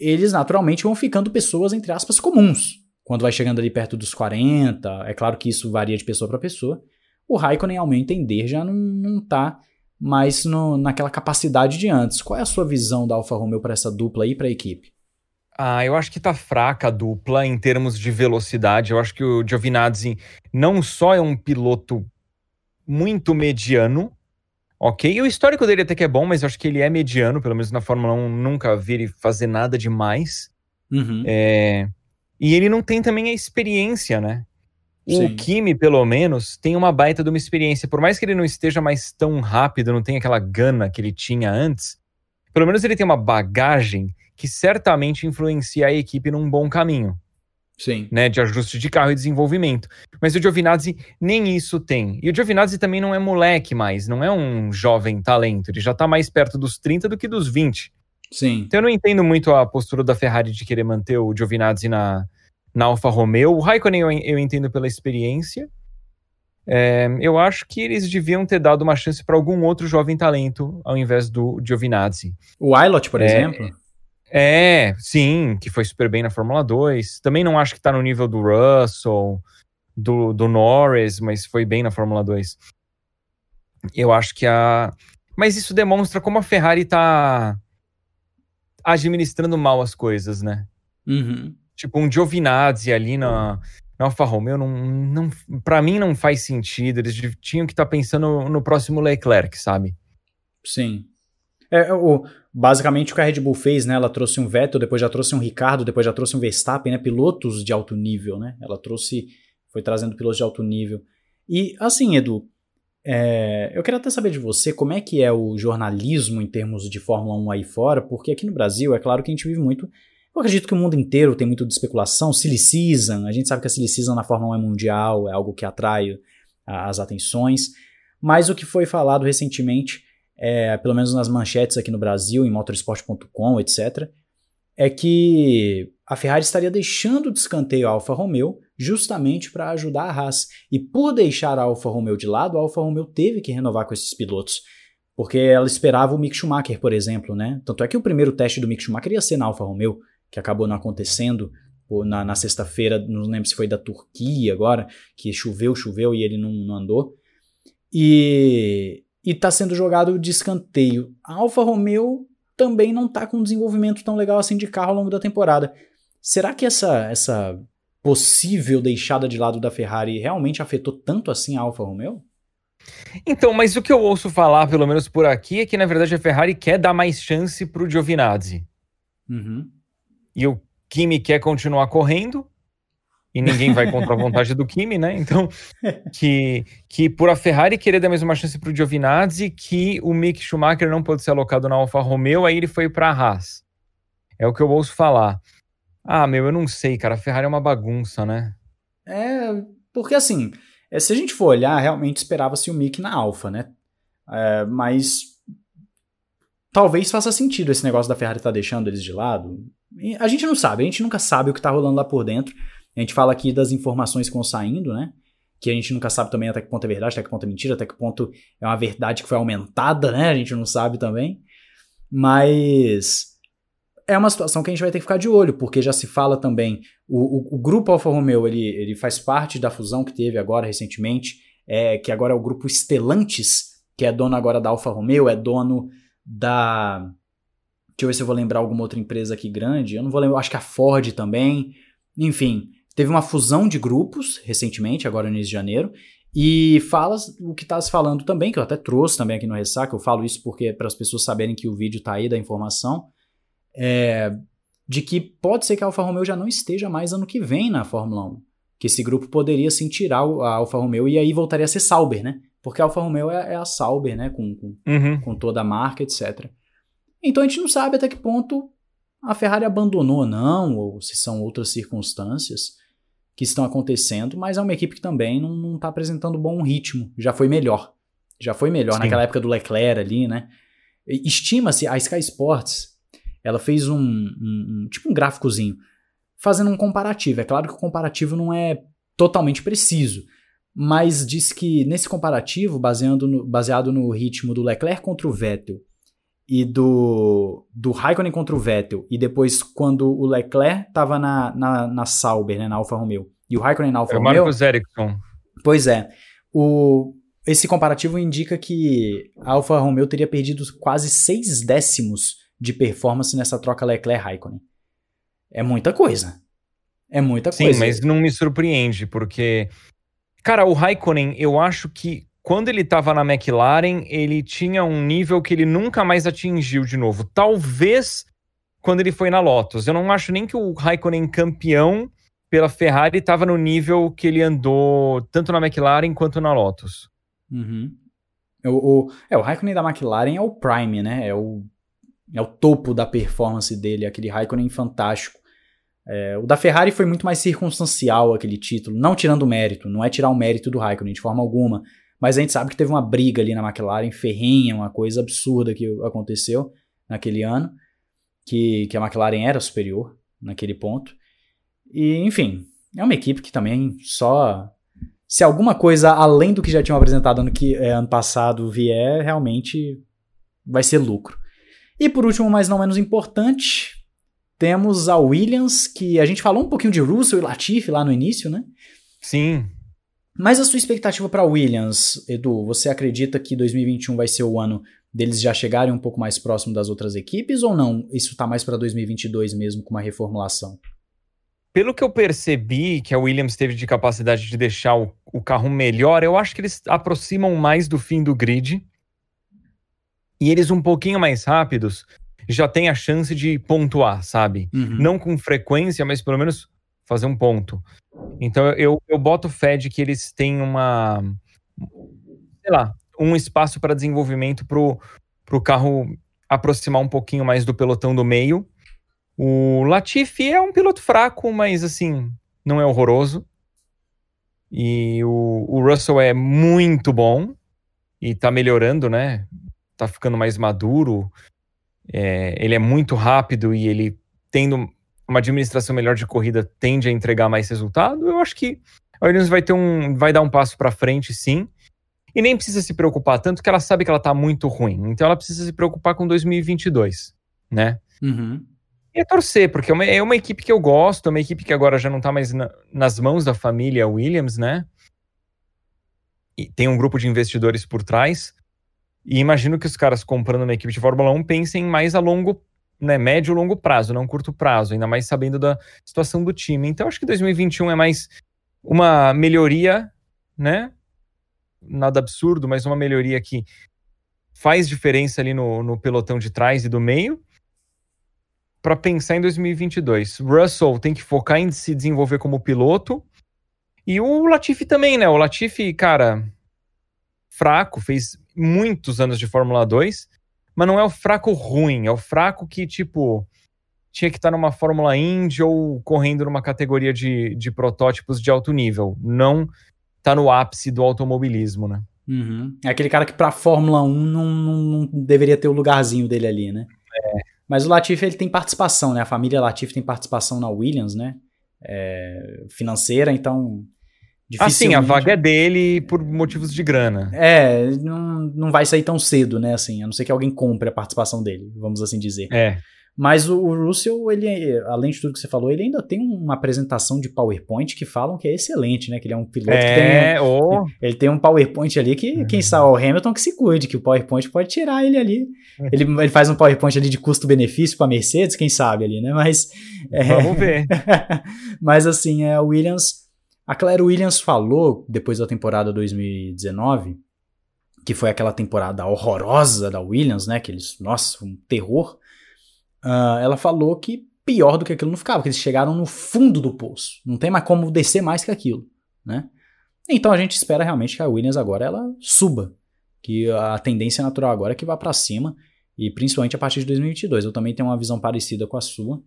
eles naturalmente vão ficando pessoas, entre aspas, comuns. Quando vai chegando ali perto dos 40, é claro que isso varia de pessoa para pessoa. O Raikkonen, ao meu entender, já não está mas no, naquela capacidade de antes. Qual é a sua visão da Alfa Romeo para essa dupla e para a equipe? Ah, eu acho que tá fraca a dupla em termos de velocidade. Eu acho que o Giovinazzi não só é um piloto muito mediano, ok? O histórico dele até que é bom, mas eu acho que ele é mediano, pelo menos na Fórmula 1 nunca vi ele fazer nada demais. Uhum. É... E ele não tem também a experiência, né? Sim. O Kimi, pelo menos, tem uma baita de uma experiência. Por mais que ele não esteja mais tão rápido, não tenha aquela gana que ele tinha antes, pelo menos ele tem uma bagagem que certamente influencia a equipe num bom caminho. Sim. Né, de ajuste de carro e desenvolvimento. Mas o Giovinazzi nem isso tem. E o Giovinazzi também não é moleque mais, não é um jovem talento. Ele já tá mais perto dos 30 do que dos 20. Sim. Então eu não entendo muito a postura da Ferrari de querer manter o Giovinazzi na, na Alfa Romeo. O Raikkonen eu, eu entendo pela experiência. É, eu acho que eles deviam ter dado uma chance para algum outro jovem talento ao invés do Giovinazzi. O Ailot, por é, exemplo? É, sim, que foi super bem na Fórmula 2. Também não acho que está no nível do Russell, do, do Norris, mas foi bem na Fórmula 2. Eu acho que a. Mas isso demonstra como a Ferrari está administrando mal as coisas, né? Uhum tipo um Giovinazzi ali na, na Alfa Romeo, não, não, para mim não faz sentido. Eles tinham que estar tá pensando no próximo Leclerc, sabe? Sim. É, o, basicamente o que a Red Bull fez, né? Ela trouxe um Vettel, depois já trouxe um Ricardo, depois já trouxe um Verstappen, né? Pilotos de alto nível, né? Ela trouxe, foi trazendo pilotos de alto nível. E assim, Edu, é, eu queria até saber de você como é que é o jornalismo em termos de Fórmula 1 aí fora, porque aqui no Brasil é claro que a gente vive muito eu acredito que o mundo inteiro tem muito de especulação. Silly Season, a gente sabe que a Silly Season na Fórmula 1 é mundial, é algo que atrai as atenções. Mas o que foi falado recentemente, é, pelo menos nas manchetes aqui no Brasil, em motorsport.com, etc., é que a Ferrari estaria deixando de escanteio a Alfa Romeo justamente para ajudar a Haas. E por deixar a Alfa Romeo de lado, a Alfa Romeo teve que renovar com esses pilotos. Porque ela esperava o Mick Schumacher, por exemplo, né? Tanto é que o primeiro teste do Mick Schumacher ia ser na Alfa Romeo, que acabou não acontecendo na, na sexta-feira, não lembro se foi da Turquia agora, que choveu, choveu e ele não, não andou. E está sendo jogado de escanteio. A Alfa Romeo também não está com um desenvolvimento tão legal assim de carro ao longo da temporada. Será que essa, essa possível deixada de lado da Ferrari realmente afetou tanto assim a Alfa Romeo? Então, mas o que eu ouço falar, pelo menos por aqui, é que na verdade a Ferrari quer dar mais chance para o Giovinazzi. Uhum. E o Kimi quer continuar correndo, e ninguém vai contra a vontade do Kimi, né? Então, que, que por a Ferrari querer dar mais uma chance para o Giovinazzi, que o Mick Schumacher não pode ser alocado na Alfa Romeo, aí ele foi para a Haas. É o que eu ouço falar. Ah, meu, eu não sei, cara. A Ferrari é uma bagunça, né? É, porque assim, é, se a gente for olhar, realmente esperava-se o Mick na Alfa, né? É, mas talvez faça sentido esse negócio da Ferrari estar tá deixando eles de lado. A gente não sabe, a gente nunca sabe o que está rolando lá por dentro. A gente fala aqui das informações que vão saindo, né? Que a gente nunca sabe também até que ponto é verdade, até que ponto é mentira, até que ponto é uma verdade que foi aumentada, né? A gente não sabe também. Mas é uma situação que a gente vai ter que ficar de olho, porque já se fala também. O, o, o grupo Alfa Romeo ele, ele faz parte da fusão que teve agora recentemente, é, que agora é o grupo Stellantis, que é dono agora da Alfa Romeo, é dono da. Deixa eu ver se eu vou lembrar alguma outra empresa aqui grande. Eu não vou lembrar, acho que a Ford também. Enfim, teve uma fusão de grupos recentemente, agora no início de janeiro. E fala o que está se falando também, que eu até trouxe também aqui no Ressaca. Eu falo isso porque para as pessoas saberem que o vídeo está aí da informação é, de que pode ser que a Alfa Romeo já não esteja mais ano que vem na Fórmula 1. Que esse grupo poderia sim tirar a Alfa Romeo e aí voltaria a ser Sauber, né? Porque a Alfa Romeo é, é a Sauber, né? Com, com, uhum. com toda a marca, etc. Então a gente não sabe até que ponto a Ferrari abandonou ou não, ou se são outras circunstâncias que estão acontecendo, mas é uma equipe que também não está apresentando bom ritmo. Já foi melhor. Já foi melhor Sim. naquela época do Leclerc ali, né? Estima-se, a Sky Sports ela fez um, um, um, tipo um gráficozinho fazendo um comparativo. É claro que o comparativo não é totalmente preciso, mas diz que nesse comparativo, baseado no, baseado no ritmo do Leclerc contra o Vettel e do, do Raikkonen contra o Vettel, e depois quando o Leclerc estava na, na, na Sauber, né, na Alfa Romeo, e o Raikkonen na Alfa é Romeo... Marcos Ericsson. Pois é. O, esse comparativo indica que a Alfa Romeo teria perdido quase seis décimos de performance nessa troca Leclerc-Raikkonen. É muita coisa. É muita Sim, coisa. Sim, mas não me surpreende, porque. Cara, o Raikkonen, eu acho que quando ele estava na McLaren, ele tinha um nível que ele nunca mais atingiu de novo. Talvez quando ele foi na Lotus. Eu não acho nem que o Raikkonen campeão pela Ferrari estava no nível que ele andou tanto na McLaren quanto na Lotus. Uhum. O, o, é, o Raikkonen da McLaren é o Prime, né? É o é o topo da performance dele, aquele Raikkonen fantástico. É, o da Ferrari foi muito mais circunstancial aquele título, não tirando o mérito, não é tirar o mérito do Raikkonen de forma alguma, mas a gente sabe que teve uma briga ali na McLaren, ferrenha, uma coisa absurda que aconteceu naquele ano, que, que a McLaren era superior naquele ponto. E, enfim, é uma equipe que também só. Se alguma coisa além do que já tinham apresentado ano, que, é, ano passado vier, realmente vai ser lucro. E por último, mas não menos importante, temos a Williams, que a gente falou um pouquinho de Russell e Latifi lá no início, né? Sim. Mas a sua expectativa para Williams, Edu, você acredita que 2021 vai ser o ano deles já chegarem um pouco mais próximo das outras equipes ou não? Isso está mais para 2022 mesmo com uma reformulação? Pelo que eu percebi que a Williams teve de capacidade de deixar o, o carro melhor, eu acho que eles aproximam mais do fim do grid e eles um pouquinho mais rápidos já têm a chance de pontuar, sabe? Uhum. Não com frequência, mas pelo menos fazer um ponto. Então eu, eu boto fé de que eles têm uma. Sei lá, um espaço para desenvolvimento para o carro aproximar um pouquinho mais do pelotão do meio. O Latifi é um piloto fraco, mas assim, não é horroroso. E o, o Russell é muito bom. e tá melhorando, né? Tá ficando mais maduro. É, ele é muito rápido e ele tendo uma administração melhor de corrida tende a entregar mais resultado. Eu acho que a Williams vai ter um, vai dar um passo para frente, sim. E nem precisa se preocupar tanto que ela sabe que ela tá muito ruim. Então ela precisa se preocupar com 2022, né? Uhum. E é torcer, porque é uma, é uma, equipe que eu gosto, é uma equipe que agora já não tá mais na, nas mãos da família Williams, né? E tem um grupo de investidores por trás. E imagino que os caras comprando uma equipe de Fórmula 1 pensem mais a longo, né, médio e longo prazo, não curto prazo, ainda mais sabendo da situação do time. Então acho que 2021 é mais uma melhoria, né? Nada absurdo, mas uma melhoria que faz diferença ali no, no pelotão de trás e do meio para pensar em 2022. Russell tem que focar em se desenvolver como piloto. E o Latifi também, né? O Latifi, cara, fraco, fez muitos anos de Fórmula 2, mas não é o fraco ruim, é o fraco que, tipo, tinha que estar numa Fórmula Indy ou correndo numa categoria de, de protótipos de alto nível. Não tá no ápice do automobilismo, né? Uhum. É aquele cara que pra Fórmula 1 não, não, não, deveria ter o lugarzinho dele ali, né? É. Mas o Latifi ele tem participação, né? A família Latifi tem participação na Williams, né? É, financeira, então. Assim, a vaga é dele por motivos de grana. É, não, não vai sair tão cedo, né? Assim, a não ser que alguém compre a participação dele, vamos assim dizer. É. Mas o, o Russell, ele, além de tudo que você falou, ele ainda tem uma apresentação de PowerPoint que falam que é excelente, né? Que ele é um piloto é, que tem. Um, oh. Ele tem um PowerPoint ali que, uhum. quem sabe, o Hamilton que se cuide, que o PowerPoint pode tirar ele ali. Ele, ele faz um PowerPoint ali de custo-benefício para Mercedes, quem sabe ali, né? Mas. É, Vamos ver. mas assim, é, a Williams. A Claire Williams falou, depois da temporada 2019, que foi aquela temporada horrorosa da Williams, né? Que eles, nossa, um terror uh, ela falou que pior do que aquilo não ficava, que eles chegaram no fundo do poço. Não tem mais como descer mais que aquilo, né? Então a gente espera realmente que a Williams agora ela suba, que a tendência natural agora é que vá para cima e principalmente a partir de 2022. Eu também tenho uma visão parecida com a sua.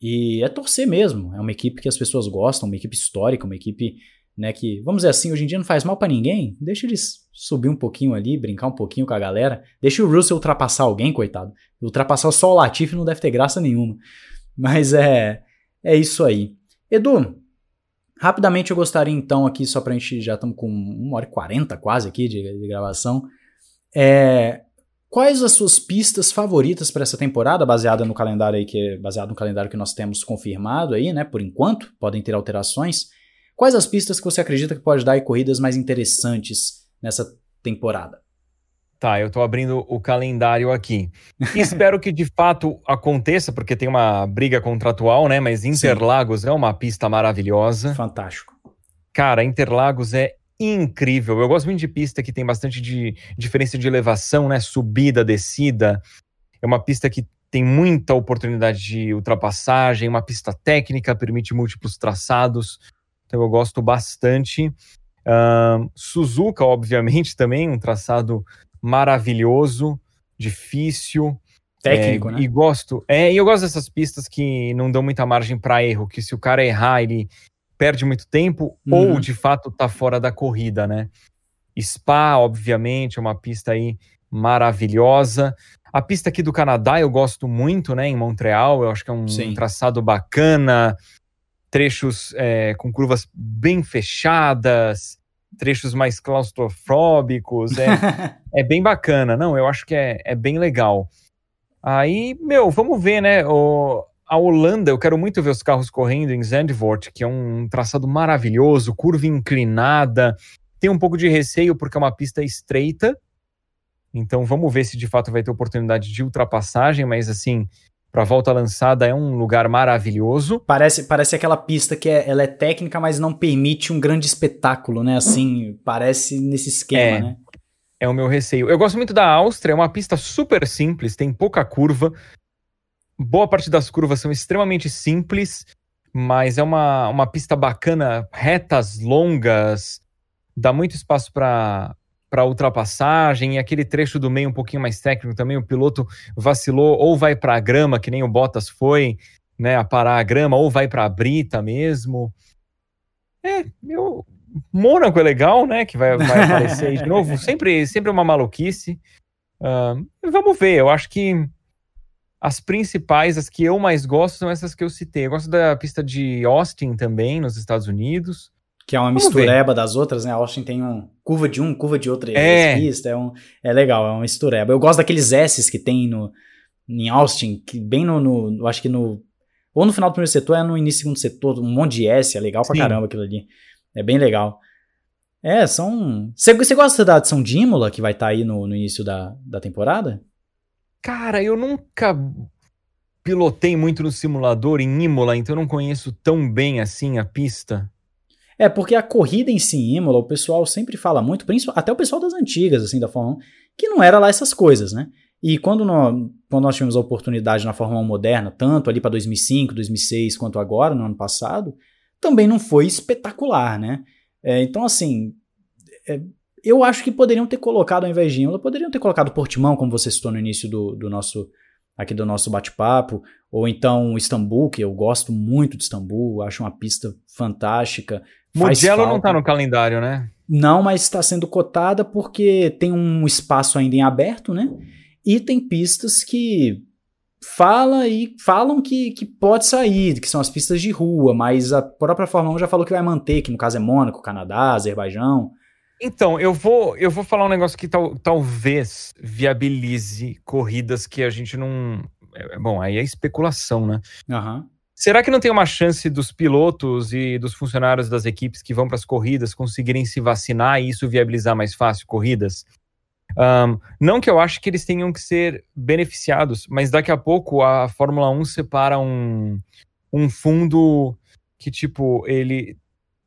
E é torcer mesmo. É uma equipe que as pessoas gostam, uma equipe histórica, uma equipe né, que, vamos dizer assim, hoje em dia não faz mal para ninguém, deixa eles subir um pouquinho ali, brincar um pouquinho com a galera, deixa o Russell ultrapassar alguém, coitado. Ultrapassar só o Latifi não deve ter graça nenhuma. Mas é, é isso aí. Edu, rapidamente eu gostaria então aqui, só pra gente, já estamos com 1 hora e 40 quase aqui de, de gravação, é, Quais as suas pistas favoritas para essa temporada, baseada no calendário aí que baseado no calendário que nós temos confirmado aí, né? Por enquanto, podem ter alterações. Quais as pistas que você acredita que pode dar corridas mais interessantes nessa temporada? Tá, eu tô abrindo o calendário aqui. Espero que de fato aconteça, porque tem uma briga contratual, né? Mas Interlagos Sim. é uma pista maravilhosa. Fantástico. Cara, Interlagos é incrível. Eu gosto muito de pista que tem bastante de diferença de elevação, né? Subida, descida. É uma pista que tem muita oportunidade de ultrapassagem, uma pista técnica, permite múltiplos traçados. Então eu gosto bastante. Uh, Suzuka, obviamente, também, um traçado maravilhoso, difícil. Técnico, é, né? E gosto. É, e eu gosto dessas pistas que não dão muita margem para erro, que se o cara errar, ele perde muito tempo, uhum. ou de fato tá fora da corrida, né? Spa, obviamente, é uma pista aí maravilhosa. A pista aqui do Canadá eu gosto muito, né? Em Montreal, eu acho que é um, um traçado bacana trechos é, com curvas bem fechadas, trechos mais claustrofóbicos. É, é bem bacana. Não, eu acho que é, é bem legal. Aí, meu, vamos ver, né? O, a Holanda, eu quero muito ver os carros correndo em Zandvoort, que é um traçado maravilhoso, curva inclinada. Tem um pouco de receio porque é uma pista estreita. Então vamos ver se de fato vai ter oportunidade de ultrapassagem, mas assim, para a volta lançada é um lugar maravilhoso. Parece, parece aquela pista que é, ela é técnica, mas não permite um grande espetáculo, né? Assim, parece nesse esquema, é, né? É o meu receio. Eu gosto muito da Áustria, é uma pista super simples, tem pouca curva. Boa parte das curvas são extremamente simples, mas é uma, uma pista bacana, retas longas, dá muito espaço para para ultrapassagem e aquele trecho do meio um pouquinho mais técnico também, o piloto vacilou ou vai para a grama, que nem o Bottas foi, né, a parar a grama, ou vai para a brita mesmo. É, eu Mônaco é legal, né? Que vai, vai aparecer aí de novo. Sempre, sempre uma maluquice. Uh, vamos ver, eu acho que as principais, as que eu mais gosto, são essas que eu citei. Eu gosto da pista de Austin também, nos Estados Unidos. Que é uma Vamos mistureba ver. das outras, né? A Austin tem um curva de um, curva de outra é. pista. É, um, é legal, é uma mistureba. Eu gosto daqueles S's que tem no, em Austin, que bem no, no acho que no ou no final do primeiro setor, é no início do segundo setor, um monte de S, é legal pra Sim. caramba aquilo ali. É bem legal. É, são. Você gosta da adição de Imola, que vai estar tá aí no, no início da, da temporada? Cara, eu nunca pilotei muito no simulador em Imola, então eu não conheço tão bem assim a pista. É, porque a corrida em si em Imola, o pessoal sempre fala muito, até o pessoal das antigas, assim, da Fórmula 1, que não era lá essas coisas, né? E quando nós, quando nós tivemos a oportunidade na Fórmula 1 moderna, tanto ali para 2005, 2006, quanto agora, no ano passado, também não foi espetacular, né? É, então, assim, é, eu acho que poderiam ter colocado, ao invés de Imola, poderiam ter colocado Portimão, como você citou no início do, do nosso aqui do nosso bate-papo, ou então Istambul, que eu gosto muito de Istambul, acho uma pista fantástica. Mugello não está no calendário, né? Não, mas está sendo cotada porque tem um espaço ainda em aberto, né? E tem pistas que fala e falam que, que pode sair, que são as pistas de rua, mas a própria Fórmula 1 já falou que vai manter, que no caso é Mônaco, Canadá, Azerbaijão. Então, eu vou, eu vou falar um negócio que tal, talvez viabilize corridas que a gente não. É, bom, aí é especulação, né? Uhum. Será que não tem uma chance dos pilotos e dos funcionários das equipes que vão para as corridas conseguirem se vacinar e isso viabilizar mais fácil corridas? Um, não que eu ache que eles tenham que ser beneficiados, mas daqui a pouco a Fórmula 1 separa um, um fundo que, tipo, ele,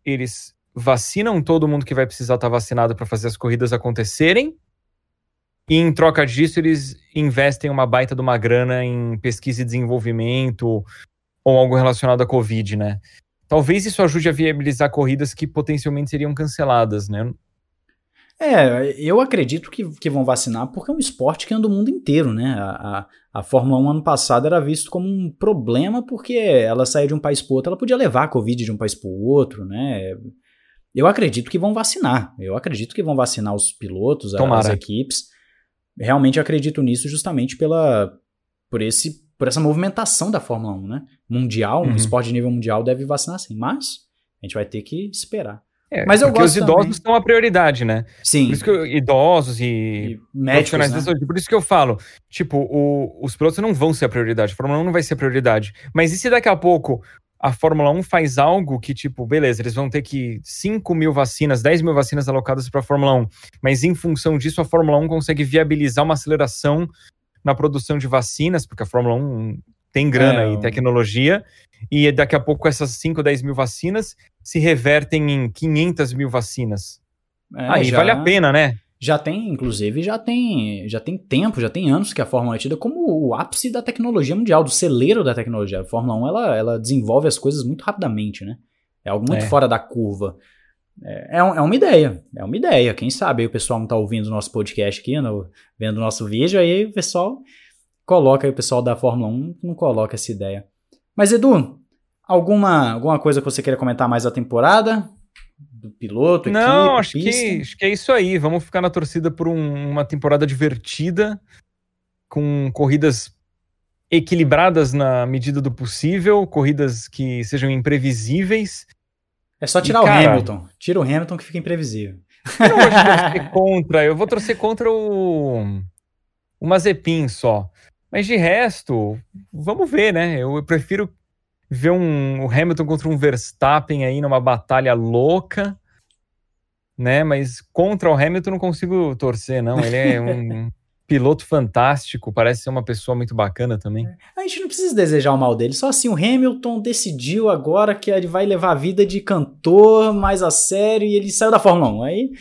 eles vacinam todo mundo que vai precisar estar vacinado para fazer as corridas acontecerem. E em troca disso, eles investem uma baita de uma grana em pesquisa e desenvolvimento ou algo relacionado à Covid, né? Talvez isso ajude a viabilizar corridas que potencialmente seriam canceladas, né? É, eu acredito que, que vão vacinar porque é um esporte que anda o mundo inteiro, né? A, a, a Fórmula 1 ano passado era visto como um problema porque ela saía de um país para outro, ela podia levar a Covid de um país para o outro, né? Eu acredito que vão vacinar. Eu acredito que vão vacinar os pilotos, Tomara. as equipes. Realmente acredito nisso justamente pela por esse por essa movimentação da Fórmula 1, né? Mundial, uhum. um esporte de nível mundial deve vacinar sim, mas a gente vai ter que esperar. É, Mas eu porque gosto os idosos também. são a prioridade, né? Sim. Por isso que eu, idosos e, e médicos, né? de saúde. Por isso que eu falo, tipo, o, os pilotos não vão ser a prioridade. A Fórmula 1 não vai ser a prioridade. Mas e se daqui a pouco a Fórmula 1 faz algo que, tipo, beleza, eles vão ter que 5 mil vacinas, 10 mil vacinas alocadas para a Fórmula 1, mas em função disso a Fórmula 1 consegue viabilizar uma aceleração na produção de vacinas, porque a Fórmula 1 tem grana é, e tecnologia, e daqui a pouco essas 5, 10 mil vacinas se revertem em 500 mil vacinas. É, Aí já, vale a pena, né? Já tem, inclusive, já tem, já tem tempo, já tem anos que a Fórmula 1 é tida como o ápice da tecnologia mundial, do celeiro da tecnologia. A Fórmula 1 ela, ela desenvolve as coisas muito rapidamente, né? É algo muito é. fora da curva. É, é, um, é, uma ideia, é uma ideia. Quem sabe aí o pessoal não está ouvindo o nosso podcast aqui, no, vendo o nosso vídeo, aí o pessoal coloca aí o pessoal da Fórmula 1 não coloca essa ideia. Mas Edu, alguma, alguma coisa que você queira comentar mais da temporada? Do piloto, equipe, Não, acho que, acho que é isso aí. Vamos ficar na torcida por um, uma temporada divertida, com corridas equilibradas na medida do possível, corridas que sejam imprevisíveis. É só tirar e, o cara, Hamilton. Tira o Hamilton que fica imprevisível. Eu não vou torcer contra. Eu vou torcer contra o, o Mazepin só. Mas de resto, vamos ver, né? Eu prefiro ver um, o Hamilton contra um Verstappen aí numa batalha louca, né? Mas contra o Hamilton não consigo torcer, não. Ele é um piloto fantástico, parece ser uma pessoa muito bacana também. É. A gente não precisa desejar o mal dele, só assim, o Hamilton decidiu agora que ele vai levar a vida de cantor mais a sério e ele saiu da Fórmula 1. Aí,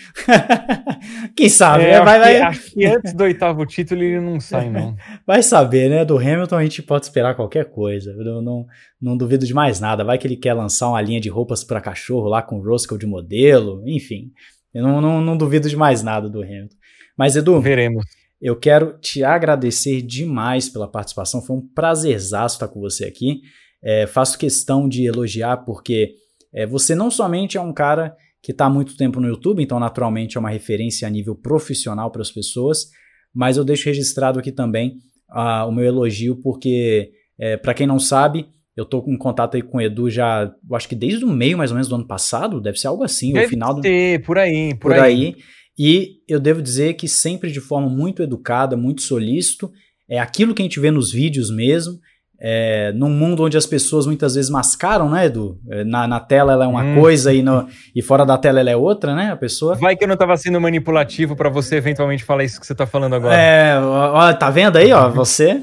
quem sabe, é, né? Vai, vai... Acho que antes do oitavo título ele não sai, não. Vai saber, né? Do Hamilton a gente pode esperar qualquer coisa. Eu não, não duvido de mais nada. Vai que ele quer lançar uma linha de roupas para cachorro lá com Roscoe de modelo, enfim. Eu não, não, não duvido de mais nada do Hamilton. Mas, Edu. Veremos. Eu quero te agradecer demais pela participação. Foi um prazerzaço estar com você aqui. É, faço questão de elogiar porque é, você não somente é um cara que está há muito tempo no YouTube, então naturalmente é uma referência a nível profissional para as pessoas, mas eu deixo registrado aqui também uh, o meu elogio, porque, é, para quem não sabe, eu tô com contato aí com o Edu já, acho que desde o meio mais ou menos do ano passado, deve ser algo assim, deve o final do. Ter, por aí, por, por aí. aí. E eu devo dizer que sempre de forma muito educada, muito solícito, é aquilo que a gente vê nos vídeos mesmo, é, num mundo onde as pessoas muitas vezes mascaram, né, Edu? É, na, na tela ela é uma hum. coisa e, no, e fora da tela ela é outra, né, a pessoa. Vai que eu não estava sendo manipulativo para você eventualmente falar isso que você está falando agora. É, ó, tá vendo aí, ó, você.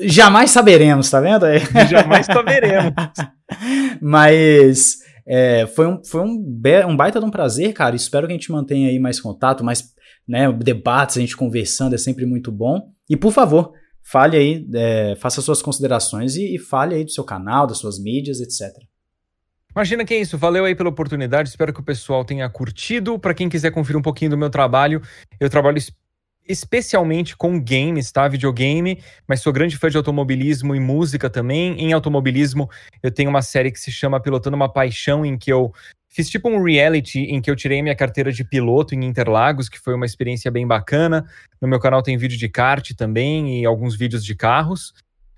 jamais saberemos, tá vendo aí? jamais saberemos. Mas é, foi, um, foi um, um baita de um prazer, cara. Espero que a gente mantenha aí mais contato, mais né, debates, a gente conversando é sempre muito bom. E por favor, fale aí, é, faça suas considerações e, e fale aí do seu canal, das suas mídias, etc. Imagina que é isso. Valeu aí pela oportunidade. Espero que o pessoal tenha curtido. Para quem quiser conferir um pouquinho do meu trabalho, eu trabalho especialmente com games, tá? Videogame, mas sou grande fã de automobilismo e música também. Em automobilismo, eu tenho uma série que se chama Pilotando uma Paixão, em que eu Fiz tipo um reality em que eu tirei minha carteira de piloto em Interlagos, que foi uma experiência bem bacana. No meu canal tem vídeo de kart também e alguns vídeos de carros.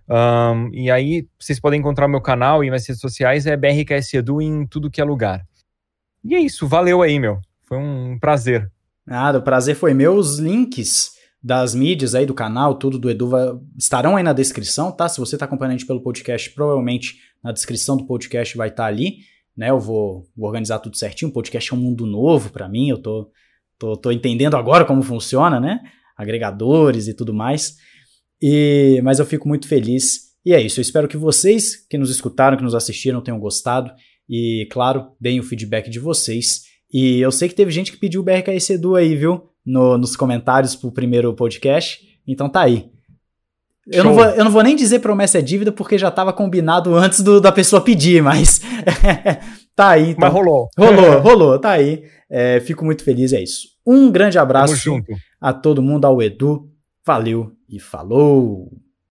Um, e aí vocês podem encontrar o meu canal e minhas redes sociais é BRKS Edu em tudo que é lugar. E é isso, valeu aí, meu. Foi um prazer. Nada, o prazer foi meu. Os links das mídias aí do canal, tudo do Edu estarão aí na descrição, tá? Se você está acompanhando a gente pelo podcast, provavelmente na descrição do podcast vai estar tá ali né? Eu vou, vou organizar tudo certinho. O podcast é um mundo novo para mim, eu tô, tô, tô entendendo agora como funciona, né? Agregadores e tudo mais. E, mas eu fico muito feliz. E é isso. Eu espero que vocês que nos escutaram, que nos assistiram, tenham gostado. E, claro, deem o feedback de vocês. E eu sei que teve gente que pediu o BRKS Edu aí, viu? No, nos comentários pro primeiro podcast. Então tá aí. Eu não, vou, eu não vou nem dizer promessa é dívida porque já estava combinado antes do, da pessoa pedir, mas tá aí. Então. Mas rolou. Rolou, rolou, tá aí. É, fico muito feliz, é isso. Um grande abraço a todo mundo, ao Edu. Valeu e falou!